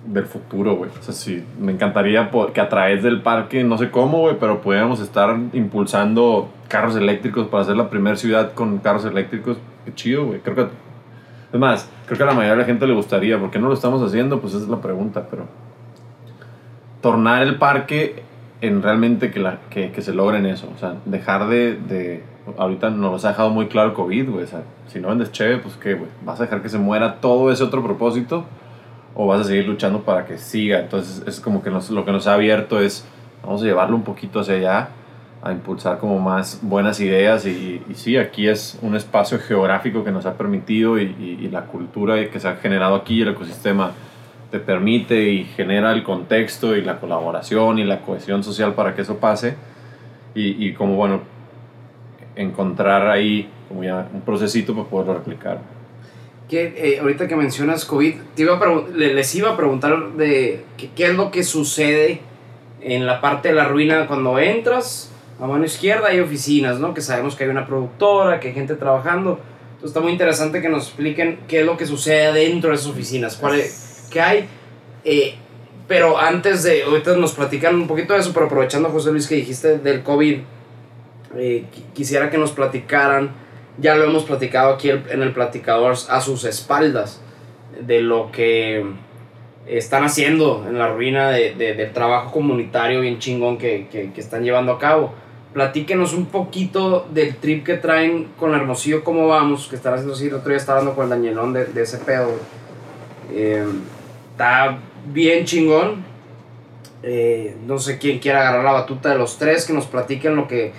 del futuro, güey. O sea, sí, me encantaría que a través del parque, no sé cómo, güey, pero pudiéramos estar impulsando carros eléctricos para hacer la primera ciudad con carros eléctricos. Qué chido, güey. Creo que... Es más, creo que a la mayoría de la gente le gustaría. ¿Por qué no lo estamos haciendo? Pues esa es la pregunta, pero... Tornar el parque en realmente que, la, que, que se logren eso. O sea, dejar de, de... Ahorita nos ha dejado muy claro COVID, güey. O sea, si no vendes cheve, pues qué, güey. ¿Vas a dejar que se muera todo ese otro propósito? ¿O vas a seguir luchando para que siga? Entonces, es como que nos, lo que nos ha abierto es... Vamos a llevarlo un poquito hacia allá, a impulsar como más buenas ideas. Y, y sí, aquí es un espacio geográfico que nos ha permitido y, la cultura que se ha generado aquí, el ecosistema te permite y genera el contexto y la colaboración y la cohesión social para que eso pase. Y, y como, bueno, encontrar ahí como ya un procesito para poderlo replicar. Que, eh, ahorita que mencionas COVID, te iba a les iba a preguntar de qué, qué es lo que sucede en la parte de la ruina cuando entras. A mano izquierda hay oficinas, ¿no? Que sabemos que hay una productora, que hay gente trabajando. Entonces está muy interesante que nos expliquen qué es lo que sucede dentro de esas oficinas, cuál es- qué hay. Eh, pero antes de, ahorita nos platican un poquito de eso, pero aprovechando José Luis que dijiste del COVID, eh, qui- quisiera que nos platicaran, ya lo hemos platicado aquí en el platicador a sus espaldas, de lo que están haciendo en la ruina de, de- del trabajo comunitario bien chingón que, que- que están llevando a cabo. Platíquenos un poquito del trip que traen con Hermosillo, cómo vamos, que están haciendo así, el otro día estaba hablando con el Danielón de, de ese pedo. Eh, está bien chingón. Eh, no sé quién quiera agarrar la batuta de los tres, que nos platiquen lo que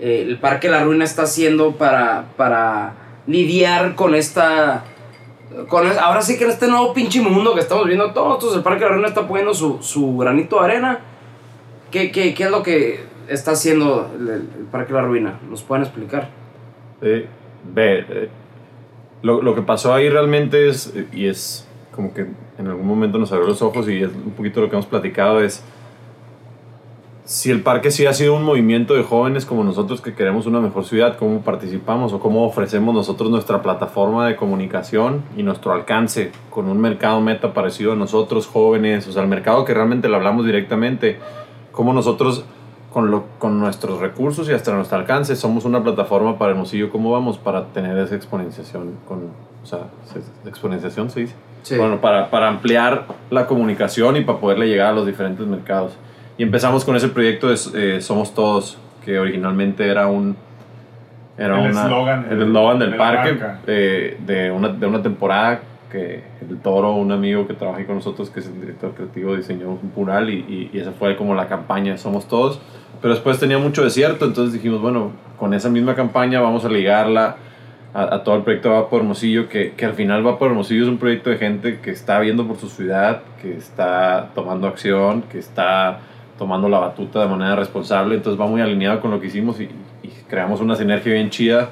eh, el Parque La Ruina está haciendo para, para lidiar con esta... Con, es- ahora sí que en este nuevo pinche mundo que estamos viendo todos, entonces el Parque La Ruina está poniendo su, su granito de arena. ¿Qué, qué, qué es lo que está haciendo el, el Parque La Ruina? ¿Nos pueden explicar? Eh, ve, eh, lo, lo que pasó ahí realmente es, y es como que en algún momento nos abrió los ojos y es un poquito lo que hemos platicado, es si el parque sí ha sido un movimiento de jóvenes como nosotros que queremos una mejor ciudad, cómo participamos o cómo ofrecemos nosotros nuestra plataforma de comunicación y nuestro alcance con un mercado meta parecido a nosotros jóvenes, o sea, el mercado que realmente le hablamos directamente, cómo nosotros con, lo, con nuestros recursos y hasta nuestro alcance somos una plataforma para Hermosillo, cómo vamos para tener esa exponenciación, con, o sea, se- exponenciación se dice. Bueno, para, para ampliar la comunicación y para poderle llegar a los diferentes mercados. Y empezamos con ese proyecto de eh, Somos Todos, que originalmente era un... Era El eslogan el del de parque eh, de, una, de una temporada que el Toro, un amigo que trabaja con nosotros, que es el director creativo, diseñó un mural y, y, y esa fue como la campaña Somos Todos. Pero después tenía mucho desierto, entonces dijimos, bueno, con esa misma campaña vamos a ligarla a, a todo el proyecto Va por Hermosillo, que, que al final Va por Hermosillo es un proyecto de gente que está viendo por su ciudad, que está tomando acción, que está tomando la batuta de manera responsable, entonces va muy alineado con lo que hicimos y, y creamos una sinergia bien chida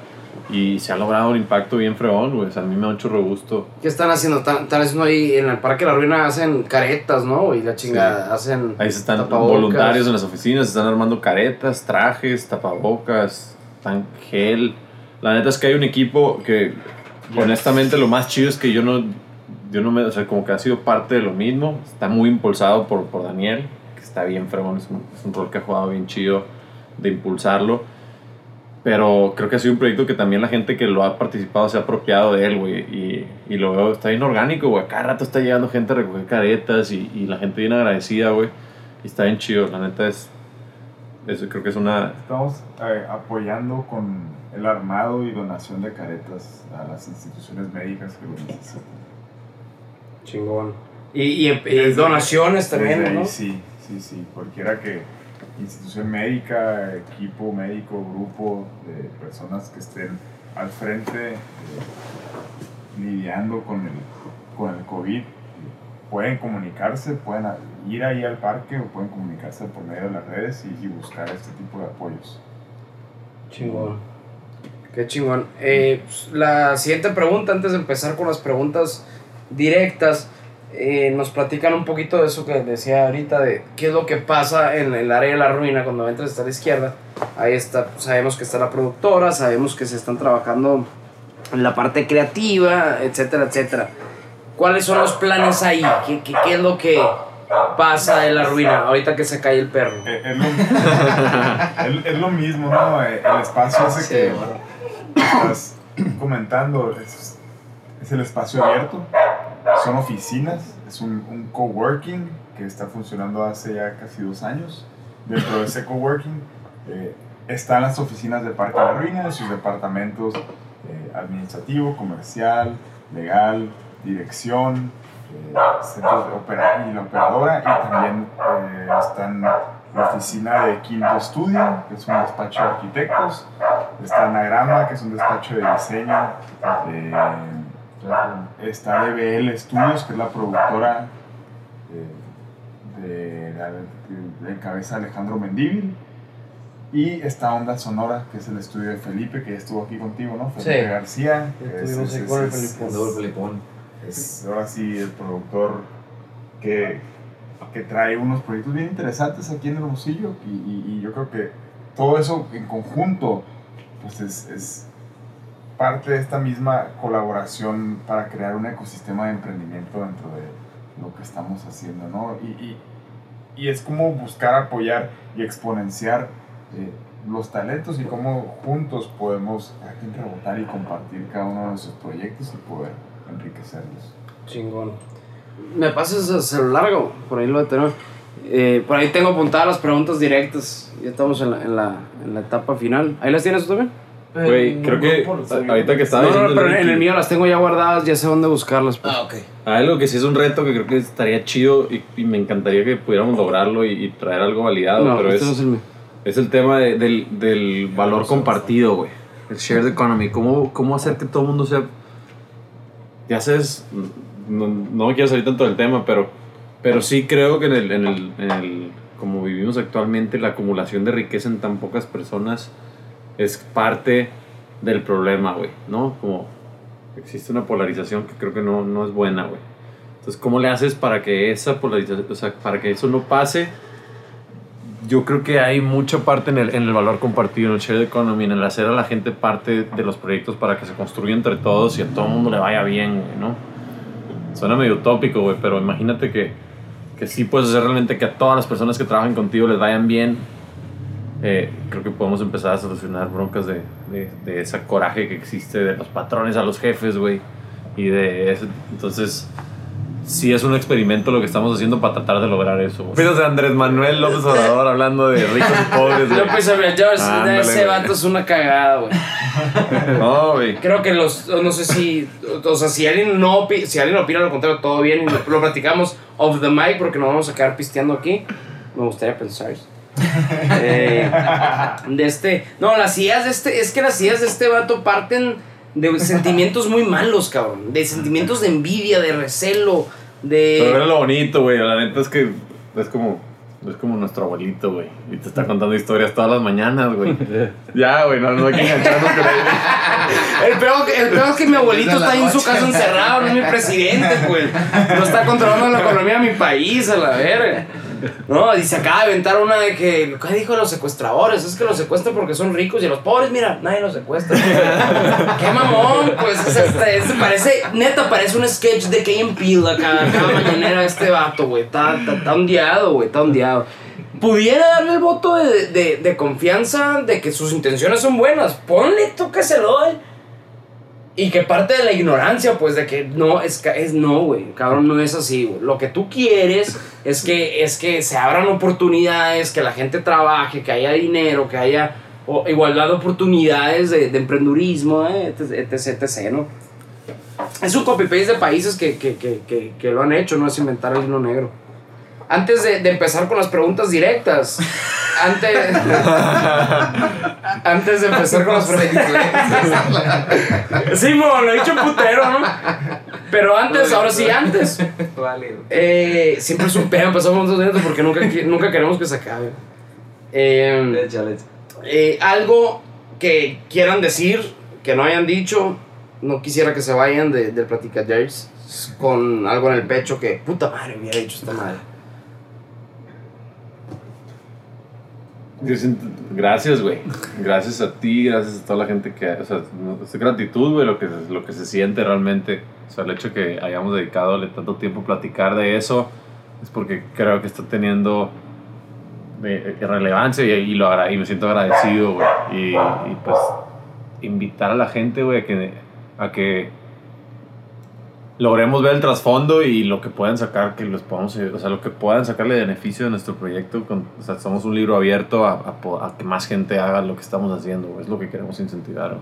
Y se ha logrado un impacto bien fregón, güey. O sea, a mí me da chorro gusto. ¿Qué están haciendo? Están, están haciendo ahí en el Parque de la Ruina, hacen caretas, ¿no? Y la chingada, hacen Ahí se están tapabocas. voluntarios en las oficinas, se están armando caretas, trajes, tapabocas, tan gel. La neta es que hay un equipo que, honestamente, lo más chido es que yo no, yo no me, o sea, como que ha sido parte de lo mismo. Está muy impulsado por, por Daniel, está bien fregón, es un, es un rol que ha jugado bien chido de impulsarlo. Pero creo que ha sido un proyecto que también la gente que lo ha participado se ha apropiado de él, güey. Y, y lo veo, está bien orgánico, güey. Cada rato está llegando gente a recoger caretas y, y la gente bien agradecida, güey. Y está bien chido, la neta es. Eso creo que es una. Estamos eh, apoyando con el armado y donación de caretas a las instituciones médicas que lo necesitan. Chingón. Y, y, y donaciones también, ahí ¿no? Sí, sí, sí. Cualquiera que, institución médica, equipo médico, grupo de personas que estén al frente eh, lidiando con el, con el COVID, pueden comunicarse, pueden ir ahí al parque o pueden comunicarse por medio de las redes y, y buscar este tipo de apoyos. Chingón. Qué chingón. Eh, pues, la siguiente pregunta, antes de empezar con las preguntas directas, eh, nos platican un poquito de eso que decía ahorita, de qué es lo que pasa en el área de la ruina cuando entras hasta la izquierda. Ahí está, sabemos que está la productora, sabemos que se están trabajando en la parte creativa, etcétera, etcétera. ¿Cuáles son los planes ahí? ¿Qué, qué, qué es lo que pasa en la ruina ahorita que se cae el perro? Eh, Es, lo, es- es lo mismo, ¿no? Eh, El espacio ese Sí, que bueno. estás comentando es, es el espacio abierto, son oficinas, es un, un coworking que está funcionando hace ya casi dos años. Dentro de ese coworking eh, están las oficinas de Parque de la Ruina, sus departamentos eh, administrativo, comercial, legal, dirección, eh, centros de opera y la operadora, y también eh, están la oficina de Quinto Estudio, que es un despacho de arquitectos, está Anagrama, que es un despacho de diseño, eh, está EBL Studios, que es la productora eh, de, la, de, de cabeza Alejandro Mendívil, y está Onda Sonora, que es el estudio de Felipe, que ya estuvo aquí contigo, ¿no? Felipe Sí. García. Estuvimos es- con el Felipón. ahora sí el productor que, que trae unos proyectos bien interesantes aquí en Hermosillo y, y- y yo creo que todo eso en conjunto pues es, es parte de esta misma colaboración para crear un ecosistema de emprendimiento dentro de lo que estamos haciendo, ¿no? Y, y- y es como buscar apoyar y exponenciar eh, los talentos y cómo juntos podemos rebotar y compartir cada uno de nuestros proyectos y poder enriquecerlos. Chingón. ¿Me pasas el celular, go? Por ahí lo de tener. Eh, por ahí tengo apuntadas las preguntas directas. Ya estamos en la, en la, en la etapa final. ¿Ahí las tienes tú también? Güey, creo que ahorita que estaba No, no, pero en el mío las tengo ya guardadas, ya sé dónde buscarlas. pues. Ah, ok. Algo que sí es un reto que creo que estaría chido y, y me encantaría que pudiéramos lograrlo y, y traer algo validado, no, pero este no es, es el mío. es el tema de- del, del valor compartido, güey. El shared economy. ¿Cómo, ¿Cómo hacer que todo el mundo sea... Ya haces... No, no me quiero salir tanto del tema, pero, pero sí creo que en el, en, el, en el... Como vivimos actualmente, la acumulación de riqueza en tan pocas personas es parte del problema, güey, ¿no? Como existe una polarización que creo que no, no es buena, güey. Entonces, ¿cómo le haces para que esa polarización, o sea, para que eso no pase? Yo creo que hay mucha parte en el, en el valor compartido, en el shared economy, en el hacer a la gente parte de los proyectos para que se construya entre todos y a todo el mundo le vaya bien, güey, ¿no? Suena medio utópico, güey, pero imagínate que, que sí puedes hacer realmente que a todas las personas que trabajan contigo les vayan bien. Eh, creo que podemos empezar a solucionar broncas de, de, de ese coraje que existe de los patrones a los jefes, güey. Y de eso. Entonces, sí es un experimento lo que estamos haciendo para tratar de lograr eso. güey. Pero de Andrés Manuel López Obrador hablando de ricos y pobres, güey. López Obrador, Ándale, ese güey. vato es una cagada, güey. No, güey. Creo que los, no sé si, o sea, si alguien no, si alguien opina lo contrario, todo bien, y lo, lo platicamos off the mic porque nos vamos a quedar pisteando aquí. Me gustaría pensar. Eh, de este, no, las ideas de este, es que las ideas de este vato parten de sentimientos muy malos, cabrón, de sentimientos de envidia, de recelo, Pero era de... lo bonito, güey. La neta es que es como, es como nuestro abuelito, güey. Y te está contando historias todas las mañanas, güey. ya, güey, no, no hay que engancharnos con él. El peor, el peor es que mi abuelito está ahí en su casa encerrado, no es mi presidente, pues. No está controlando la economía de mi país, a la verga. No, y se acaba de inventar una de que, ¿qué dijo los secuestradores? Es que los secuestran porque son ricos y los pobres, mira, nadie los secuestra. ¡Qué mamón! Pues es este, parece, neta, parece un sketch de Key Peele acá, cada mañanera este vato, güey. Está, está, está ondeado, güey, está ondeado. Pudiera darle el voto de, de, de confianza de que sus intenciones son buenas. Ponle tú que se lo doy. Y que parte de la ignorancia, pues, de que no, es, es no, güey, cabrón, no es así, güey. Lo que tú quieres es que, es que se abran oportunidades, que la gente trabaje, que haya dinero, que haya o- igualdad de oportunidades de, de emprendurismo, eh, etc, etc, ¿no? Es un copy-paste de países que, que, que, que lo han hecho, no es inventar el hilo negro. Antes de, de empezar con las preguntas directas, antes, antes de empezar con las preguntas Sí, mo, lo he dicho putero, ¿no? Pero antes, ahora sí, antes. Eh, siempre es un pedo empezar con los directos porque nunca, nunca queremos que se acabe. Eh, eh, algo que quieran decir, que no hayan dicho, no quisiera que se vayan de, del Platicadores con algo en el pecho que, puta madre, hubiera dicho esta madre. Yo siento- Gracias, güey. Gracias a ti, gracias a toda la gente que... O sea, es gratitud, güey, lo que, lo que se siente realmente. O sea, el hecho que hayamos dedicado tanto tiempo a platicar de eso es porque creo que está teniendo eh, relevancia y, y lo y me siento agradecido, güey. Y, y, pues invitar a la gente, güey, a que logremos ver el trasfondo y lo que puedan sacar, que los podamos, o sea, lo que puedan sacarle de beneficio de nuestro proyecto. Con, o sea, somos un libro abierto a, a a que más gente haga lo que estamos haciendo, es lo que queremos incentivar. güey.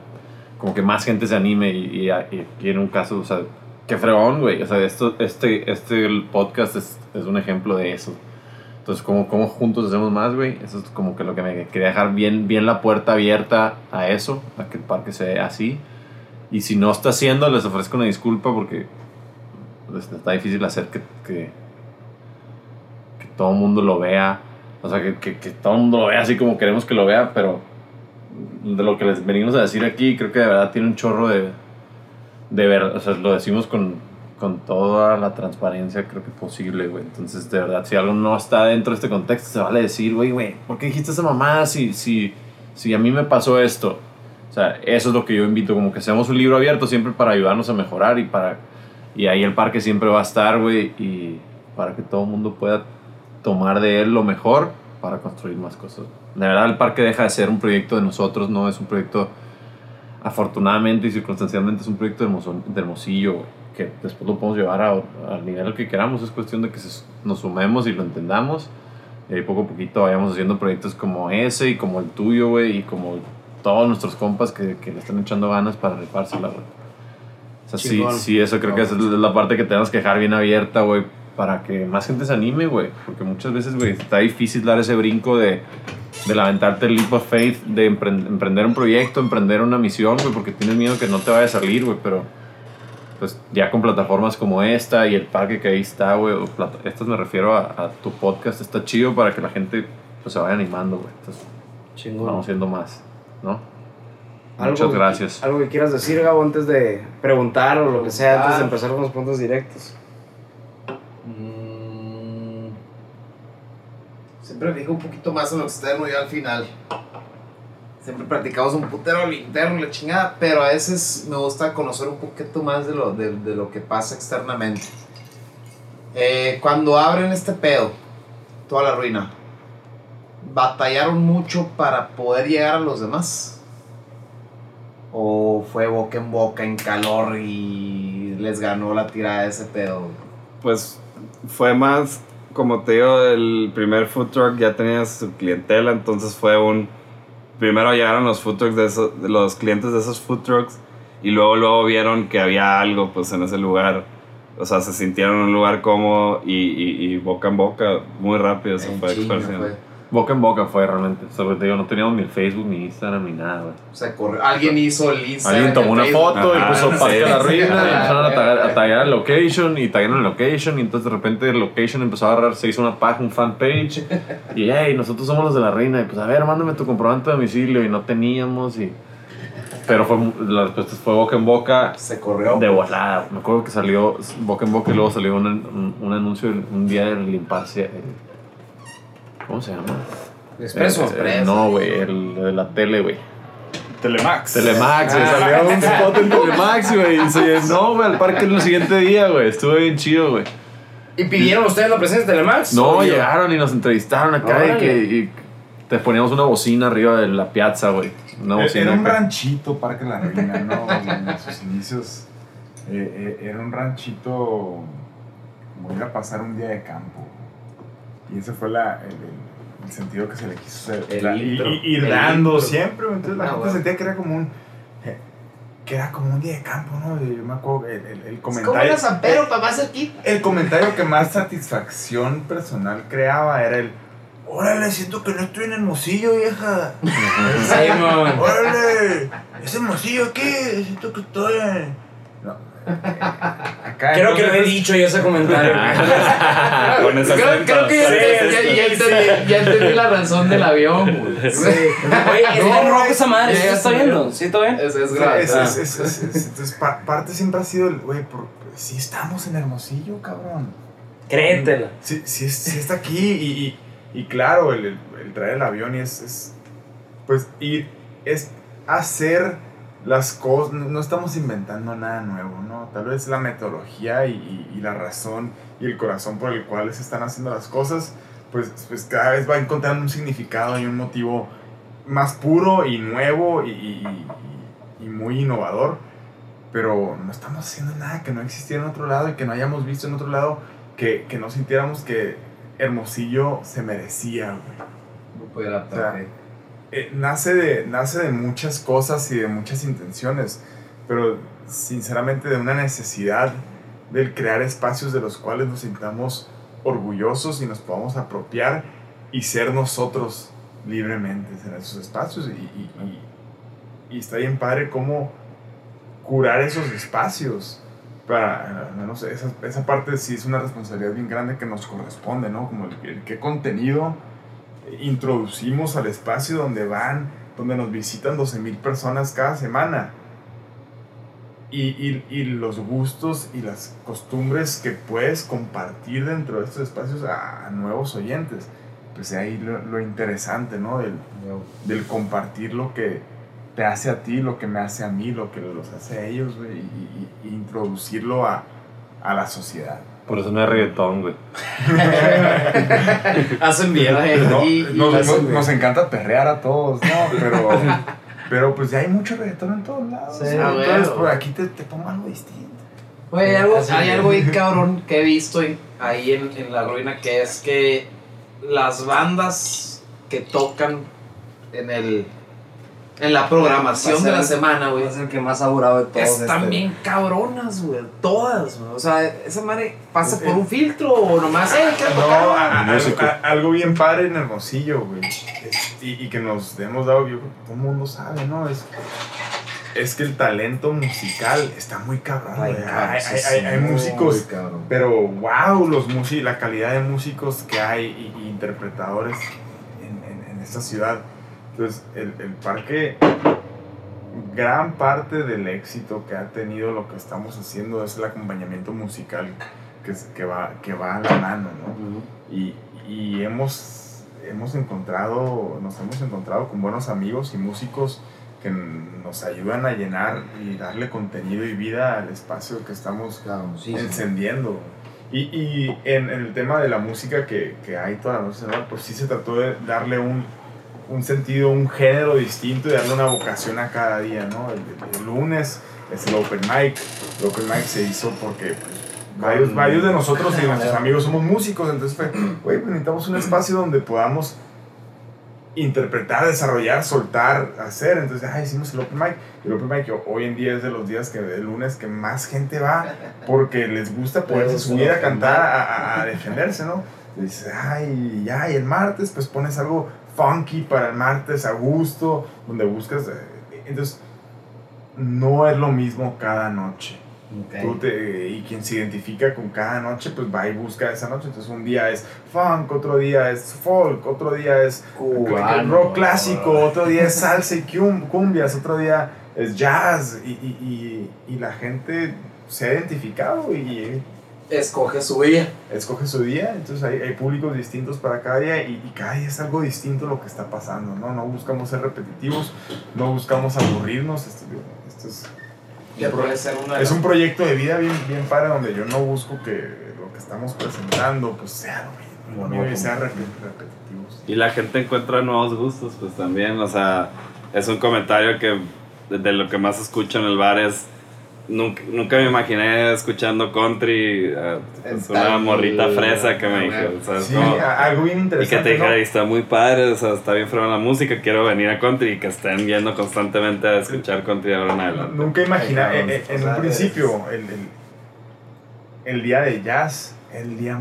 Como que más gente se anime y, y, y en un caso, o sea, qué fregón, güey. O sea, esto, este, este podcast es, es un ejemplo de eso. Entonces, como, como juntos hacemos más, güey. Eso es como que lo que me quería dejar bien, bien la puerta abierta a eso, a que el parque sea así. Y si no está haciendo, les ofrezco una disculpa porque está difícil hacer que, que, que todo el mundo lo vea. O sea, que, que, que todo el mundo lo vea así como queremos que lo vea, pero de lo que les venimos a decir aquí, creo que de verdad tiene un chorro de, de ver, o sea, lo decimos con, con toda la transparencia creo que posible, güey. Entonces, de verdad, si algo no está dentro de este contexto, se vale decir, güey, güey, ¿por qué dijiste esa mamada si, si, si a mí me pasó esto? O sea, eso es lo que yo invito, como que seamos un libro abierto siempre para ayudarnos a mejorar y para... Y ahí el parque siempre va a estar, güey, y para que todo el mundo pueda tomar de él lo mejor para construir más cosas. De verdad, el parque deja de ser un proyecto de nosotros, no es un proyecto, afortunadamente y circunstancialmente, es un proyecto de, Hermosillo, que después lo podemos llevar a- al nivel que queramos. Es cuestión de que nos sumemos y lo entendamos. Y ahí poco a poquito vayamos haciendo proyectos como ese y como el tuyo, güey, y como todos nuestros compas que, que le están echando ganas para rifársela, güey. O sea, sí, Chingón. sí, eso creo que es la parte que tenemos que dejar bien abierta, güey, para que más gente se anime, güey. Porque muchas veces, güey, está difícil dar ese brinco de, de levantarte el leap of faith, de empren- emprender un proyecto, emprender una misión, güey, porque tienes miedo que no te vaya a salir, güey, pero pues ya con plataformas como esta y el parque que ahí está, güey, estas me refiero a, a tu podcast, está chido para que la gente pues se vaya animando, güey. Entonces, Chingón. vamos haciendo más, ¿no? Algo Muchas que- gracias. Algo que quieras decir, Gabo, antes de preguntar o lo que sea, antes de Ah. empezar con los puntos directos. Mm, Siempre fijo un poquito más en lo externo y al final. Siempre practicamos un putero al interno, la chingada, pero a veces me gusta conocer un poquito más de lo, de, de lo que pasa externamente. Eh, cuando abren este pedo, toda la ruina, batallaron mucho para poder llegar a los demás. O fue boca en boca en calor y les ganó la tirada de ese pedo. Pues fue más, como te digo, el primer food truck ya tenía su clientela, entonces fue un... Primero llegaron los food trucks de esos, los clientes de esos food trucks y luego luego vieron que había algo pues en ese lugar. O sea, se sintieron en un lugar cómodo y, y, y boca en boca muy rápido se fue fue. Boca en boca fue realmente. Sobre te digo, no teníamos ni el Facebook, ni Instagram, ni nada, güey. O sea, corrió. Alguien hizo el Instagram. Alguien tomó una Facebook. foto y puso sí, Parque La sí. y empezaron a taggear, a taggear el location y taggearon el location y entonces de repente el location empezó a agarrar, se hizo una página, un fanpage y hey, nosotros somos los de La Reina y pues a ver, mándame tu comprobante de domicilio y no teníamos y Pero fue, la respuesta fue boca en boca Se corrió. de volada. Me acuerdo que salió boca en boca y luego salió un, un, un anuncio un día de limparse. el- ¿Cómo se llama? Expreso. Eh, eh, no, güey, el de la tele, güey. Telemax. Telemax, güey. Ah. Salió un spot en Telemax, güey. Y se llenó, güey, al parque el siguiente día, güey. Estuvo bien chido, güey. ¿Y pidieron ustedes la presencia de Telemax? No, llegaron y nos entrevistaron acá y, que, y te poníamos una bocina arriba de la piazza, güey. Una Era- un acá. ranchito, Parque La Reina, ¿no? En sus inicios eh, eh, era un ranchito como ir a pasar un día de campo. Y ese fue la, el, el- el sentido que se le quiso hacer. El La- y, intro. y- ir El dando intro. siempre. Entonces la Ah, gente bueno. sentía que era como un. eh, que era como un día de campo, ¿no? Yo me acuerdo el, el, el Es comentario. como era San Pedro, papá cerquita. El comentario que más satisfacción personal creaba era el. Órale, siento que no estoy en Hermosillo, vieja. Sí, man. ¡Órale! ¿Ese hermosillo aquí? Siento que estoy en... No. Acá Creo que lo he dicho yo ese comentario. Con ese Creo, que ya, entendí, ya entendí la razón del avión, güey. Oye, está No, en rojo esa madre. ¿Sí está viendo? ¿Sí está bien? Es, es grave. es- Ah. es- es- es- es- Entonces, pa- parte siempre ha sido el, güey, por- sí estamos en Hermosillo, cabrón. Créetela. Sí, sí, es- sí está aquí y, y, y claro, el, el, el traer el avión y es, es, pues, ir, es hacer las cosas, no, estamos inventando nada nuevo, ¿no? Tal vez la metodología y, y- y la razón y el corazón por el cual se están haciendo las cosas, pues, pues cada vez va encontrando un significado y un motivo más puro y nuevo y, y- muy innovador, pero no estamos haciendo nada que no existiera en otro lado y que no hayamos visto en otro lado, que, que no sintiéramos que Hermosillo se merecía, güey. Grupo de la O sea, tarde. Eh, nace, de, nace de muchas cosas y de muchas intenciones, pero sinceramente de una necesidad del crear espacios de los cuales nos sintamos orgullosos y nos podamos apropiar y ser nosotros libremente en esos espacios. Y, y, y- y está bien padre cómo curar esos espacios. Para, no sé, esa, esa parte sí es una responsabilidad bien grande que nos corresponde, ¿no? Como el, el qué contenido introducimos al espacio donde van, donde nos visitan 12 mil personas cada semana. Y, y- y los gustos y las costumbres que puedes compartir dentro de estos espacios a, nuevos oyentes. Pues ahí lo, lo interesante, ¿no? Del, del compartir lo que te hace a ti, lo que me hace a mí, lo que los hace a ellos, y- y introducirlo a, a la sociedad. Por eso no hay reggaetón, güey. Hacen bien. No, Y- y nos, encanta perrear a todos, ¿no? Pero, pero pues ya hay mucho reggaetón en todos lados. Sí, ¿no? güey. Entonces, pues aquí te, te pongo algo distinto. Oye, hay algo, hay es. algo bien cabrón que he visto y- ahí en, en la ruina que es que las bandas que tocan en el en la programación de la semana, güey, Es el que más ha durado de todos. están este. bien cabronas, güey, todas, güey. O sea, esa madre pasa por un filtro o nomás, eh, ¿qué No, tocar? a- a- músico. a- algo bien padre en Hermosillo, güey. Y, y que nos hemos dado, yo creo que todo el mundo sabe, ¿no? Es, es que el talento musical está muy cabrón, güey. Hay, hay- hay- hay músicos Pero wow, los músicos, la calidad de músicos que hay y, y interpretadores en, en- en esta ciudad. Entonces, el, el parque, gran parte del éxito que ha tenido lo que estamos haciendo es el acompañamiento musical que, que, va, que va a la mano, ¿no? Y, y hemos, hemos encontrado, nos hemos encontrado con buenos amigos y músicos que nos ayudan a llenar y darle contenido y vida al espacio que estamos encendiendo. Y, y en, en el tema de la música que, que hay toda la noche, ¿no? pues sí se trató de darle un, un sentido, un género distinto y darle una vocación a cada día, ¿no? El, el lunes es el open mic. El open mic se hizo porque pues, varios, varios de nosotros y nuestros amigos somos músicos, entonces fue, güey, pues necesitamos un espacio donde podamos interpretar, desarrollar, soltar, hacer. Entonces, ah, hicimos el open mic. El open mic hoy en día es de los días que el lunes que más gente va porque les gusta poderse subir a cantar, a, a- defenderse, ¿no? Dices, ay, ya, y el martes pues pones algo funky para el martes a gusto, donde buscas... eh, Entonces, no es lo mismo cada noche. Tú te- y quien se identifica con cada noche, pues va y busca esa noche. Entonces un día es funk, otro día es folk, otro día es Cubano. rock clásico, otro día es salsa y cum- cumbias, otro día es jazz. Y, y, y, y la gente se ha identificado y Escoge su día. escoge su día. Entonces hay, hay públicos distintos para cada día y, y cada día es algo distinto lo que está pasando. No, no buscamos ser repetitivos, no buscamos aburrirnos. Esto, esto es de es un proyecto de vida bien, bien padre donde yo no busco que lo que estamos presentando pues sea lo mismo, mío y sea rep- repetitivo. Y la gente encuentra nuevos gustos, pues también, o sea, es un comentario que de, de lo que más escucho en el bar es, nunca, nunca me imaginé escuchando country, eh, es una morrita fresa que me dijo, o sea, Sí, como- algo bien y que interesante. te dijera, ¿no? "Y está muy padre, o sea, está bien fregón la música, quiero venir a country y que estén yendo constantemente a escuchar country ahora en adelante. Nunca imaginé, Ay, eh, cabrón, eh, en o sea, un principio, el, el, el día de jazz, el día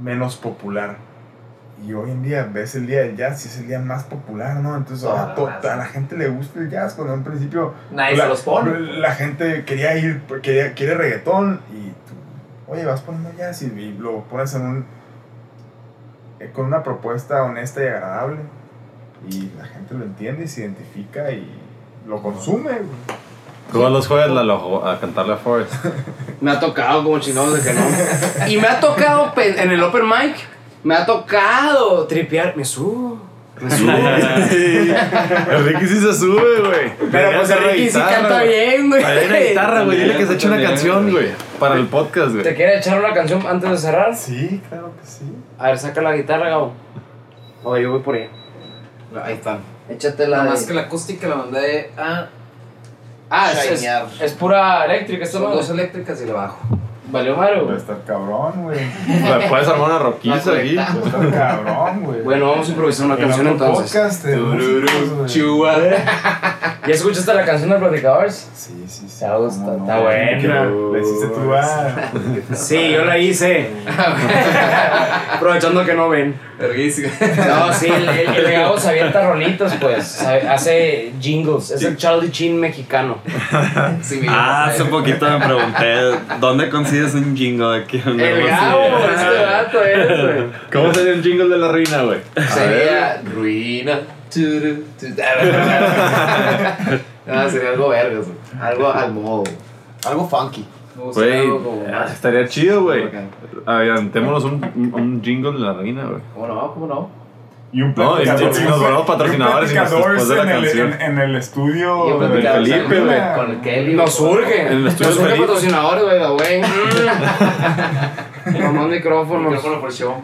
menos popular. Y hoy en día ves el día del jazz y es el día más popular, ¿no? Entonces Toda ahora a la gente le gusta el jazz, cuando en principio Nadie la, se los pone. la gente quería ir, quería, quiere reggaetón y tú, oye, vas poniendo jazz y, y lo pones en un, eh, con una propuesta honesta y agradable y la gente lo entiende y se identifica y lo consume. güey. Todos los jueves la lo- a cantarle a Forrest. Me ha tocado como chingados de que no. Y me ha tocado en el open mic, me ha tocado tripear. Me subo. Me subo. El Ricky sí se sube, güey. Pero pues el Ricky sí canta bien, güey. Ahí una guitarra, güey. Dile que se eche una canción, güey. Para el podcast, ¿Te güey. quiere echar una canción antes de cerrar? Sí, claro que sí. A ver, saca la guitarra, Gabo. O yo voy por ella. Ahí están. Échate la. Nada más que la acústica la mandé a. Ah, es, es, pura eléctrica, esto Son no. dos eléctricas y le bajo. Valió Mario. Va a estar cabrón, güey. Puedes armar una roquiza aquí. Va a estar cabrón, güey. Bueno, vamos a improvisar una canción entonces. podcast. Chua. ¿Ya escuchaste la canción de Platicadores? Sí, sí, sí. Te gusta, cómo no. está buena. Le hiciste tú a... Sí, yo la hice. Aprovechando que no ven. No, sí, el, Gabo se avienta rolitas, pues. Hace jingles. Es el Charlie Chin mexicano. Ah, hace poquito me pregunté, ¿dónde consigues un jingo de aquí? El? Gabo, este vato es, güey. ¿Cómo sería un jingle de la reina, güey? Sería ruina. No, sería algo vergas, güey. Algo al modo. Algo funky. Me gustaría Güey, algo como ah, estaría chido, güey. un, un, un jingle de la reina, güey. ¿Cómo no? ¿Cómo no? Y un No, y platicador. nos volvemos patrocinadores y nos- después de la en, el, canción. en, en el estudio Y de platicador Felipe, güey. Con el Kelly. Nos surge. En el estudio Nos surge Felipe. patrocinadores, güey, güey. Mm. Más micrófonos. Micrófono por show.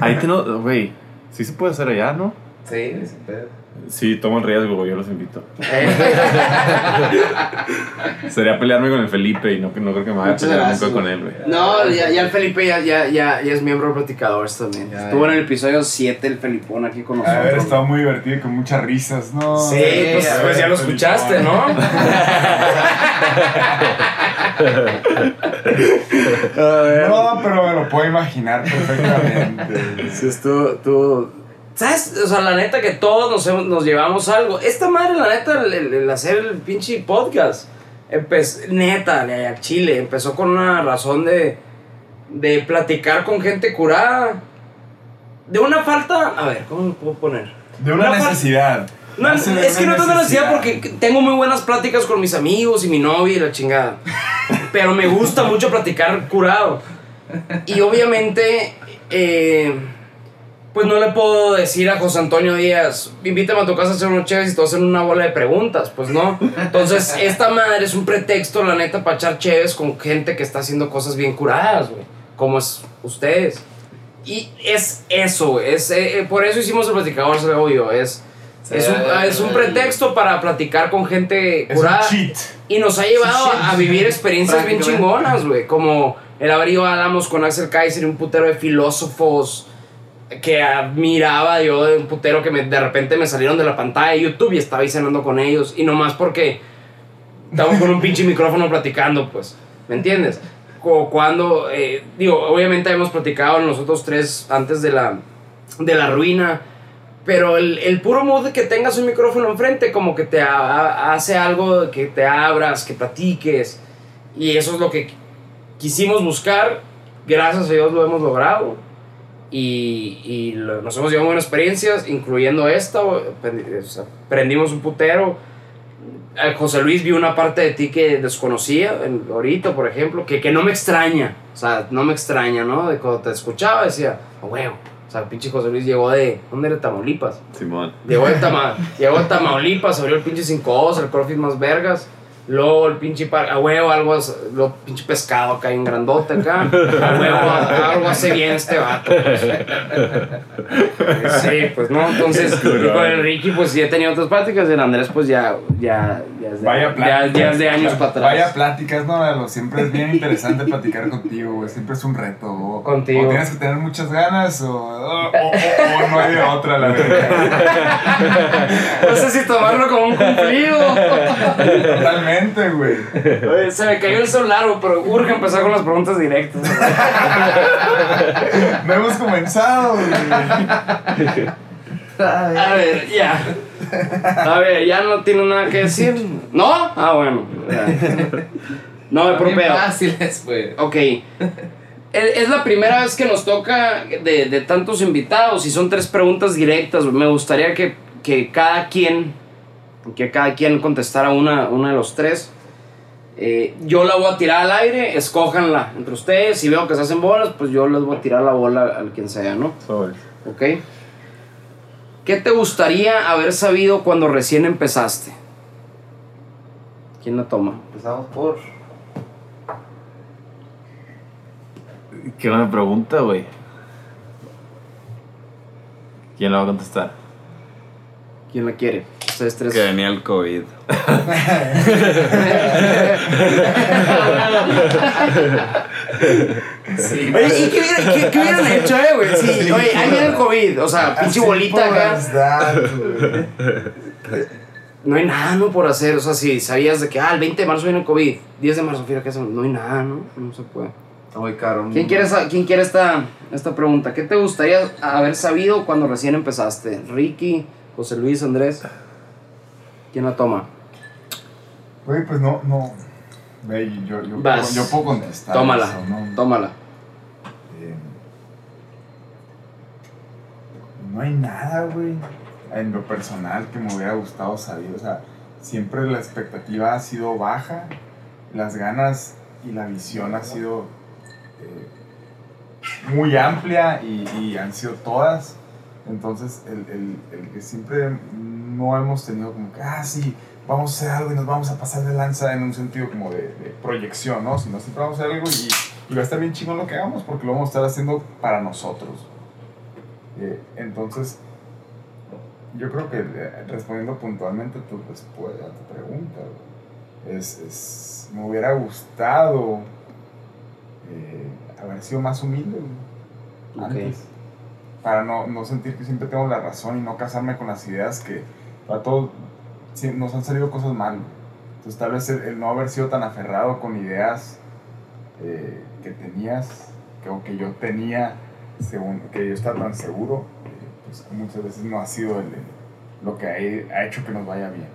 Ahí te no, güey. Sí se puede hacer allá, ¿no? Sí, sin pedo. Sí, tomo el riesgo. Yo los invito. Sería pelearme con el Felipe y no, no creo que me vaya a pelear nunca con él, güey. No, ya, ya el Felipe ya, ya, ya, ya es miembro de Platicadores también. Ya, Estuvo ya. en el episodio 7 el Felipón aquí con nosotros. A ver, estaba muy divertido y con muchas risas, ¿no? Sí, pues, ya, pues ya lo Felipón. escuchaste, ¿no? No, pero me lo puedo imaginar perfectamente. Sí, estuvo, estuvo- ¿Sabes? O sea, la neta que todos nos, hemos- nos llevamos algo. Esta madre, la neta, el, el- hacer el pinche podcast, empezó, neta, al chile, empezó con una razón de, de platicar con gente curada. De una falta, a ver, ¿cómo lo puedo poner? De una necesidad. No, es que no tengo necesidad porque tengo muy buenas pláticas con mis amigos y mi novia y la chingada. Pero me gusta mucho platicar curado. Y obviamente, eh, pues no le puedo decir a José Antonio Díaz, invítame a tu casa a hacer unos chéves y te voy a hacer una bola de preguntas. Pues no. Entonces, esta madre es un pretexto, la neta, para echar chéves con gente que está haciendo cosas bien curadas, güey. Como es ustedes. Y es eso, es, eh, eh, por eso hicimos el platicador, se lo yo. Es, es, un, es un pretexto para platicar con gente curada. Y nos ha llevado a, vivir experiencias bien chingonas, güey. Como el haber ido a Álamos con Axel Kaiser y un putero de filósofos que admiraba yo de un putero que me- de repente me salieron de la pantalla de YouTube y estaba ahí cenando con ellos. Y nomás porque estamos con un pinche micrófono platicando, pues. ¿Me entiendes? O cuando, eh, digo, obviamente hemos platicado nosotros tres antes de la, de la ruina. Pero el, el puro mood de que tengas un micrófono enfrente, como que te a- a- hace algo que te abras, que platiques. Y eso es lo que quisimos buscar. Gracias a Dios lo hemos logrado. Y, y lo- nos hemos llevado buenas experiencias, incluyendo esta. o- sea, Aprendimos un putero. Eh, José Luis vio una parte de ti que desconocía en- ahorita, por ejemplo, que, que no me extraña. O sea, no me extraña, ¿no? De cuando te escuchaba decía, "A huevo. O sea, el pinche José Luis llegó de. ¿Dónde era Tamaulipas? Simón. Llegó de, Tama- llegó de Tamaulipas, abrió el pinche 5 el CrossFit más vergas. Luego el pinche par, a huevo, algo, lo pinche pescado acá en grandote acá. A huevo, algo hace bien este vato. pues. Sí, pues no, entonces y con el Ricky pues sí he tenido otras pláticas, el Andrés pues ya, ya, ya es de, Vaya ya, pláticas. ya es de años para atrás. Vaya pláticas, no, Lalo. Siempre es bien interesante platicar contigo, güey. Siempre es un reto. O, Contigo. O tienes que tener muchas ganas o, o, o- o no hay de otra, la verdad. No sé si tomarlo como un cumplido. Totalmente, güey. Oye, se me cayó el celular, pero urge empezar con las preguntas directas. No hemos comenzado, güey. A ver, ya. A ver, ya no tiene nada que decir. ¿No? Ah, bueno. No, me Bien propeo. fáciles, güey. Ok. Es es la primera vez que nos toca de, de tantos invitados y son tres preguntas directas. Me gustaría que, que cada quien que cada quien contestara una, una de los tres. Eh, yo la voy a tirar al aire, escójanla entre ustedes. Si veo que se hacen bolas, pues yo les voy a tirar la bola al quien sea, ¿no? Sobres. ¿Ok? ¿Qué te gustaría haber sabido cuando recién empezaste? ¿Quién la toma? Empezamos por. Qué buena pregunta, güey. ¿Quién la va a contestar? ¿Quién la quiere? Ustedes tres. Que venía el COVID. Sí, Oye, ¿y qué, hubiera- qué- qué hubieran hecho, eh, güey? Sí, oye, ahí viene el COVID, o sea, pinche bolita acá. No hay nada, ¿no? Por hacer, o sea, si sabías de que, ah, el 20 de marzo viene el COVID, 10 de marzo, fíjate que eso, no hay nada, ¿no? No se puede. Está muy caro. ¿Quién quiere, esa- quién quiere esta, esta pregunta? ¿Qué te gustaría haber sabido cuando recién empezaste? Ricky, José Luis, Andrés. ¿Quién la toma? Güey, pues no, no. Ve, yo, yo, Vas. yo puedo contestar. Tómala, eso, ¿no? tómala. Eh, no hay nada, güey, en lo personal que me hubiera gustado saber. O sea, siempre la expectativa ha sido baja, las ganas y la visión ha sido eh, muy amplia y, y han sido todas. Entonces, el, el, el que siempre no hemos tenido como que, ah, sí, vamos a hacer algo y nos vamos a pasar de lanza en un sentido como de, de proyección, ¿no? Sino siempre vamos a hacer algo y, y va a estar bien chingón lo que hagamos porque lo vamos a estar haciendo para nosotros. Eh, entonces, yo creo que eh, respondiendo puntualmente tu, respu- a tu pregunta, es, es- me hubiera gustado eh, haber sido más humilde güey, Ok. antes. Para no, no sentir que siempre tengo la razón y no casarme con las ideas que para todos nos han salido cosas mal. Entonces tal vez el, no haber sido tan aferrado con ideas eh, que tenías, que, o que yo tenía, según, que yo estaba tan seguro, eh, pues muchas veces no ha sido el- lo que ha, ha hecho que nos vaya bien.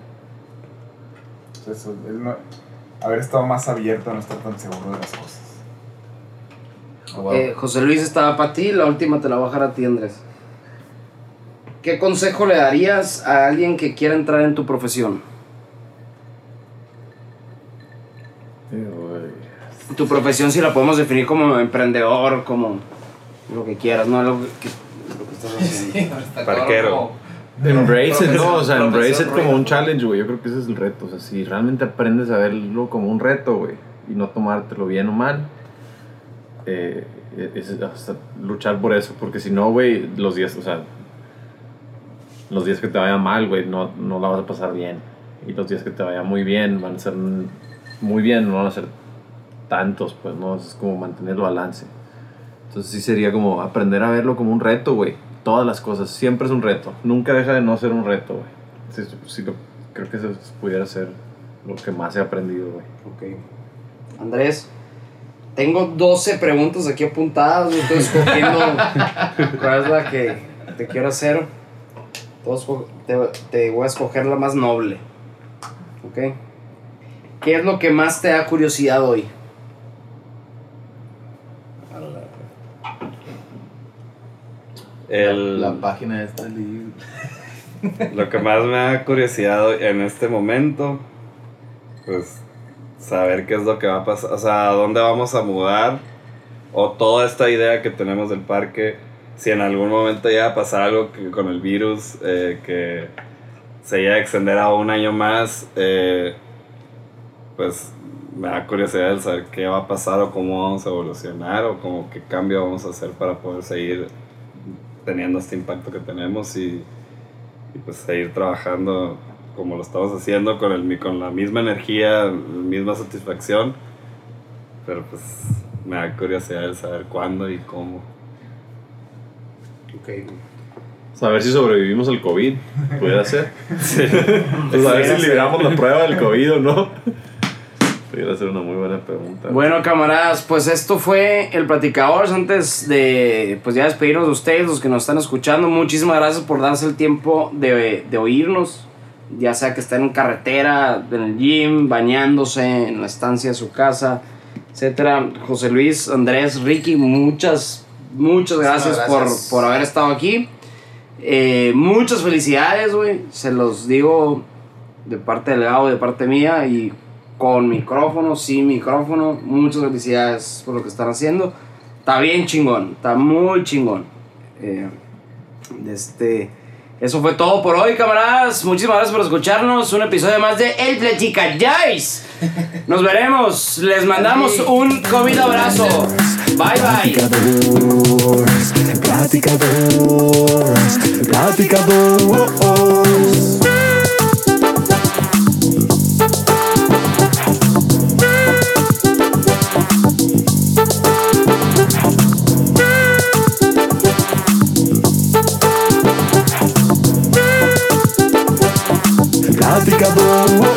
Entonces, el no- haber estado más abierto a no estar tan seguro de las cosas. Eh, José Luis estaba para ti, la última te la voy a dejar a ti, Andrés. ¿Qué consejo le darías a alguien que quiera entrar en tu profesión? Tu profesión si la podemos definir como emprendedor, como lo que quieras, ¿no? Lo que, lo que estás haciendo. Parquero. Embrace it, ¿no? O sea, embrace it como un challenge, güey. Yo creo que ese es el reto. O sea, si realmente aprendes a verlo como un reto, güey, y no tomártelo bien o mal, eh, es, luchar por eso. Porque si no, güey, los días, o sea, los días que te vaya mal, güey, no, no la vas a pasar bien. Y los días que te vaya muy bien van a ser muy bien, no van a ser tantos, pues, ¿no? Es como mantener el balance. Entonces sí sería como aprender a verlo como un reto, güey. Todas las cosas, siempre es un reto. Nunca deja de no ser un reto, güey. Sí, sí, creo que eso pudiera ser lo que más he aprendido, güey. Ok. Andrés, tengo 12 preguntas aquí apuntadas, yo estoy escogiendo cuál es la que te quiero hacer. Te, te voy a escoger la más noble. ¿Ok? ¿Qué es lo que más te da curiosidad hoy? El, La página está libre. Lo que más me da curiosidad en este momento, pues saber qué es lo que va a pasar, o sea, dónde vamos a mudar, o toda esta idea que tenemos del parque, si en algún momento llega a pasar algo que, con el virus, eh, que se llega a extender a un año más, eh, pues me da curiosidad el saber qué va a pasar o cómo vamos a evolucionar o como qué cambio vamos a hacer para poder seguir teniendo este impacto que tenemos y, y pues seguir trabajando como lo estamos haciendo con, el, mi- con la misma energía, la misma satisfacción, pero pues me da curiosidad el saber cuándo y cómo. A ver si sobrevivimos al COVID. Puede ser. Pues a ver si libramos la prueba del COVID o no. Pudiera ser una muy buena pregunta. Bueno, camaradas, pues esto fue el Platicadores. Antes de pues ya despedirnos de ustedes, los que nos están escuchando, muchísimas gracias por darse el tiempo de, de oírnos. Ya sea que estén en carretera, en el gym, bañándose, en la estancia de su casa, etcétera. José Luis, Andrés, Ricky, muchas, muchas gracias, gracias. Por, por haber estado aquí. Eh, muchas felicidades, güey. Se los digo de parte del Gabo de parte mía. Y con micrófono, sin micrófono. Muchas felicidades por lo que están haciendo. Está bien chingón, está muy chingón. Eh, este, eso fue todo por hoy, camaradas. Muchísimas gracias por escucharnos. Un episodio más de El Platicayáis. Nos veremos. Les mandamos un COVID abrazo. Bye bye. complicador.